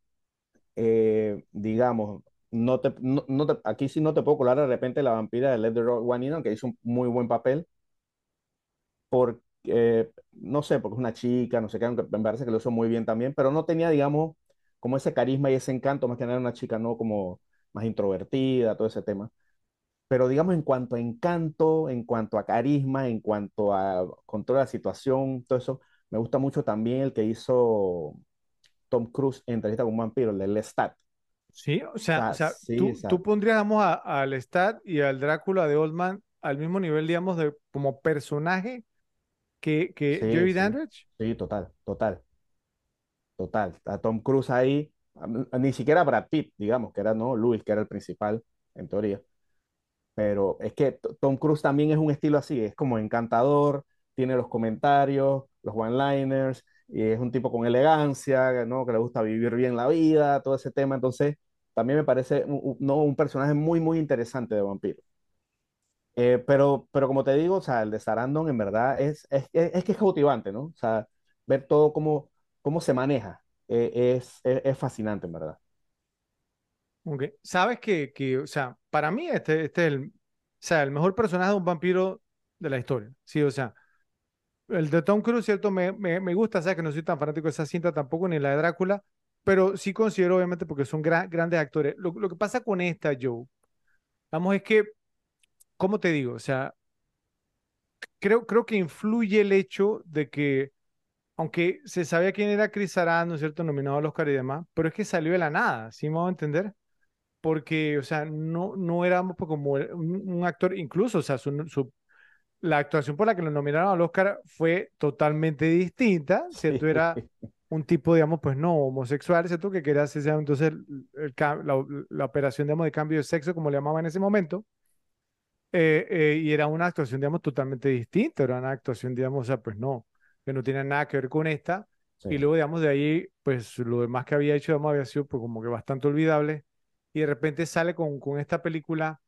eh, digamos, no te, no, te, aquí sí no te puedo colar de repente la vampira de Let the One In, que hizo un muy buen papel, porque, eh, no sé, porque es una chica, no sé qué, aunque me parece que lo hizo muy bien también, pero no tenía, digamos, como ese carisma y ese encanto, más que nada una chica, ¿no? Como más introvertida, todo ese tema. Pero digamos, en cuanto a encanto, en cuanto a carisma, en cuanto a control de la situación, todo eso, me gusta mucho también el que hizo Tom Cruise en Entrevista con un vampiro, el de Lestat. Sí, o sea, o sea, tú, pondrías al Lestat y al Drácula de Oldman al mismo nivel, digamos, de como personaje que, que Jerry Dandridge. Sí, total, total. Total. A Tom Cruise ahí, ni siquiera Brad Pitt, digamos, que era, ¿no? Luis, que era el principal, en teoría. Pero es que Tom Cruise también es un estilo así, es como encantador, tiene los comentarios, los one-liners, y es un tipo con elegancia, ¿no? Que le gusta vivir bien la vida, todo ese tema. Entonces, también me parece un, ¿no? un personaje muy, muy interesante de vampiro. Eh, pero, pero como te digo, o sea, el de Sarandon en verdad es, es, es, es que es cautivante, ¿no? O sea, ver todo cómo, cómo se maneja eh, es, es, fascinante, en verdad. Ok. Sabes que, que, o sea, para mí este, este es el, o sea, el mejor personaje de un vampiro de la historia. Sí, o sea, el de Tom Cruise, cierto, me, me, me gusta, sea, que no soy tan fanático de esa cinta tampoco, ni la de Drácula, pero sí considero, obviamente, porque son gran- grandes actores. Lo, lo que pasa con esta, Joe, vamos, es que, ¿cómo te digo? O sea, creo, creo que influye el hecho de que, aunque se sabía quién era Chris Sarandon, ¿cierto? Nominado al Oscar y demás, pero es que salió de la nada, ¿sí me voy a entender? Porque, o sea, no, no pues, como un, un actor, incluso, o sea, su, su- la actuación por la que lo nominaron al Oscar fue totalmente distinta, ¿cierto? Era un tipo, digamos, pues no homosexual, ¿cierto? Que quería hacer entonces el- el la operación, digamos, de cambio de sexo, como le llamaban en ese momento. eh, eh, y era una actuación, digamos, totalmente distinta, era una actuación, digamos, o sea, pues no, que no tiene nada que ver con esta. Sí. Y luego, digamos, de ahí, pues lo demás que había hecho, digamos, había sido pues como que bastante olvidable. Y de repente sale con, con esta película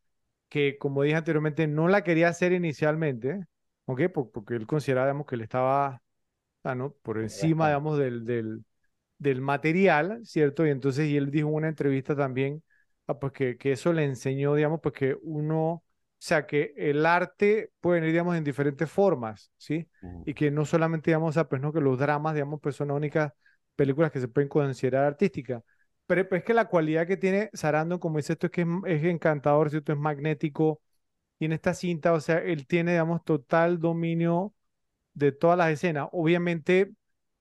que, como dije anteriormente, no la quería hacer inicialmente, ¿ok? Por- porque él consideraba, digamos, que le estaba, ah, ¿no? Por encima, digamos, del, del, del material, ¿cierto? Y entonces, y él dijo en una entrevista también, ah, pues que, que eso le enseñó, digamos, pues que uno, o sea, que el arte puede venir, digamos, en diferentes formas, ¿sí? Y que no solamente, digamos, ah, pues no, que los dramas, digamos, pues son las únicas películas que se pueden considerar artísticas. Pero pues, es que la cualidad que tiene Sarandon, como dice esto, es que es, es encantador, ¿cierto? Es magnético. Y en esta cinta, o sea, él tiene, digamos, total dominio de todas las escenas. Obviamente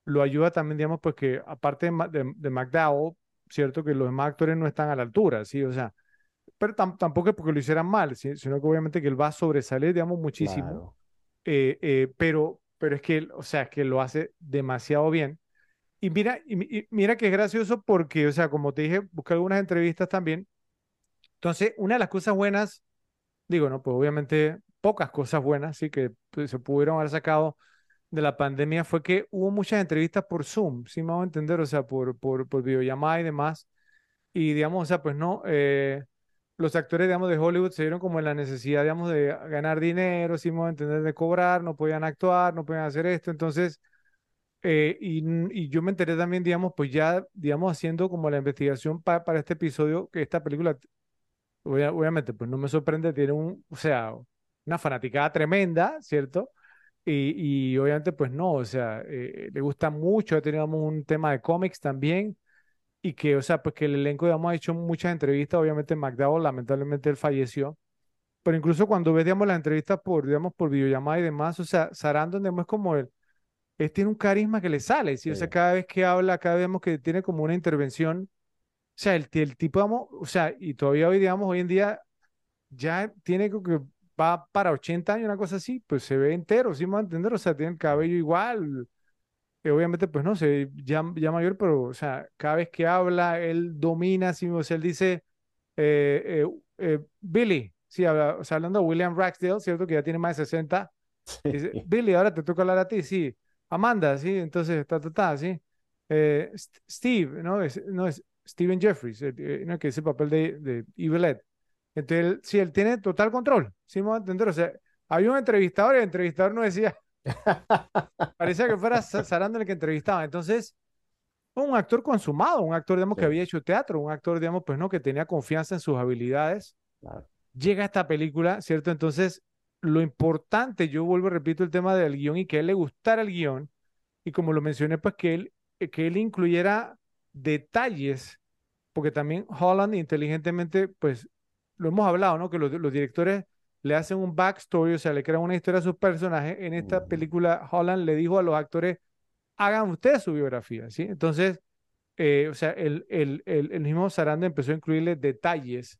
lo ayuda también, digamos, pues que aparte de, de, de McDowell, cierto que los demás actores no están a la altura, ¿sí? O sea, pero tam- tampoco es porque lo hicieran mal. Sino que obviamente que él va a sobresalir, digamos, muchísimo. Claro. eh, eh, pero, pero es que, o sea, es que lo hace demasiado bien. Y mira, y, y mira que es gracioso porque, o sea, como te dije, busqué algunas entrevistas también. Entonces, una de las cosas buenas, digo, no, pues obviamente pocas cosas buenas, sí, que pues, se pudieron haber sacado de la pandemia fue que hubo muchas entrevistas por Zoom, sí me hago entender, o sea, por, por, por videollamada y demás. Y digamos, o sea, pues no, eh, los actores, digamos, de Hollywood se vieron como en la necesidad, digamos, de ganar dinero, me hago entender, de cobrar, no podían actuar, no podían hacer esto. Entonces, eh, y, yo me enteré también, digamos, pues ya, digamos, haciendo como la investigación pa- para este episodio, que esta película, obvia- obviamente, pues no me sorprende, tiene un, o sea, una fanaticada tremenda, ¿cierto? Y, y obviamente, pues no, o sea, eh, le gusta mucho, teníamos un tema de cómics también, y que, o sea, pues que el elenco, digamos, ha hecho muchas entrevistas, obviamente McDowell, lamentablemente él falleció, pero incluso cuando ves, digamos, las entrevistas por, digamos, por videollamada y demás, o sea, Sarandon, digamos, es como él, él tiene un carisma que le sale, ¿sí? O sea, cada vez que habla, cada vez vemos que tiene como una intervención, o sea, el, el tipo, digamos, o sea, y todavía hoy, digamos, hoy en día ya tiene que va para 80 años, una cosa así, pues se ve entero, ¿sí me va a entender? O sea, tiene el cabello igual, eh, obviamente, pues no sé, ya, ya mayor, pero, o sea, cada vez que habla, él domina, ¿sí? O sea, él dice, eh, eh, Billy, sí, habla, o sea, hablando de William Ragsdale, ¿cierto? Que ya tiene más de 60, dice, Sí. Billy, ahora te toca hablar a ti, sí, Amanda, sí, entonces, ta, ta, ta, sí, Eh, St- Steve, ¿no? Es, no, es Steven Jeffries, eh, ¿no? Que es el papel de, de. Entonces, él, sí, él tiene total control, ¿sí me va a entender? O sea, había un entrevistador y el entrevistador no decía, parecía que fuera Sa- Sarandon el que entrevistaba. Entonces, un actor consumado, un actor, digamos, que había hecho teatro, un actor, digamos, pues no, que tenía confianza en sus habilidades. Claro. Llega a esta película, ¿cierto? Entonces, lo importante, yo vuelvo y repito el tema del guion y que a él le gustara el guion, y como lo mencioné, pues que él, eh, que él incluyera detalles, porque también Holland inteligentemente, pues lo hemos hablado, ¿no? Que los, los directores le hacen un backstory, o sea, le crean una historia a sus personajes. En esta película, Holland le dijo a los actores, hagan ustedes su biografía, ¿sí? Entonces, eh, o sea, el, el, el, el mismo Sarandon empezó a incluirle detalles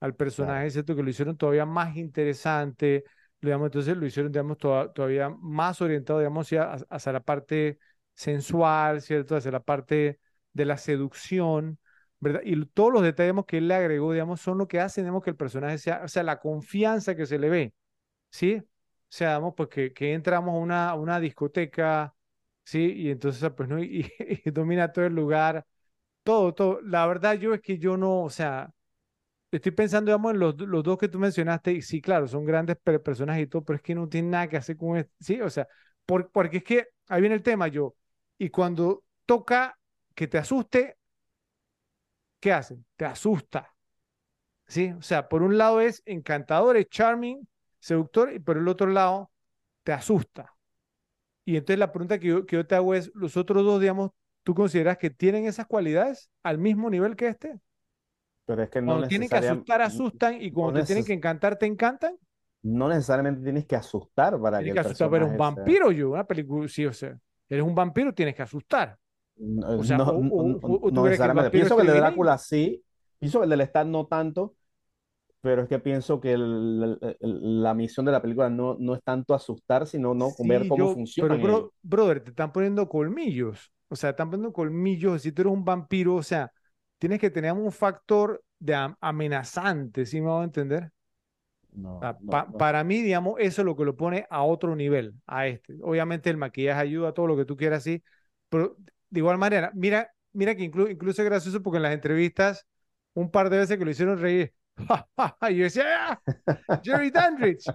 al personaje. ¿cierto? Que lo hicieron todavía más interesante, digamos, entonces lo hicieron, digamos, toda- todavía más orientado, digamos, hacia, hacia la parte sensual, ¿cierto? Hacia la parte de la seducción, ¿verdad? Y todos los detalles que él le agregó, digamos, son lo que hacen, digamos, que el personaje sea, o sea, la confianza que se le ve, ¿sí? O sea, digamos, pues que, entramos a una, una discoteca, ¿sí? Y entonces, pues, ¿no? Y, domina todo el lugar, todo, todo. La verdad, yo es que yo no, o sea, estoy pensando, digamos, en los, los dos que tú mencionaste, y sí, claro, son grandes per- personajes y todo, pero es que no tienen nada que hacer con esto, sí, o sea, por- porque es que ahí viene el tema, yo, y cuando toca que te asuste, ¿qué hacen? Te asusta, ¿sí? O sea, por un lado es encantador, es charming, seductor, y por el otro lado te asusta. Y entonces la pregunta que yo, que yo te hago es, ¿los otros dos, digamos, tú consideras que tienen esas cualidades al mismo nivel que este? Pero es que no Cuando tienen que asustar, asustan, y cuando te tienen que encantar, te encantan. no necesariamente tienes que asustar para que Tienes el que asustar, pero un sea- vampiro, yo, una película, sí, o sea, eres un vampiro, tienes que asustar. O sea, no, o- o- no- que Pienso que el de. Drácula sí, pienso que el del Stab no tanto, pero es que pienso que el- el- el- la misión de la película no, no es tanto asustar, sino no ver Sí, cómo yo- funcionan pero, bro- brother, te están poniendo colmillos. O sea, están poniendo colmillos. Si tú eres un vampiro, o sea, tienes que tener un factor de am- amenazante, ¿sí me voy a entender? No, sea, no, pa- no. para mí, digamos, eso es lo que lo pone a otro nivel, a este. Obviamente el maquillaje ayuda, todo lo que tú quieras, sí, pero de igual manera, mira, mira que inclu- incluso es gracioso porque en las entrevistas, un par de veces que lo hicieron reír, y yo decía, "Ah, Jerry Dandridge,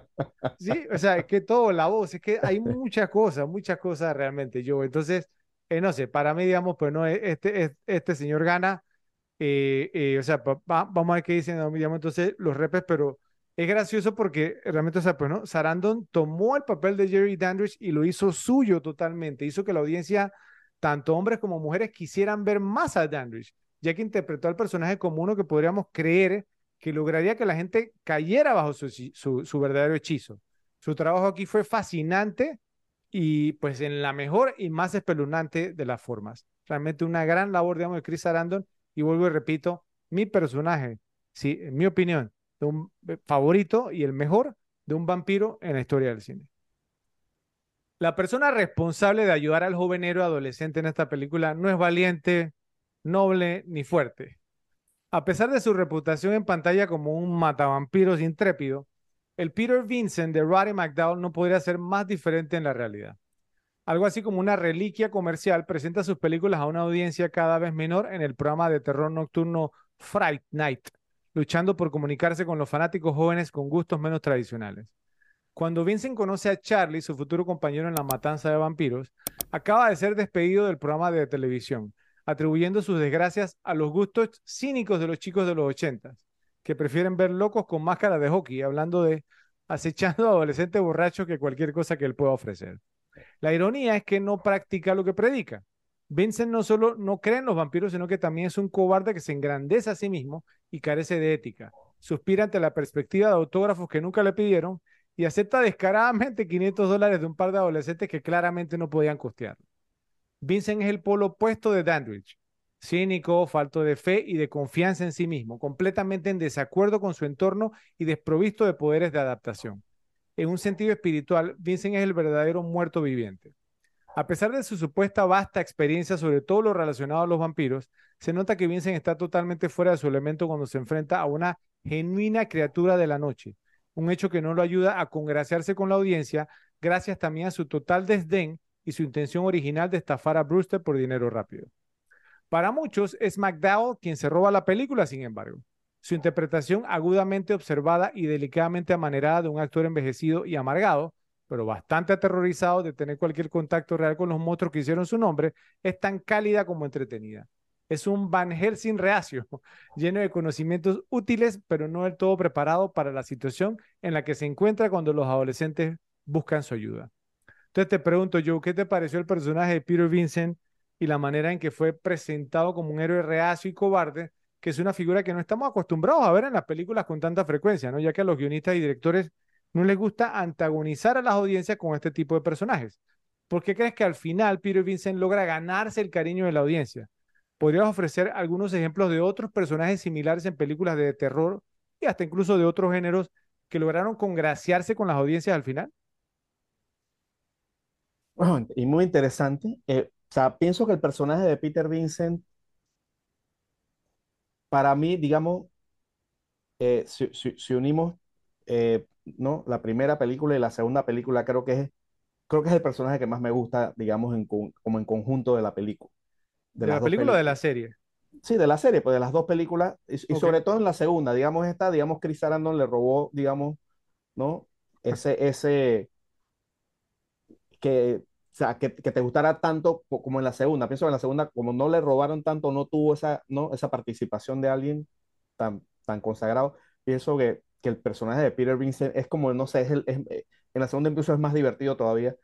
sí, o sea, es que todo, la voz, es que hay muchas cosas, muchas cosas realmente, yo, entonces, eh, no sé, para mí, digamos, pues no, eh, este, es- este señor gana, eh, eh, o sea, va- vamos a ver qué dicen, digamos, entonces los repes, pero es gracioso porque realmente, o sea, pues no, Sarandon tomó el papel de Jerry Dandridge y lo hizo suyo totalmente, hizo que la audiencia, tanto hombres como mujeres, quisieran ver más a Dandridge, ya que interpretó al personaje como uno que podríamos creer que lograría que la gente cayera bajo su, verdadero hechizo. Su trabajo aquí fue fascinante y pues en la mejor y más espeluznante de las formas. Realmente una gran labor, digamos, de Chris Sarandon y vuelvo y repito, mi personaje, sí, en mi opinión, de un eh, favorito y el mejor de un vampiro en la historia del cine. La persona responsable de ayudar al joven héroe adolescente en esta película no es valiente, noble ni fuerte. A pesar de su reputación en pantalla como un matavampiros intrépido, el Peter Vincent de Roddy McDowell no podría ser más diferente en la realidad. Algo así como una reliquia comercial presenta sus películas a una audiencia cada vez menor en el programa de terror nocturno Fright Night, luchando por comunicarse con los fanáticos jóvenes con gustos menos tradicionales. Cuando Vincent conoce a Charlie, su futuro compañero en la matanza de vampiros, acaba de ser despedido del programa de televisión, atribuyendo sus desgracias a los gustos cínicos de los chicos de los ochentas, que prefieren ver locos con máscara de hockey, hablando de acechando a adolescentes borrachos que cualquier cosa que él pueda ofrecer. La ironía es que no practica lo que predica. Vincent no solo no cree en los vampiros, sino que también es un cobarde que se engrandece a sí mismo y carece de ética. Suspira ante la perspectiva de autógrafos que nunca le pidieron y acepta descaradamente 500 dólares de un par de adolescentes que claramente no podían costearlo. Vincent es el polo opuesto de Dandridge, cínico, falto de fe y de confianza en sí mismo, completamente en desacuerdo con su entorno y desprovisto de poderes de adaptación. En un sentido espiritual, Vincent es el verdadero muerto viviente. A pesar de su supuesta vasta experiencia sobre todo lo relacionado a los vampiros, se nota que Vincent está totalmente fuera de su elemento cuando se enfrenta a una genuina criatura de la noche, un hecho que no lo ayuda a congraciarse con la audiencia, gracias también a su total desdén y su intención original de estafar a Brewster por dinero rápido. Para muchos es McDowell quien se roba la película, sin embargo. Su interpretación agudamente observada y delicadamente amanerada de un actor envejecido y amargado, pero bastante aterrorizado de tener cualquier contacto real con los monstruos que hicieron su nombre, es tan cálida como entretenida. Es un Van Helsing reacio, lleno de conocimientos útiles, pero no del todo preparado para la situación en la que se encuentra cuando los adolescentes buscan su ayuda. Entonces te pregunto, Joe, ¿qué te pareció el personaje de Peter Vincent y la manera en que fue presentado como un héroe reacio y cobarde, que es una figura que no estamos acostumbrados a ver en las películas con tanta frecuencia, ¿no? Ya que a los guionistas y directores no les gusta antagonizar a las audiencias con este tipo de personajes. ¿Por qué crees que al final Peter Vincent logra ganarse el cariño de la audiencia? ¿Podrías ofrecer algunos ejemplos de otros personajes similares en películas de terror y hasta incluso de otros géneros que lograron congraciarse con las audiencias al final? Y muy interesante. Eh, o sea, pienso que el personaje de Peter Vincent, para mí, digamos, eh, si, unimos eh, ¿no? la primera película y la segunda película, creo que es, creo que es el personaje que más me gusta, digamos, como en conjunto de la película. De, las la película o de la serie. sí, de la serie, pues de las dos películas, y, y Ok, sobre todo en la segunda, digamos esta, digamos Chris Sarandon le robó, digamos, ¿no? Ese, ese, que, o sea, que, que te gustara tanto co- como en la segunda. Pienso que en la segunda, como no le robaron tanto, no tuvo esa, ¿no? esa participación de alguien tan, tan consagrado. Pienso que, que el personaje de Peter Vincent es como, no sé, es el, es- eh, en la segunda incluso es más divertido todavía.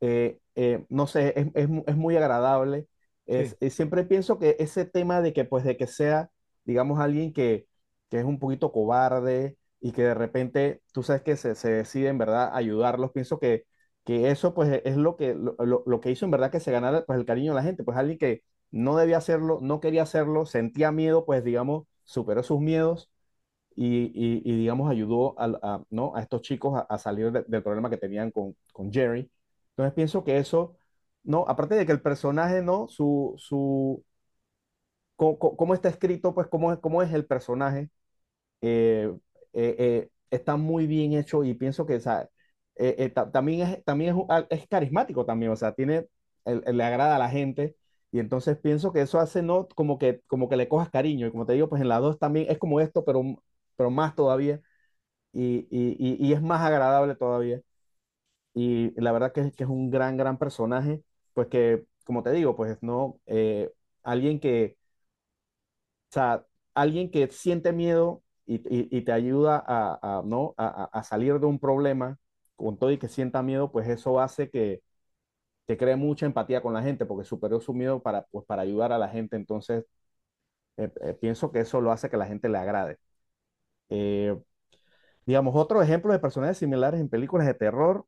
Eh, eh, no sé, es, es, es muy agradable. Es, y siempre pienso que ese tema de que, pues, de que sea, digamos, alguien que, que es un poquito cobarde y que de repente, tú sabes que se, se decide en verdad ayudarlos, pienso que, que eso, pues, es lo que, lo, lo- que hizo en verdad que se ganara, pues, el cariño de la gente. Pues alguien que no debía hacerlo, no quería hacerlo, sentía miedo, pues, digamos, superó sus miedos y, y- y, digamos, ayudó a, ¿no? a estos chicos a, salir de- del problema que tenían con, con Jerry. Entonces pienso que eso, ¿no? Aparte de que el personaje, ¿no? Su, su, co- cómo está escrito, pues cómo es, cómo es el personaje, eh, eh, eh, está muy bien hecho y pienso que, o sea, eh, eh, ta- también es, también es, ah, es carismático también, o sea, tiene, el- el- le agrada a la gente. Y entonces pienso que eso hace, ¿no? Como que, como que le cojas cariño. Y como te digo, pues en la 2 también es como esto, pero, pero más todavía y, y- y- y es más agradable todavía. Y la verdad que, que es un gran, gran personaje, pues que, como te digo, pues no, eh, alguien que, o sea, alguien que siente miedo y, y- y te ayuda a, a, ¿no? A, a- salir de un problema con todo y que sienta miedo, pues eso hace que, que cree mucha empatía con la gente, porque superó su miedo para, pues, para ayudar a la gente. Entonces, eh, eh, pienso que eso lo hace que la gente le agrade. Eh, digamos, otro ejemplo de personajes similares en películas de terror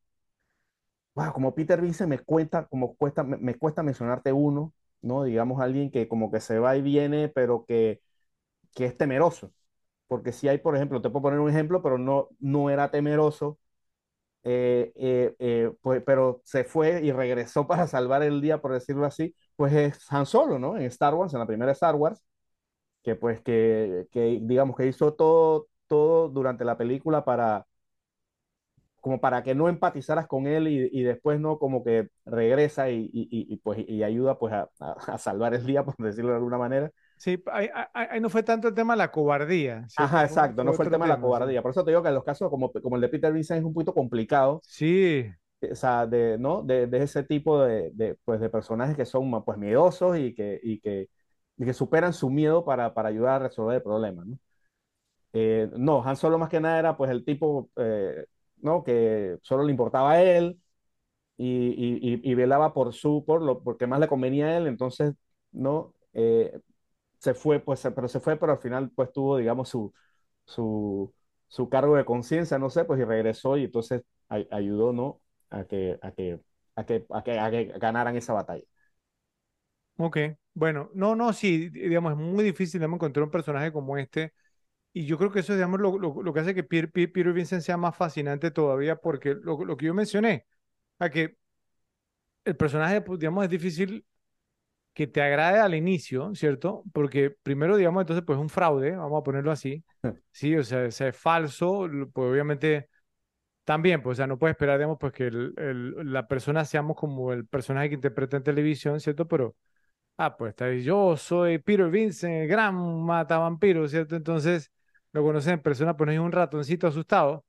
como Peter Vincent me cuesta, como cuesta, me, me cuesta mencionarte uno, ¿no? Digamos alguien que como que se va y viene, pero que, que es temeroso. Porque si hay, por ejemplo, te puedo poner un ejemplo, pero no, no era temeroso, eh, eh, eh, pues, pero se fue y regresó para salvar el día, por decirlo así, pues es Han Solo, ¿no? En Star Wars, en la primera Star Wars, que pues que, que digamos que hizo todo, todo durante la película para como para que no empatizaras con él y, y después no como que regresa y, y, y, pues y ayuda pues a, a, salvar el día por decirlo de alguna manera. Sí, ahí, ahí, no fue tanto el tema de la cobardía, ¿cierto? ajá exacto fue no fue el tema tema, de la cobardía. sí. por eso te digo que en los casos como, como el de Peter Vincent es un poquito complicado. Sí, o sea de no de, de ese tipo de, de, pues de personajes que son pues miedosos y que y que, y que superan su miedo para, para ayudar a resolver el problema no eh, no Han Solo más que nada era pues el tipo eh, no que solo le importaba a él y, y, y, velaba por su, por lo porque más le convenía a él, entonces, ¿no? Eh, se fue, pues, pero se fue, pero al final, pues, tuvo, digamos, su, su, su cargo de conciencia, no sé, pues, y regresó y entonces ayudó, ¿no? A que, a que, a que, a que, a que ganaran esa batalla. ok, bueno, no, no, sí, digamos, es muy difícil, digamos, encontrar un personaje como este, y yo creo que eso, digamos, lo, lo, lo que hace que Peter, Peter Vincent sea más fascinante todavía, porque lo, lo que yo mencioné, a que el personaje, pues, digamos, es difícil que te agrade al inicio, ¿cierto? Porque primero, digamos, entonces, pues es un fraude, vamos a ponerlo así, sí, o sea, es falso, pues obviamente también, pues, o sea, no puedes esperar, digamos, pues que el, el, la persona seamos como el personaje que interpreta en televisión, ¿cierto? Pero, ah, pues, yo soy Peter Vincent, el gran matavampiro, ¿cierto? Entonces, lo conocen en persona, pues no es un ratoncito asustado,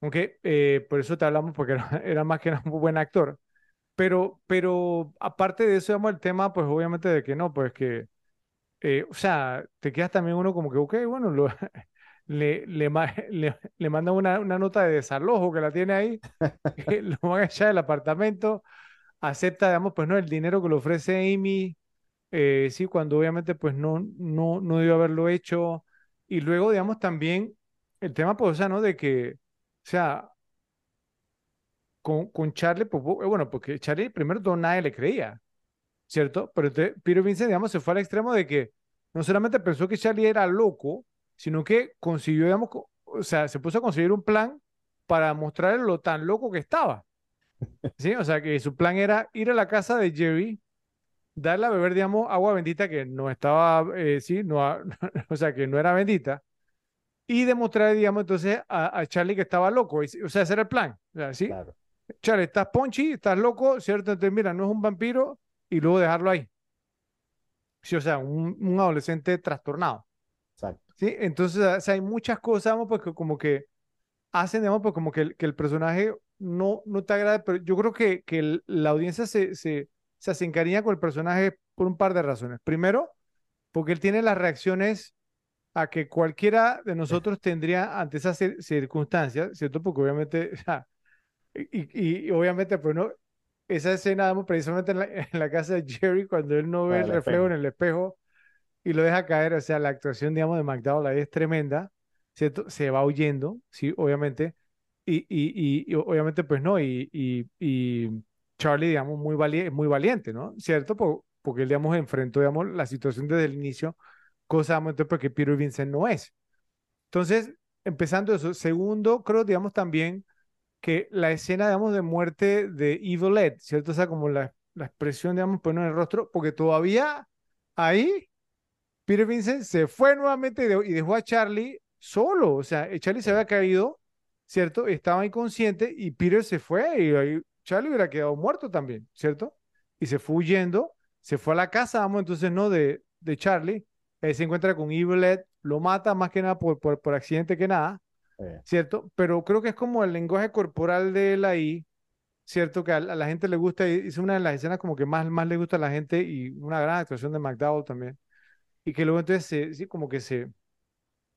aunque eh, por eso te hablamos, porque era, más que era un buen actor. Pero, pero aparte de eso, digamos, el tema, pues obviamente de que no, pues que, eh, o sea, te quedas también uno como que, ok, bueno, le, le, le, le manda una, una, nota de desalojo que la tiene ahí, lo van a echar del apartamento, acepta, digamos, pues no, el dinero que le ofrece Amy, eh, sí, cuando obviamente pues no, no, no debió haberlo hecho, y luego, digamos, también el tema, pues. De que, o sea, con, con Charlie, pues, bueno, porque Charlie primero todo nadie le creía, ¿cierto? Pero entonces, Peter Vincent, digamos, se fue al extremo de que no solamente pensó que Charlie era loco, sino que consiguió, digamos, o sea, se puso a conseguir un plan para mostrarle lo tan loco que estaba. ¿Sí? O sea, que su plan era ir a la casa de Jerry, darle a beber, digamos, agua bendita que no estaba, eh, sí, no, o sea, que no era bendita, y demostrar, digamos, entonces a, a Charlie que estaba loco. Y, o sea, ese era el plan, ¿sí? Claro. Charlie, estás ponchi, estás loco, ¿cierto? Entonces, mira, no es un vampiro y luego dejarlo ahí. Sí, o sea, un, un adolescente trastornado. Exacto. ¿sí? Entonces, o sea, hay muchas cosas, digamos, porque como que hacen, digamos, pues como que el, que el personaje no, no te agrada, pero yo creo que, que el- la audiencia se, se, se, se encariña con el personaje por un par de razones. Primero, porque él tiene las reacciones a que cualquiera de nosotros tendría ante esas cir- circunstancias, ¿cierto? Porque obviamente, y, obviamente, pues no, esa escena, precisamente en la, en la casa de Jerry, cuando él no ve La el reflejo en el espejo y lo deja caer, o sea, la actuación, digamos, de McDowell ahí es tremenda, ¿cierto? Se va huyendo, sí, obviamente, y, y, y, obviamente, pues no, y Charlie, digamos, muy, vali muy valiente, ¿no? ¿Cierto? Por- porque él, digamos, enfrentó, digamos, la situación desde el inicio, cosa, digamos, porque Peter Vincent no es. Entonces, empezando eso. Segundo, creo, digamos, también que la escena, digamos, de muerte de Evil Ed, ¿cierto? O sea, como la, la expresión, digamos, no en el rostro, porque todavía ahí Peter Vincent se fue nuevamente y de- y dejó a Charlie solo. O sea, Charlie se había caído, ¿cierto? Estaba inconsciente y Peter se fue y ahí Charlie hubiera quedado muerto también, ¿cierto? Y se fue huyendo, se fue a la casa, vamos, entonces, ¿no? De, de Charlie. Ahí se encuentra con Evil Ed, lo mata más que nada por, por, por accidente que nada, Eh, ¿cierto? Pero creo que es como el lenguaje corporal de él ahí, ¿cierto? Que a, a la gente le gusta, y es una de las escenas como que más, más le gusta a la gente y una gran actuación de McDowell también. Y que luego entonces se, sí, como que se,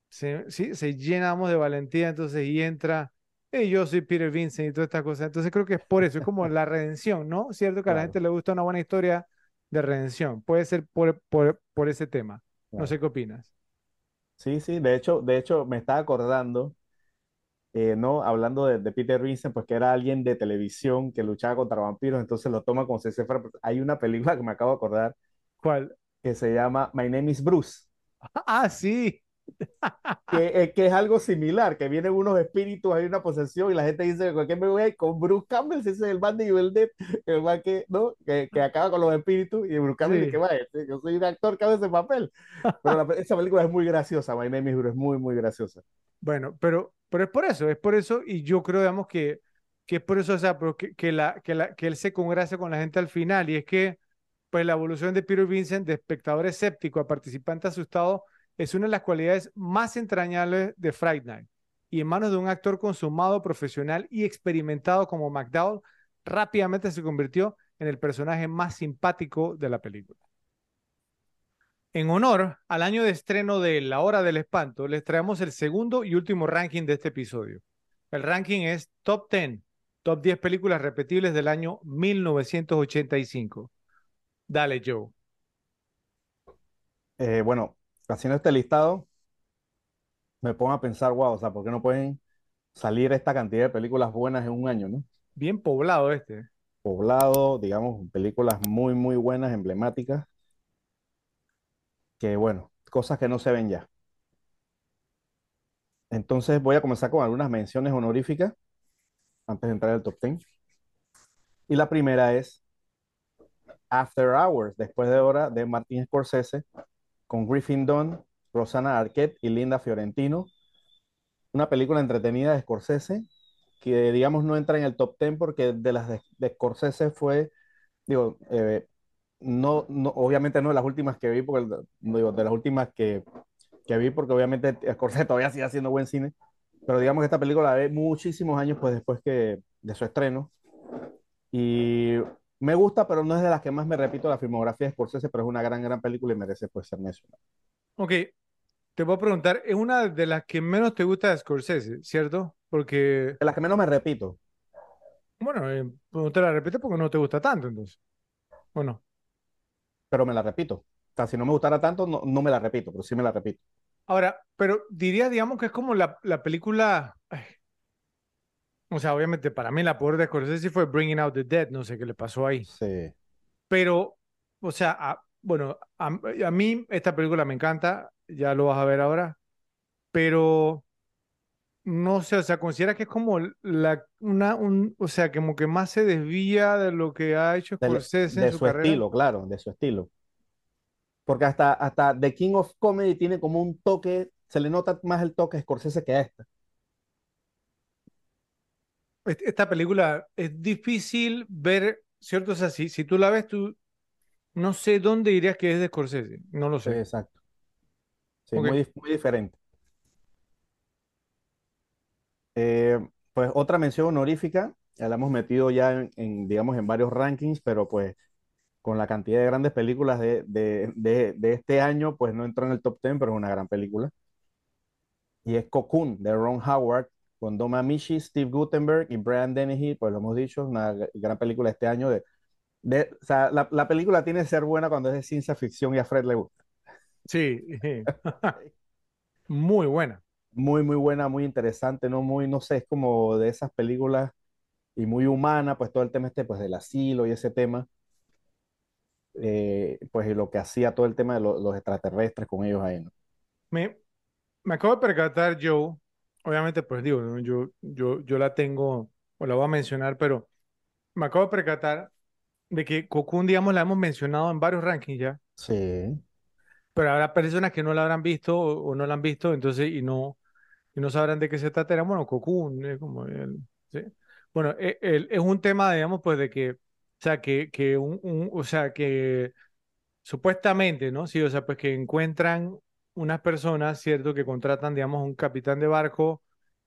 se, sí, se llenamos de valentía, entonces y entra, y yo soy Peter Vincent y todas estas cosas. Entonces creo que es por eso, es como la redención, ¿no? Cierto que a la gente le gusta una buena historia de redención. Puede ser por, por, por ese tema. No sé qué opinas. Sí, sí, de hecho, de hecho me estaba acordando, eh, ¿no? Hablando de, de Peter Vincent, pues que era alguien de televisión que luchaba contra vampiros, entonces lo toma como si se fuera. Hay una película que me acabo de acordar ¿Cuál? que se llama My Name is Bruce, Ah, sí. que, eh, que es algo similar, que vienen unos espíritus, hay una posesión y la gente dice, ¿con qué me voy a ir? Con Bruce Campbell, si ese es el man de Evil Dead, el man que, ¿no? que, que acaba con los espíritus y Bruce Campbell Sí. dice que va, este, yo soy un actor que hace ese papel. Pero la- esa película es muy graciosa, My Name is Bruce, es muy, muy graciosa. Bueno, pero, pero es por eso, es por eso, y yo creo, digamos, que, que es por eso, o sea, pero que, que, la, que, la, que él se congracia con la gente al final, y es que, pues, la evolución de Peter Vincent de espectador escéptico a participante asustado es una de las cualidades más entrañables de Fright Night, y en manos de un actor consumado, profesional y experimentado como McDowell, rápidamente se convirtió en el personaje más simpático de la película. En honor al año de estreno de La Hora del Espanto, les traemos el segundo y último ranking de este episodio. El ranking es Top 10, Top 10 películas repetibles del año 1985. Dale, Joe. Eh, bueno, haciendo este listado, me pongo a pensar, wow, o sea, ¿por qué no pueden salir esta cantidad de películas buenas en un año, ¿no? Bien poblado este. Poblado, digamos, películas muy, muy buenas, emblemáticas, que bueno, cosas que no se ven ya. Entonces voy a comenzar con algunas menciones honoríficas antes de entrar al top 10. Y la primera es After Hours, después de hora, de Martin Scorsese, con Griffin Dunn, Rosanna Arquette y Linda Fiorentino. Una película entretenida de Scorsese, que digamos no entra en el top 10 porque de las de, de Scorsese fue, digo, eh, no, no, obviamente no de las últimas que vi, porque, digo, de las últimas que, que vi, porque obviamente Scorsese todavía sigue haciendo buen cine, pero digamos que esta película la ve muchísimos años pues, después que, de su estreno. Y me gusta, pero no es de las que más me repito la filmografía de Scorsese, pero es una gran, gran película y merece pues ser mencionada. Ok, te voy a preguntar, es una de las que menos te gusta de Scorsese, ¿cierto? Porque, De las que menos me repito, bueno, eh, no te la repites porque no te gusta tanto, entonces. Bueno, pero me la repito. O sea, si no me gustara tanto, no, no me la repito, pero sí me la repito. ahora, pero diría, digamos, que es como la, la película. ay, o sea, obviamente para mí la peor de Scorsese fue Bringing Out the Dead, no sé qué le pasó ahí. Sí. Pero, o sea, a- bueno, a, a mí esta película me encanta, ya lo vas a ver ahora, pero no sé, o sea, considera que es como la, una, un, o sea, como que más se desvía de lo que ha hecho De, Scorsese de en su su carrera. estilo, claro, de su estilo. Porque hasta, hasta The King of Comedy tiene como un toque, se le nota más el toque a Scorsese que a esta. Est- Esta película es difícil ver, ¿cierto? O sea, si, si tú la ves, tú No sé dónde dirías que es de Scorsese, no lo Sí, sé. exacto. Sí, muy, dif- muy diferente. Eh, pues otra mención honorífica, ya la hemos metido ya en, en, digamos, en varios rankings, pero pues con la cantidad de grandes películas de, de, de, de este año, pues no entró en el top 10, pero es una gran película. Y es Cocoon, de Ron Howard, con Dom Amici, Steve Guttenberg y Brian Dennehy, pues lo hemos dicho, una gran película este año. De, de, o sea, la, la película tiene que ser buena cuando es de ciencia ficción y a Fred le gusta. Sí, muy buena. Muy, muy buena, muy interesante, ¿no? Muy, no sé, es como de esas películas y muy humana, pues todo el tema este, pues del asilo y ese tema, eh, pues y lo que hacía todo el tema de lo- los extraterrestres con ellos ahí, ¿no? Me, me acabo de percatar, Joe, obviamente, pues digo, ¿no? yo, yo, yo la tengo, o la voy a mencionar, pero me acabo de percatar de que Cocoon, digamos, la hemos mencionado en varios rankings ya, Sí, pero habrá personas que no la habrán visto o, o no la han visto, entonces, y no, y no sabrán de qué se trata. Era, bueno, Cocoon, es como el, ¿sí? Bueno, e- el- es un tema, digamos, pues de que, o sea, que, que un, un- o sea, que supuestamente, ¿no? Sí, o sea, pues que encuentran unas personas, ¿cierto? Que contratan, digamos, un capitán de barco,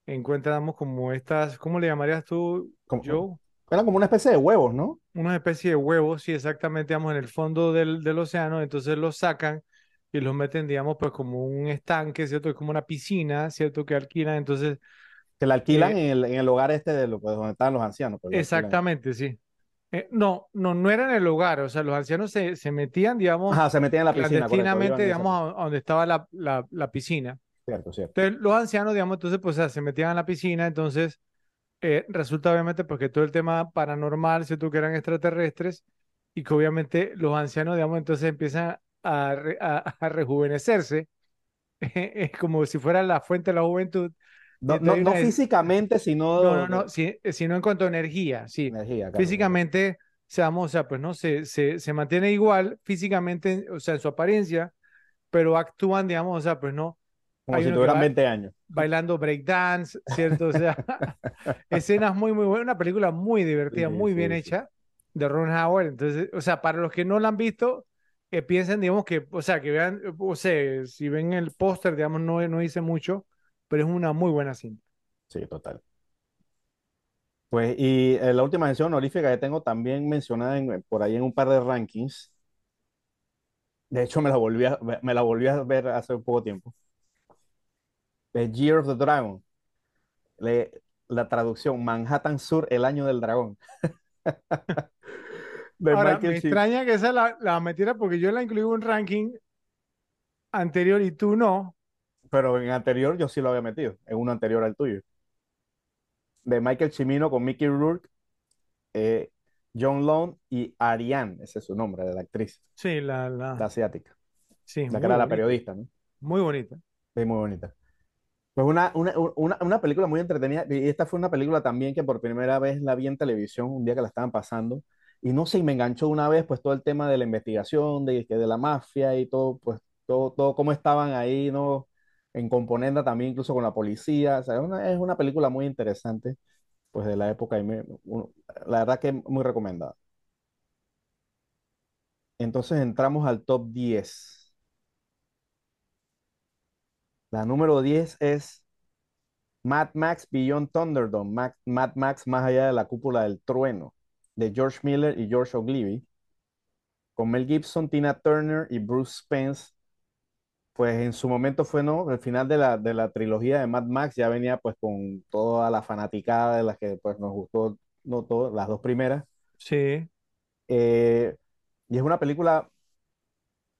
encuentran, digamos, como estas, ¿cómo le llamarías tú, como, Joe? era como una especie de huevos, ¿no? Una especie de huevos, sí, exactamente, digamos, en el fondo del, del océano, entonces los sacan y los meten, digamos, pues como un estanque, ¿cierto? Es como una piscina, ¿cierto? Que alquilan, entonces, Que la alquilan eh, en el, en el hogar este de lo, pues, donde estaban los ancianos, pues exactamente, sí. Eh, no, no, no era en el hogar, o sea, los ancianos se, se metían, digamos, Ajá, se metían en la piscina, correcto, clandestinamente, en esa digamos, a, a donde estaba la, la, la piscina. Cierto, cierto. Entonces, los ancianos, digamos, entonces, pues, o sea, se metían en la piscina, entonces, eh, resulta obviamente, porque todo el tema paranormal, ¿cierto? Que eran extraterrestres, y que obviamente los ancianos, digamos, entonces empiezan a, re- a, a rejuvenecerse, es como si fuera la fuente de la juventud. No, no, no físicamente, sino no, no, no, si- sino en cuanto a energía, sí. energía, claro. Físicamente, seamos, o sea, pues, ¿no? Se, se, se mantiene igual físicamente, o sea, en su apariencia, pero actúan, digamos, o sea, pues, ¿no? Como Hay si tuvieran va 20 años. bailando breakdance, ¿cierto? O sea, escenas muy, muy buenas, una película muy divertida, Sí, muy bien sí, sí. hecha, de Ron Howard. Entonces, o sea, para los que no la han visto, que piensen, digamos, que, o sea, que vean, o sea, si ven el póster, digamos, no, no dice mucho, pero es una muy buena cinta. Sí, total. Pues, y eh, la última mención honorífica que tengo también mencionada en- por ahí en un par de rankings. De hecho, me la volví a, me la volví a ver hace poco tiempo. The Year of the Dragon. Le- la traducción, Manhattan Sur, el año del dragón. De Ahora, Michael me extraña que esa la, la metiera porque yo la incluí en un ranking anterior y tú no. Pero en anterior yo sí lo había metido, en uno anterior al tuyo. De Michael Cimino con Mickey Rourke, eh, John Lone y Ariane, ese es su nombre, de la actriz, Sí, la, la la, asiática, sí, la que era la periodista, ¿no? muy bonita. Sí, muy bonita. Pues una, una, una, una película muy entretenida, y esta fue una película también que por primera vez la vi en televisión un día que la estaban pasando, y no sé, y me enganchó una vez, pues todo el tema de la investigación, de, de la mafia y todo, pues todo, todo cómo estaban ahí, ¿no? En componenda también, incluso con la policía, es una, es una película muy interesante, pues de la época, la verdad que muy recomendada. Entonces entramos al top 10. La número 10 es Mad Max Beyond Thunderdome, Mad Max más allá de la cúpula del trueno, de George Miller y George O'Leary, con Mel Gibson, Tina Turner y Bruce Spence. Pues en su momento fue, ¿no? El final de la, de la trilogía de Mad Max ya venía pues con toda la fanaticada de las que pues nos gustó, no todo, las dos primeras. Sí. Eh, y es una película,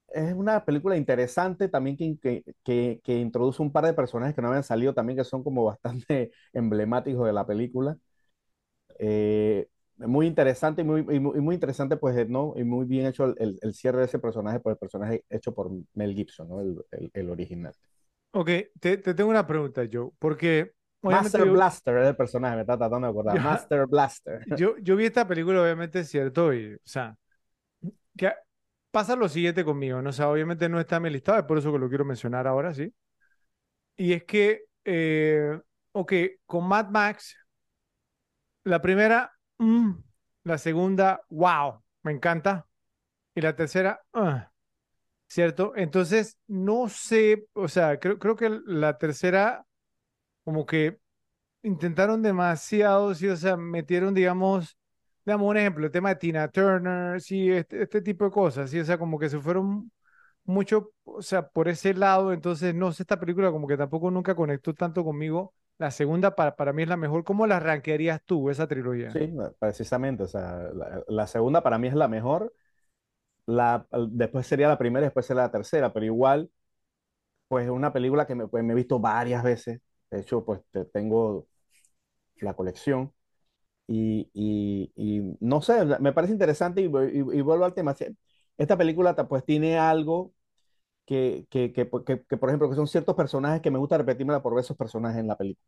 es una película interesante también que, que, que, que introduce un par de personajes que no habían salido también, que son como bastante emblemáticos de la película. Eh, muy interesante y muy, y muy, y muy interesante, pues, ¿no? Y muy bien hecho el, el- el cierre de ese personaje, por el personaje hecho por Mel Gibson, ¿no? El, el- original. Ok, te, te tengo una pregunta, Joe, porque Master yo, Blaster es el personaje, me está tratando de acordar. Ya. Master Blaster. yo, yo vi esta película, obviamente es cierto, y, o sea, que pasa lo siguiente conmigo, ¿no? O sea, obviamente no está en mi listado, es por eso que lo quiero mencionar ahora, ¿sí? Y es que, eh, ok, con Mad Max, la primera, mm, la segunda, wow, me encanta. Y la tercera, ah, ¿cierto? Entonces, no sé, o sea, creo, creo que la tercera, como que intentaron demasiado, sí, o sea, metieron, digamos, digamos un ejemplo, el tema de Tina Turner, sí, este, este tipo de cosas, sí, o sea, como que se fueron mucho, o sea, por ese lado, entonces, no sé, esta película como que tampoco nunca conectó tanto conmigo. La segunda para, para mí es la mejor. ¿Cómo la rankearías tú, esa trilogía? Sí, precisamente, o sea, la, segunda para mí es la mejor, la, después sería la primera, después sería la tercera, pero igual, pues es una película que me, pues, he visto varias veces, de hecho, pues te, tengo la colección. Y, y, y, no sé, me parece interesante y, y, vuelvo al tema. Esta película pues tiene algo que, que, que, que, por ejemplo, que son ciertos personajes que me gusta repetírmela por ver esos personajes en la película.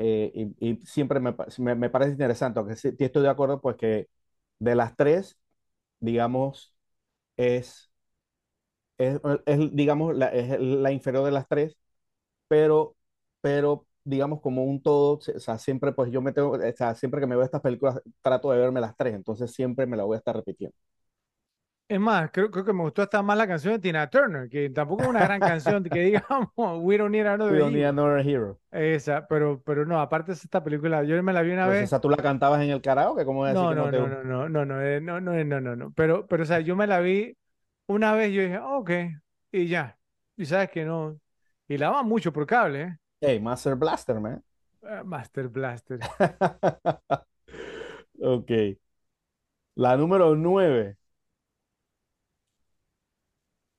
Eh, y, siempre me, me, me, parece interesante, aunque sí, estoy de acuerdo, pues que de las tres, digamos, es, es, es digamos, la, es la inferior de las tres, pero, pero digamos, como un todo, o sea, siempre, pues yo me tengo, o sea, siempre que me veo estas películas, trato de verme las tres, entonces siempre me la voy a estar repitiendo. Es más, creo, creo que me gustó hasta más la canción de Tina Turner, que tampoco es una gran canción, que digamos, We Don't Need Another, We don't need another Hero. Esa, pero, pero no, aparte de esta película, yo me la vi una pues vez. Esa tú la cantabas en el karaoke, ¿cómo es no, no, no, no, no, no, no, no, eh, no, no, no, no, no, pero, pero, o sea, yo me la vi una vez, yo dije, ok, y ya, y sabes que no, y la va mucho por cable, ¿eh? Hey, Master Blaster, man. Uh, Master Blaster. ok. La número nueve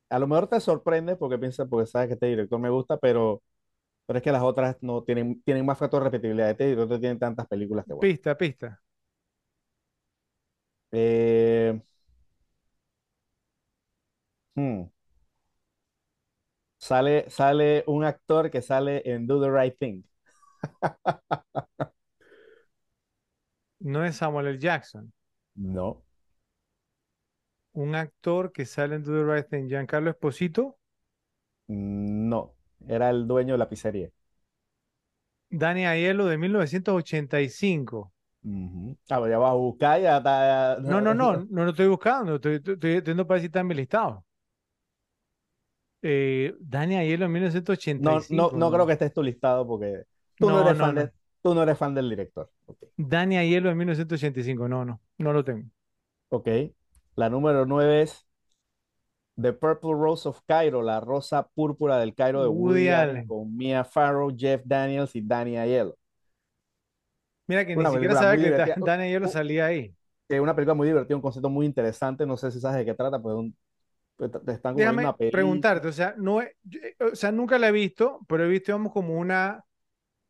a lo mejor te sorprende porque piensas, porque sabes que este director me gusta, pero, pero es que las otras no tienen, tienen más factor de repetibilidad. Este director tiene tantas películas que bueno. Pista, pista. Eh, hmm. Sale, sale un actor que sale en Do the Right Thing. no es Samuel L. Jackson. No un actor que sale en Do the Right Thing, Giancarlo Esposito. No, era el dueño de la pizzería. Dani Aiello de 1985. Ah, pues ya vas a buscar ya está. No, no, no, no lo estoy buscando, estoy, estoy, estoy para decir mi listado. Eh, Dani Aiello en 1985. No, no, no, creo que estés tu listado porque tú no, eres, fan, De, tú no eres fan del director. Okay. Dani Aiello en 1985, no, no, no lo tengo. Ok. La número 9 es The Purple Rose of Cairo, la rosa púrpura del Cairo de Woody, Allen, con Mia Farrow, Jeff Daniels y Danny Aiello. Mira que ni siquiera sabe que Danny Aiello salía ahí. Es una película muy divertida, un concepto muy interesante. No sé si sabes de qué trata, pues un, pues, te están Déjame una preguntarte, o sea, no, o sea, nunca la he visto, pero he visto, digamos, como una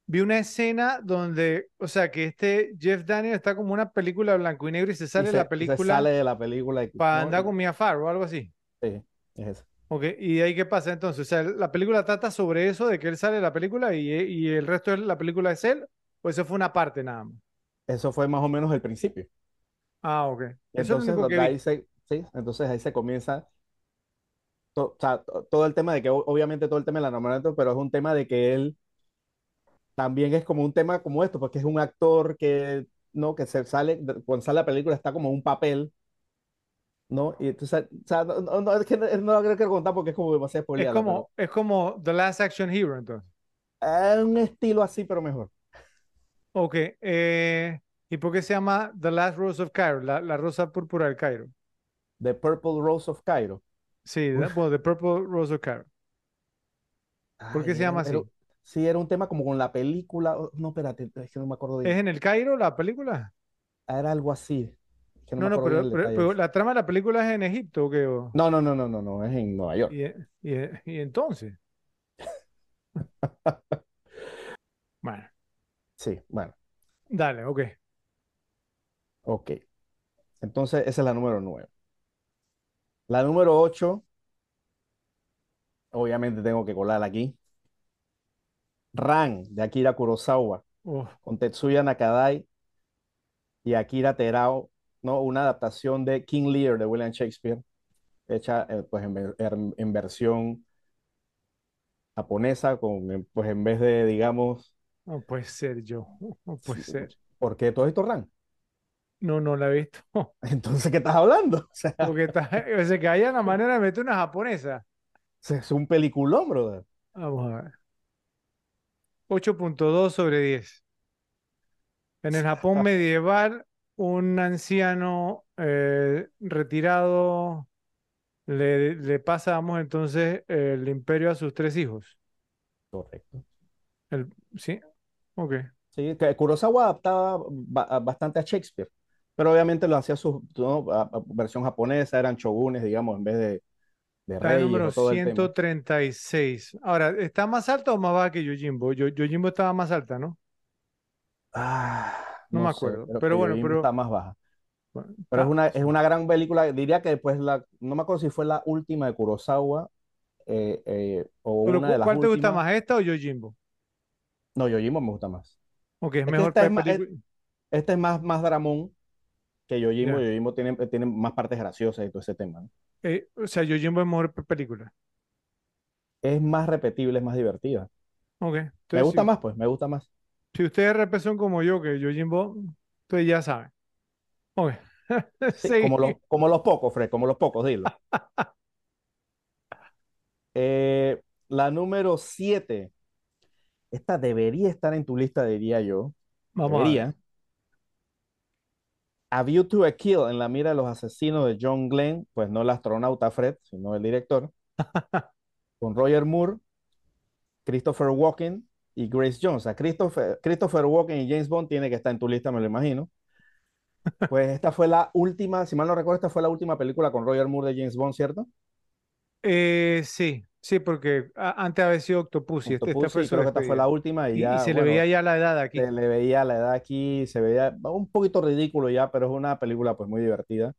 vi una escena donde, o sea, que este Jeff Daniel está como una película blanco y negro y se sale de la película. Se sale de la película. Y, para andar con Mia Farrow o algo así. Sí, es eso. Ok, ¿y ahí qué pasa entonces? O sea, ¿la película trata sobre eso, de que él sale de la película y, y el resto de la película es él? ¿O eso fue una parte nada más? Eso fue más o menos el principio. Ah, ok. Eso entonces, es que ahí se, sí, entonces ahí se comienza o sea, todo el tema de que obviamente todo el tema de la enamoramiento, pero es un tema de que él también es como un tema como esto, porque es un actor que, ¿no? Que se sale, cuando sale la película está como un papel, ¿no? Y entonces, o sea, no, no, es que no, no lo quiero contar porque es como demasiado Es como, es como The Last Action Hero, entonces. Es un estilo así, pero mejor. Ok, eh, ¿y por qué se llama The Last Rose of Cairo, la, la rosa púrpura del Cairo? The Purple Rose of Cairo. Sí, bueno, The Purple Rose of Cairo. ¿Por qué se llama así? Sí, era un tema como con la película. Oh, no, espérate, es que no me acuerdo de ¿Es en el Cairo la película? Era algo así. no, no, pero, la trama de la película es en Egipto ¿o qué? No, no, no, no, no, no, es en Nueva York. ¿Y, y, entonces? bueno. Sí, bueno. Dale, ok. Ok. Entonces, esa es la número 9. La número 8, obviamente tengo que colar aquí. Ran de Akira Kurosawa, con Tetsuya Nakadai y Akira Terao, ¿no? Una adaptación de King Lear de William Shakespeare, hecha eh, pues en, versión japonesa, con, pues en vez de, digamos... No puede ser yo, no puede ser. ¿Por qué todo esto Ran? No, no la he visto. Entonces, ¿qué estás hablando? O sea, Porque está, o sea, que haya la manera de meter una japonesa. es un peliculón, brother. Vamos a ver. 8.2 sobre 10. En el Japón medieval, un anciano eh, retirado le, le pasa, vamos, entonces el imperio a sus tres hijos. Correcto. El, ¿sí? Ok. Sí, que Kurosawa adaptaba bastante a Shakespeare, pero obviamente lo hacía su versión japonesa, eran shogunes, digamos, en vez de, de reyes número o todo el tema. 136. Ahora, ¿está más alta o más baja que Yojimbo? Yo, Yojimbo estaba más alta, ¿no? Ah, No no me sé, acuerdo. pero, Pero bueno, pero está más baja. bueno, Pero es una, es una gran película, diría que después la, no me acuerdo si fue la última de Kurosawa eh, eh, o pero una ¿cu- de las ¿cuál te gusta más, esta o Yojimbo? No, Yojimbo me gusta más. Ok, es Es que mejor esta es pe- más, es- película. este es más, más dramón que Yojimbo. Ya. Yojimbo tiene, tiene más partes graciosas y todo ese tema, ¿no? Eh, o sea, Yojimbo es mejor pe- película. Es más repetible, es más divertida. Ok, Me entonces gusta si, más, pues, me gusta más. si ustedes RP son como yo, que Yojimbo, ustedes ya saben. Ok, Sí, como los, como los pocos, Fred, como los pocos, dilo. Eh, la número 7. Esta debería estar en tu lista, diría yo. Vamos a ver. A View to a Kill en la mira de los asesinos de John Glenn, pues no el astronauta Fred, sino el director, con Roger Moore, Christopher Walken y Grace Jones. O sea, Christopher, Christopher Walken y James Bond tiene que estar en tu lista, me lo imagino. Pues esta fue la última, si mal no recuerdo, esta fue la última película con Roger Moore de James Bond, ¿cierto? Eh, sí, sí, porque a- antes había sido Octopussy. Este, esta Octopussy, fue creo que esta fue la despedida. última y Y, y ya, se le bueno, veía ya la edad aquí. se le veía la edad aquí, se veía un poquito ridículo ya, pero es una película pues muy divertida.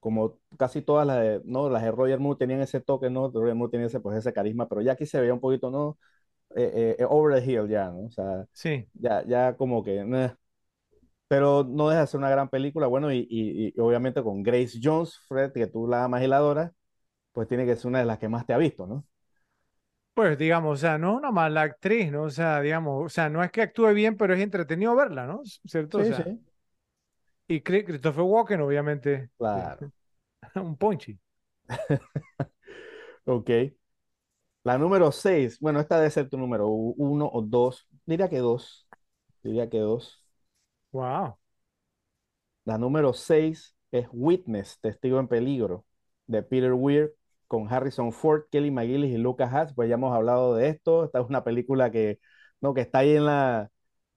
Como casi todas las de, no, las de Roger Moore tenían ese toque, ¿no? Roger Moore tenía ese, pues, ese carisma, pero ya aquí se veía un poquito, ¿no? Eh, eh, over the hill ya, ¿no? O sea, Sí, ya, ya como que, meh. Pero no deja de ser una gran película, bueno, y, y- y obviamente con Grace Jones, Fred, que tú la amas y la adoras, pues tiene que ser una de las que más te ha visto, ¿no? Pues digamos, o sea, no es una mala actriz, ¿no? O sea, digamos, o sea, no es que actúe bien, pero es entretenido verla, ¿no? ¿Cierto? O Sí, sea, sí, y Christopher Walken, obviamente, claro. un ponchi. Ok. La número 6, bueno, esta debe ser tu número uno o dos. Diría que dos. Diría que dos. Wow. La número 6 es Witness, Testigo en Peligro, de Peter Weir, con Harrison Ford, Kelly McGillis y Lucas Hatch. Pues ya hemos hablado de esto. Esta es una película que, no, que está ahí en la,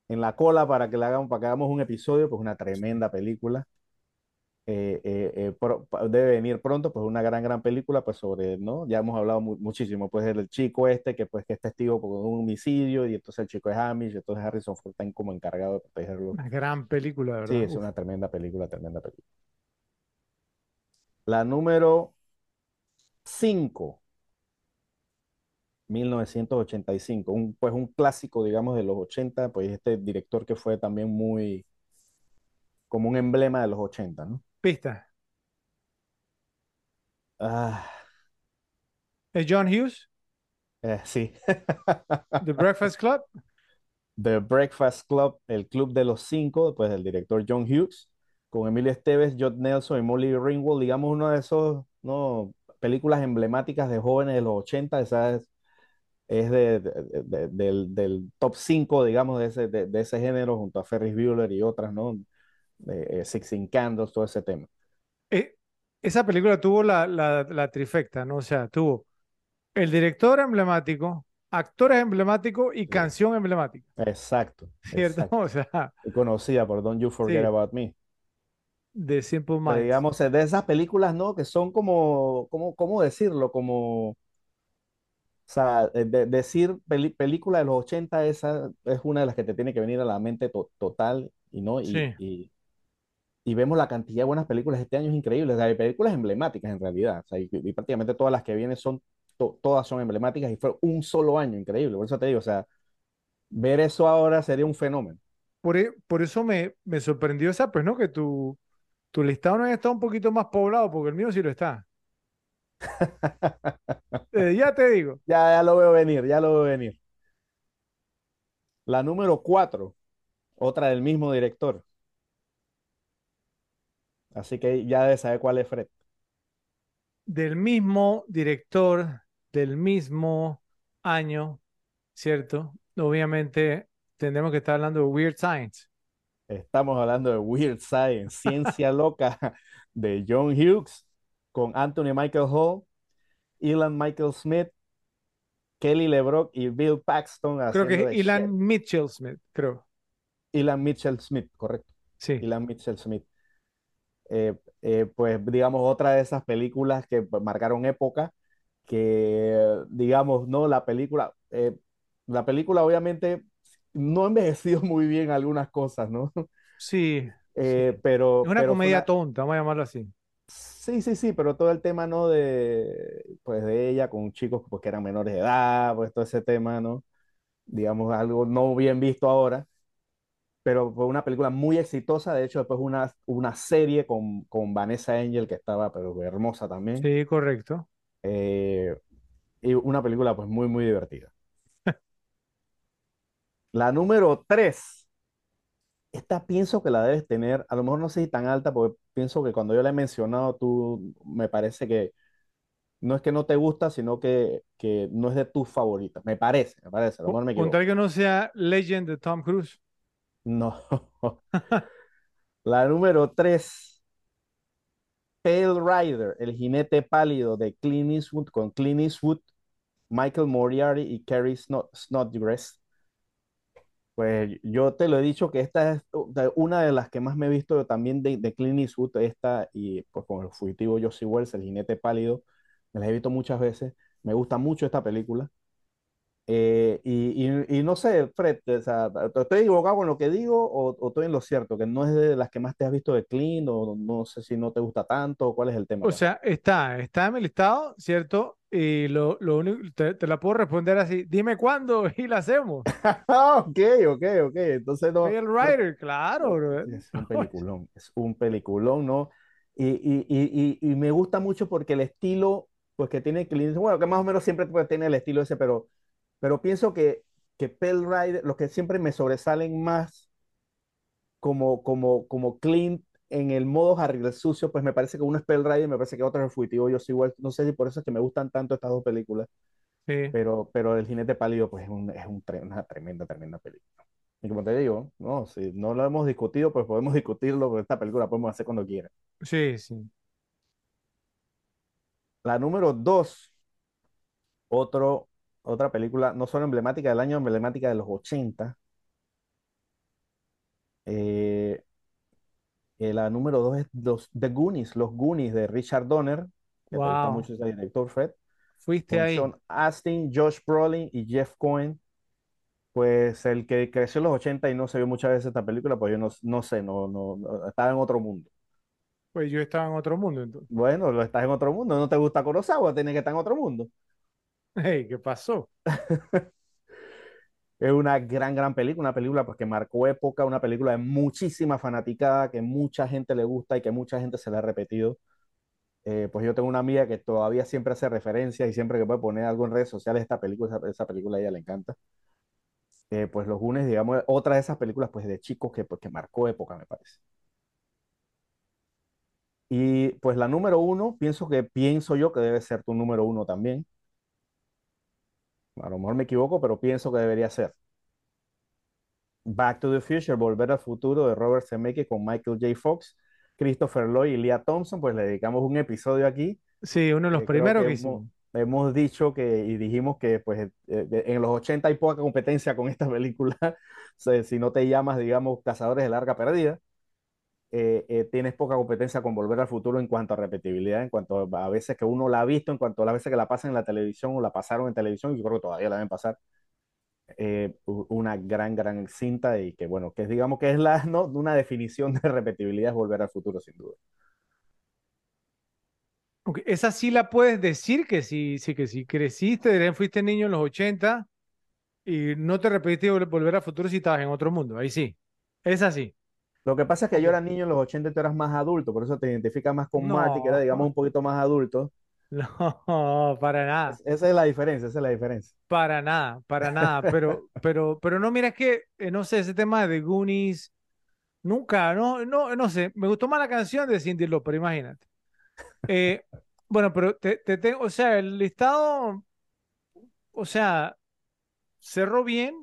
en la cola para que, la hagamos, para que hagamos un episodio. Pues una tremenda película. Eh, eh, eh, pro- debe venir pronto, pues una gran, gran película, pues sobre, ¿no? Ya hemos hablado mu- muchísimo, pues del chico este, que pues que es testigo por un homicidio, y entonces el chico es Amish, y entonces Harrison Ford está como encargado de protegerlo. Una gran película, de Sí, verdad. es Uf. una tremenda película, tremenda película. La número 5, 1985, un, pues un clásico, digamos, de los 80, pues este director que fue también muy, como un emblema de los 80, ¿no? Pista. Ah, ¿Es John Hughes? eh, sí. ¿The Breakfast Club? The Breakfast Club, el club de los cinco, pues del director John Hughes, con Emilio Esteves, Judd Nelson y Molly Ringwald, digamos uno de esos, ¿no? Películas emblemáticas de jóvenes de los 80, esa es, es de, de- de- del, del top 5, digamos, de ese, de, ese género, junto a Ferris Bueller y otras, ¿no? Eh, Sixteen Candles, todo ese tema. Eh, esa película tuvo la, la, la trifecta, ¿no? O sea, tuvo el director emblemático, actores emblemáticos y canción emblemática, Exacto, ¿cierto? exacto. O sea, Y conocida por Don't You Forget sí, About Me. De Simple Pero Minds. digamos, de esas películas, ¿no? Que son como, como, ¿cómo decirlo? Como... O sea, eh, de- decir peli- película de los 80, esa es una de las que te tiene que venir a la mente to- total, y no, y, Sí. y, y vemos la cantidad de buenas películas este año es increíble. O sea, hay películas emblemáticas en realidad. O sea, y, y prácticamente todas las que vienen son, to- todas son emblemáticas y fue un solo año increíble. Por eso te digo, o sea, ver eso ahora sería un fenómeno. Por, e- por eso me, me sorprendió esa, pues, ¿no? Que tu, tu listado no estado un poquito más poblado, porque el mío sí lo está. Eh, ya te digo. Ya, ya lo veo venir, ya lo veo venir. La número 4, otra del mismo director. Así que ya debes saber cuál es Fred. Del mismo director, del mismo año, ¿cierto? Obviamente tendremos que estar hablando de Weird Science. Estamos hablando de Weird Science, Ciencia Loca de John Hughes con Anthony Michael Hall, Elan Michael Smith, Kelly LeBrock y Bill Paxton Creo que es Elan. Mitchell Smith, creo. Elan Mitchell Smith, correcto. Sí. Elan Mitchell Smith. Eh, eh, pues digamos otra de esas películas que marcaron época, que digamos, no, la película, eh, la película obviamente no envejecido muy bien algunas cosas, ¿no? Sí. Eh, sí. pero, Es una pero comedia una- tonta, vamos a llamarlo así. Sí, sí, sí, pero todo el tema, ¿no? De, pues de ella con chicos pues, que eran menores de edad, pues todo ese tema, ¿no? Digamos, algo no bien visto ahora, pero fue una película muy exitosa, de hecho después una, una serie con, con Vanessa Angel que estaba, pero hermosa también, Sí, correcto. eh, y una película pues muy, muy divertida. La número tres, esta pienso que la debes tener, a lo mejor no sé si tan alta, porque pienso que cuando yo la he mencionado, tú me parece que no es que no te gusta, sino que, que no es de tus favoritas. Me parece, me parece, a lo mejor me equivoco. tal que no sea Legend de Tom Cruise. No. La número 3, Pale Rider, el jinete pálido de Clint Eastwood con Clint Eastwood, Michael Moriarty y Kerry Snod- Snodgrass. Pues yo te lo he dicho que esta es una de las que más me he visto también de, de Clint Eastwood, esta y pues con el fugitivo Josie Wells, el jinete pálido, me las he visto muchas veces. Me gusta mucho esta película. Eh, y, y- y no sé, Fred, o sea, ¿estoy equivocado con lo que digo o, o estoy en lo cierto? Que no es de las que más te has visto de Clint o no sé si no te gusta tanto, ¿cuál es el tema O acá? sea, está, está en mi listado, ¿cierto? Y lo, lo único, te, te la puedo responder así, dime cuándo y la hacemos. Ok, ok, ok. Entonces no, no- Rider, claro, bro. es un peliculón, es un peliculón, ¿no? Y, y, y, y, y me gusta mucho porque el estilo, pues que tiene Clint, bueno, que más o menos siempre pues, tiene el estilo ese, pero, pero pienso que, que Pale Rider, los que siempre me sobresalen más como, como, como Clint en el modo Harry el sucio, pues me parece que uno es Pale Rider y me parece que otro es el fugitivo, yo soy igual, no sé si por eso es que me gustan tanto estas dos películas, Sí. pero, pero El Jinete Pálido pues es, un, es un una tremenda, tremenda película. Y como te digo, no, si no lo hemos discutido, pues podemos discutirlo, pero esta película la podemos hacer cuando quiera. Sí, sí. La número dos, otro, otra película, no solo emblemática del año, emblemática de los 80. Eh, eh, la número dos es los, The Goonies, Los Goonies de Richard Donner, que te gusta Wow. mucho ese director, Fred, Fuiste con ahí. Sean Astin, Josh Brolin y Jeff Cohen. Pues el que creció en los 80 y no se vio muchas veces esta película, pues yo no, no sé, no, no, no- estaba en otro mundo. Pues yo estaba en otro mundo entonces. Bueno, lo estás en otro mundo, no te gusta Kurosawa, tienes que estar en otro mundo. Hey, ¿qué pasó? Es una gran, gran película, una película pues, que marcó época, una película de muchísima fanaticada, que mucha gente le gusta y que mucha gente se la ha repetido. Eh, pues yo tengo una amiga que todavía siempre hace referencias y siempre que puede poner algo en redes sociales, esta película, esa, película a ella le encanta. Eh, pues Los Goonies, digamos, otra de esas películas pues de chicos que, pues, que marcó época, me parece. Y pues la número uno, pienso que pienso yo que debe ser tu número uno también. A lo mejor me equivoco, pero pienso que debería ser. Back to the Future, Volver al Futuro de Robert Zemeckis con Michael J. Fox, Christopher Lloyd y Leah Thompson, pues le dedicamos un episodio aquí. Sí, uno de los primeros que hicimos. hemos dicho que y dijimos que pues eh, de- en los 80 hay poca competencia con esta película. Si no te llamas, digamos, Cazadores de Larga Perdida, eh, eh, tienes poca competencia con Volver al Futuro en cuanto a repetibilidad, en cuanto a, veces que uno la ha visto, en cuanto a las veces que la pasan en la televisión o la pasaron en televisión, y yo creo que todavía la deben pasar. eh, una gran, gran cinta y que, bueno, que digamos que es la, ¿no? una definición de repetibilidad es Volver al Futuro, sin duda. Ok, Esa sí la puedes decir que sí, sí que sí creciste, fuiste niño en los 80 y no te repetiste vol- volver al futuro si estabas en otro mundo. Ahí sí. Es así. Lo que pasa es que yo era niño en los 80 y tú eras más adulto, por eso te identificas más con Marty, que era, digamos, No, un poquito más adulto. no, para nada, Es- esa es la diferencia, esa es la diferencia. para nada, para nada. Pero, pero, pero no, mira, es que, eh, no sé, ese tema de Goonies, Nunca, no, no, no sé. Me gustó más la canción de Cindy Lauper, imagínate. Eh, bueno, pero te, te tengo, o sea, el listado, o sea, cerró bien,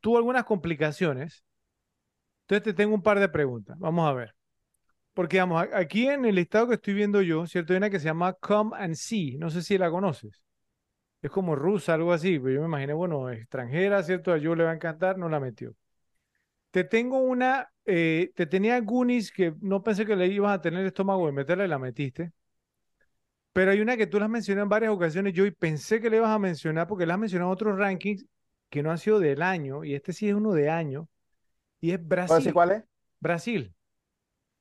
tuvo algunas complicaciones. Entonces te tengo un par de preguntas. Vamos a ver. Porque, vamos, aquí en el listado que estoy viendo yo, ¿cierto? Hay una que se llama Come and See. No sé si la conoces. Es como rusa, algo así. Pero yo me imaginé, bueno, extranjera, ¿cierto? A Joe le va a encantar, no la metió. Te tengo una, eh, te tenía Goonies que no pensé que le ibas a tener estómago de meterla y la metiste. Pero hay una que tú la has mencionado en varias ocasiones, yo y pensé que le ibas a mencionar porque la has mencionado en otros rankings que no han sido del año, y este sí es uno de año, y es ¿Puedo decir Brasil. cuál es? Brasil.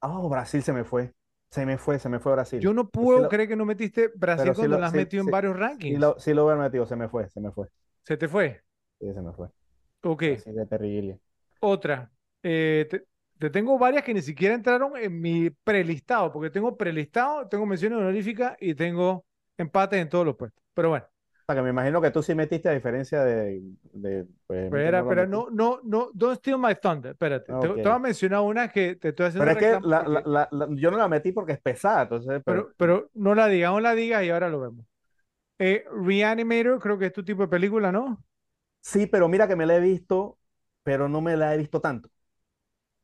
Oh, Brasil se me fue. Se me fue, se me fue Brasil. Yo no Sí puedo lo- creer que no metiste Brasil pero sí cuando lo- has sí- metido en sí- varios Sí rankings. lo, sí lo hubiera metido, se me fue, se me fue. Se te fue. Sí, se me fue. Ok, de otra. Eh, te, te tengo varias que ni siquiera entraron en mi prelistado, porque tengo prelistado, tengo menciones honoríficas y tengo empates en todos los puestos. Pero bueno. O sea, que me imagino que tú sí metiste a diferencia de, de pues, Espera, espera, no, no, no, don't steal my thunder. Espérate, te, Ok. te voy a mencionar una que te estoy haciendo Pero es que la- porque- la- la- yo no la metí porque es pesada, entonces, pero, pero no la digas, no la digas y ahora lo vemos. Eh, Reanimator, creo que es tu tipo de película, ¿no? sí, pero mira que me la he visto, pero no me la he visto tanto.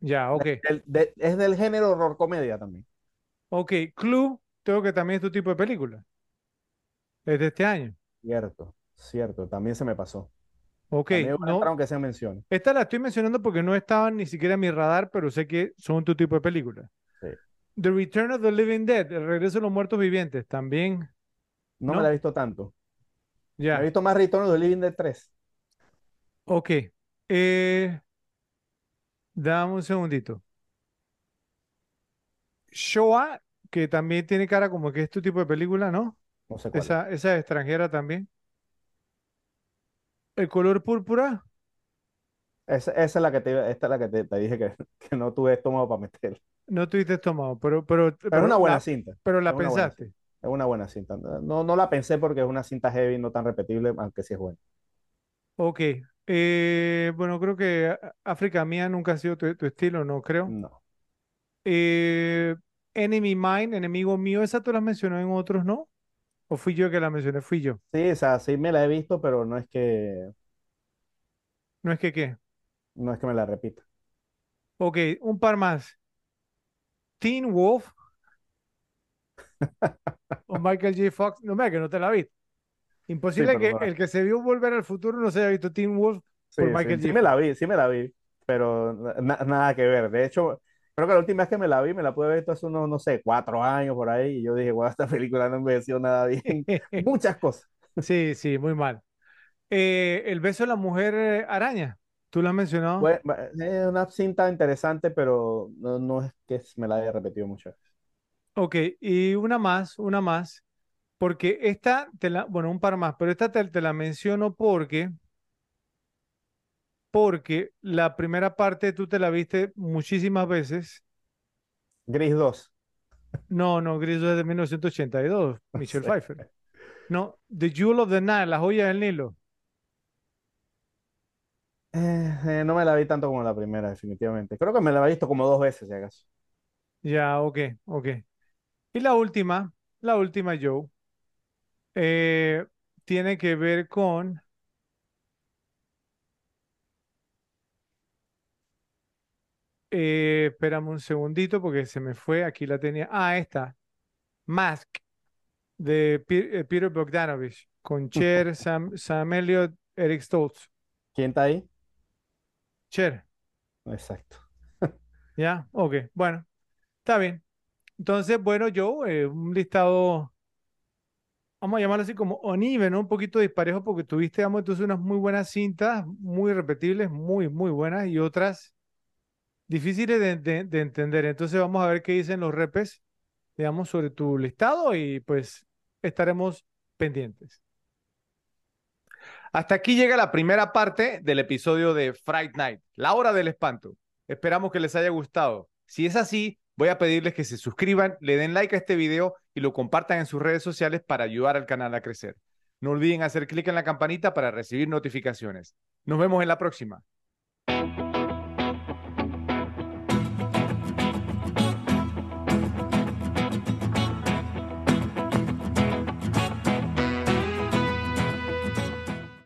Ya, ok. El- de- es del género horror comedia también. Ok, Clue, creo que también es tu tipo de película. Es de este año. Cierto, cierto, también se me pasó. Ok, no, aunque sea menciones. esta la estoy mencionando porque no estaban ni siquiera en mi radar, pero sé que son tu tipo de película. Sí. The Return of the Living Dead, El regreso de los muertos vivientes, también. No, ¿No? me la he visto tanto. Me Ya. he visto más Return of the Living Dead 3. Ok. Eh, dame un segundito. Shoah, que también tiene cara como que es tu tipo de película, ¿no? No sé cuál. es. Esa, esa es extranjera también. El color púrpura, Esa, esa es la que te, esta es la que te, te dije que, que no tuve estómago para meter. no tuviste estómago, pero, pero, Pero es una buena la, cinta. pero la es una buena pensaste. Es una buena cinta. No, no la pensé porque es una cinta heavy, no tan repetible, aunque sí es buena. Ok. Eh, bueno, creo que África Mía nunca ha sido tu, tu estilo, no creo. No. Eh, Enemy Mine, enemigo mío, esa tú la has mencionado en otros, ¿no? ¿O fui yo que la mencioné? Fui yo. Sí, o sea, sí me la he visto, pero no es que, No es que qué. no es que me la repita. Ok, un par más. Teen Wolf o Michael J. Fox. No, mira que no te la vi. Imposible Sí, que el que se vio Volver al Futuro no se haya visto Teen Wolf Sí, por sí, Michael sí J. me la vi, sí me la vi, pero na- nada que ver. De hecho, creo que la última vez que me la vi, me la pude ver hace unos, no sé, cuatro años por ahí, y yo dije, wow, esta película no envejeció nada bien. Muchas cosas. Sí, sí, muy mal. Eh, el beso de la mujer eh, araña. ¿Tú lo has mencionado? Fue- es una cinta interesante, pero no, no es que me la haya repetido muchas veces. Ok, y una más, una más, porque esta te la, bueno, un par más, pero esta te, te la menciono porque, porque la primera parte tú te la viste muchísimas veces. Gris 2. No, no, Gris es de 1982, Michelle Sí. Pfeiffer. No, The Jewel of the Nile, la joya del Nilo. Eh, eh, no me la vi tanto como la primera, definitivamente. Creo que me la he visto como dos veces, si acaso. Ya, ok, ok. Y la última, la última, Joe, eh, tiene que ver con Eh, espérame un segundito porque se me fue. Aquí la tenía. Ah, esta. Mask de eh, Peter Bogdanovich con Cher, Sam, Sam Elliott, Eric Stoltz. ¿Quién está ahí? Cher, Exacto. ¿ya? Ok, bueno, está bien. Entonces, bueno, yo, eh, un listado, vamos a llamarlo así como uneven, ¿no? Un poquito disparejo porque tuviste, vamos, entonces unas muy buenas cintas, muy repetibles, muy, muy buenas y otras difíciles de, de- de entender. Entonces, vamos a ver qué dicen los repes, digamos, sobre tu listado y pues estaremos pendientes. Hasta aquí llega la primera parte del episodio de Fright Night, la hora del espanto. Esperamos que les haya gustado. Si es así, voy a pedirles que se suscriban, le den like a este video y lo compartan en sus redes sociales para ayudar al canal a crecer. No olviden hacer clic en la campanita para recibir notificaciones. Nos vemos en la próxima.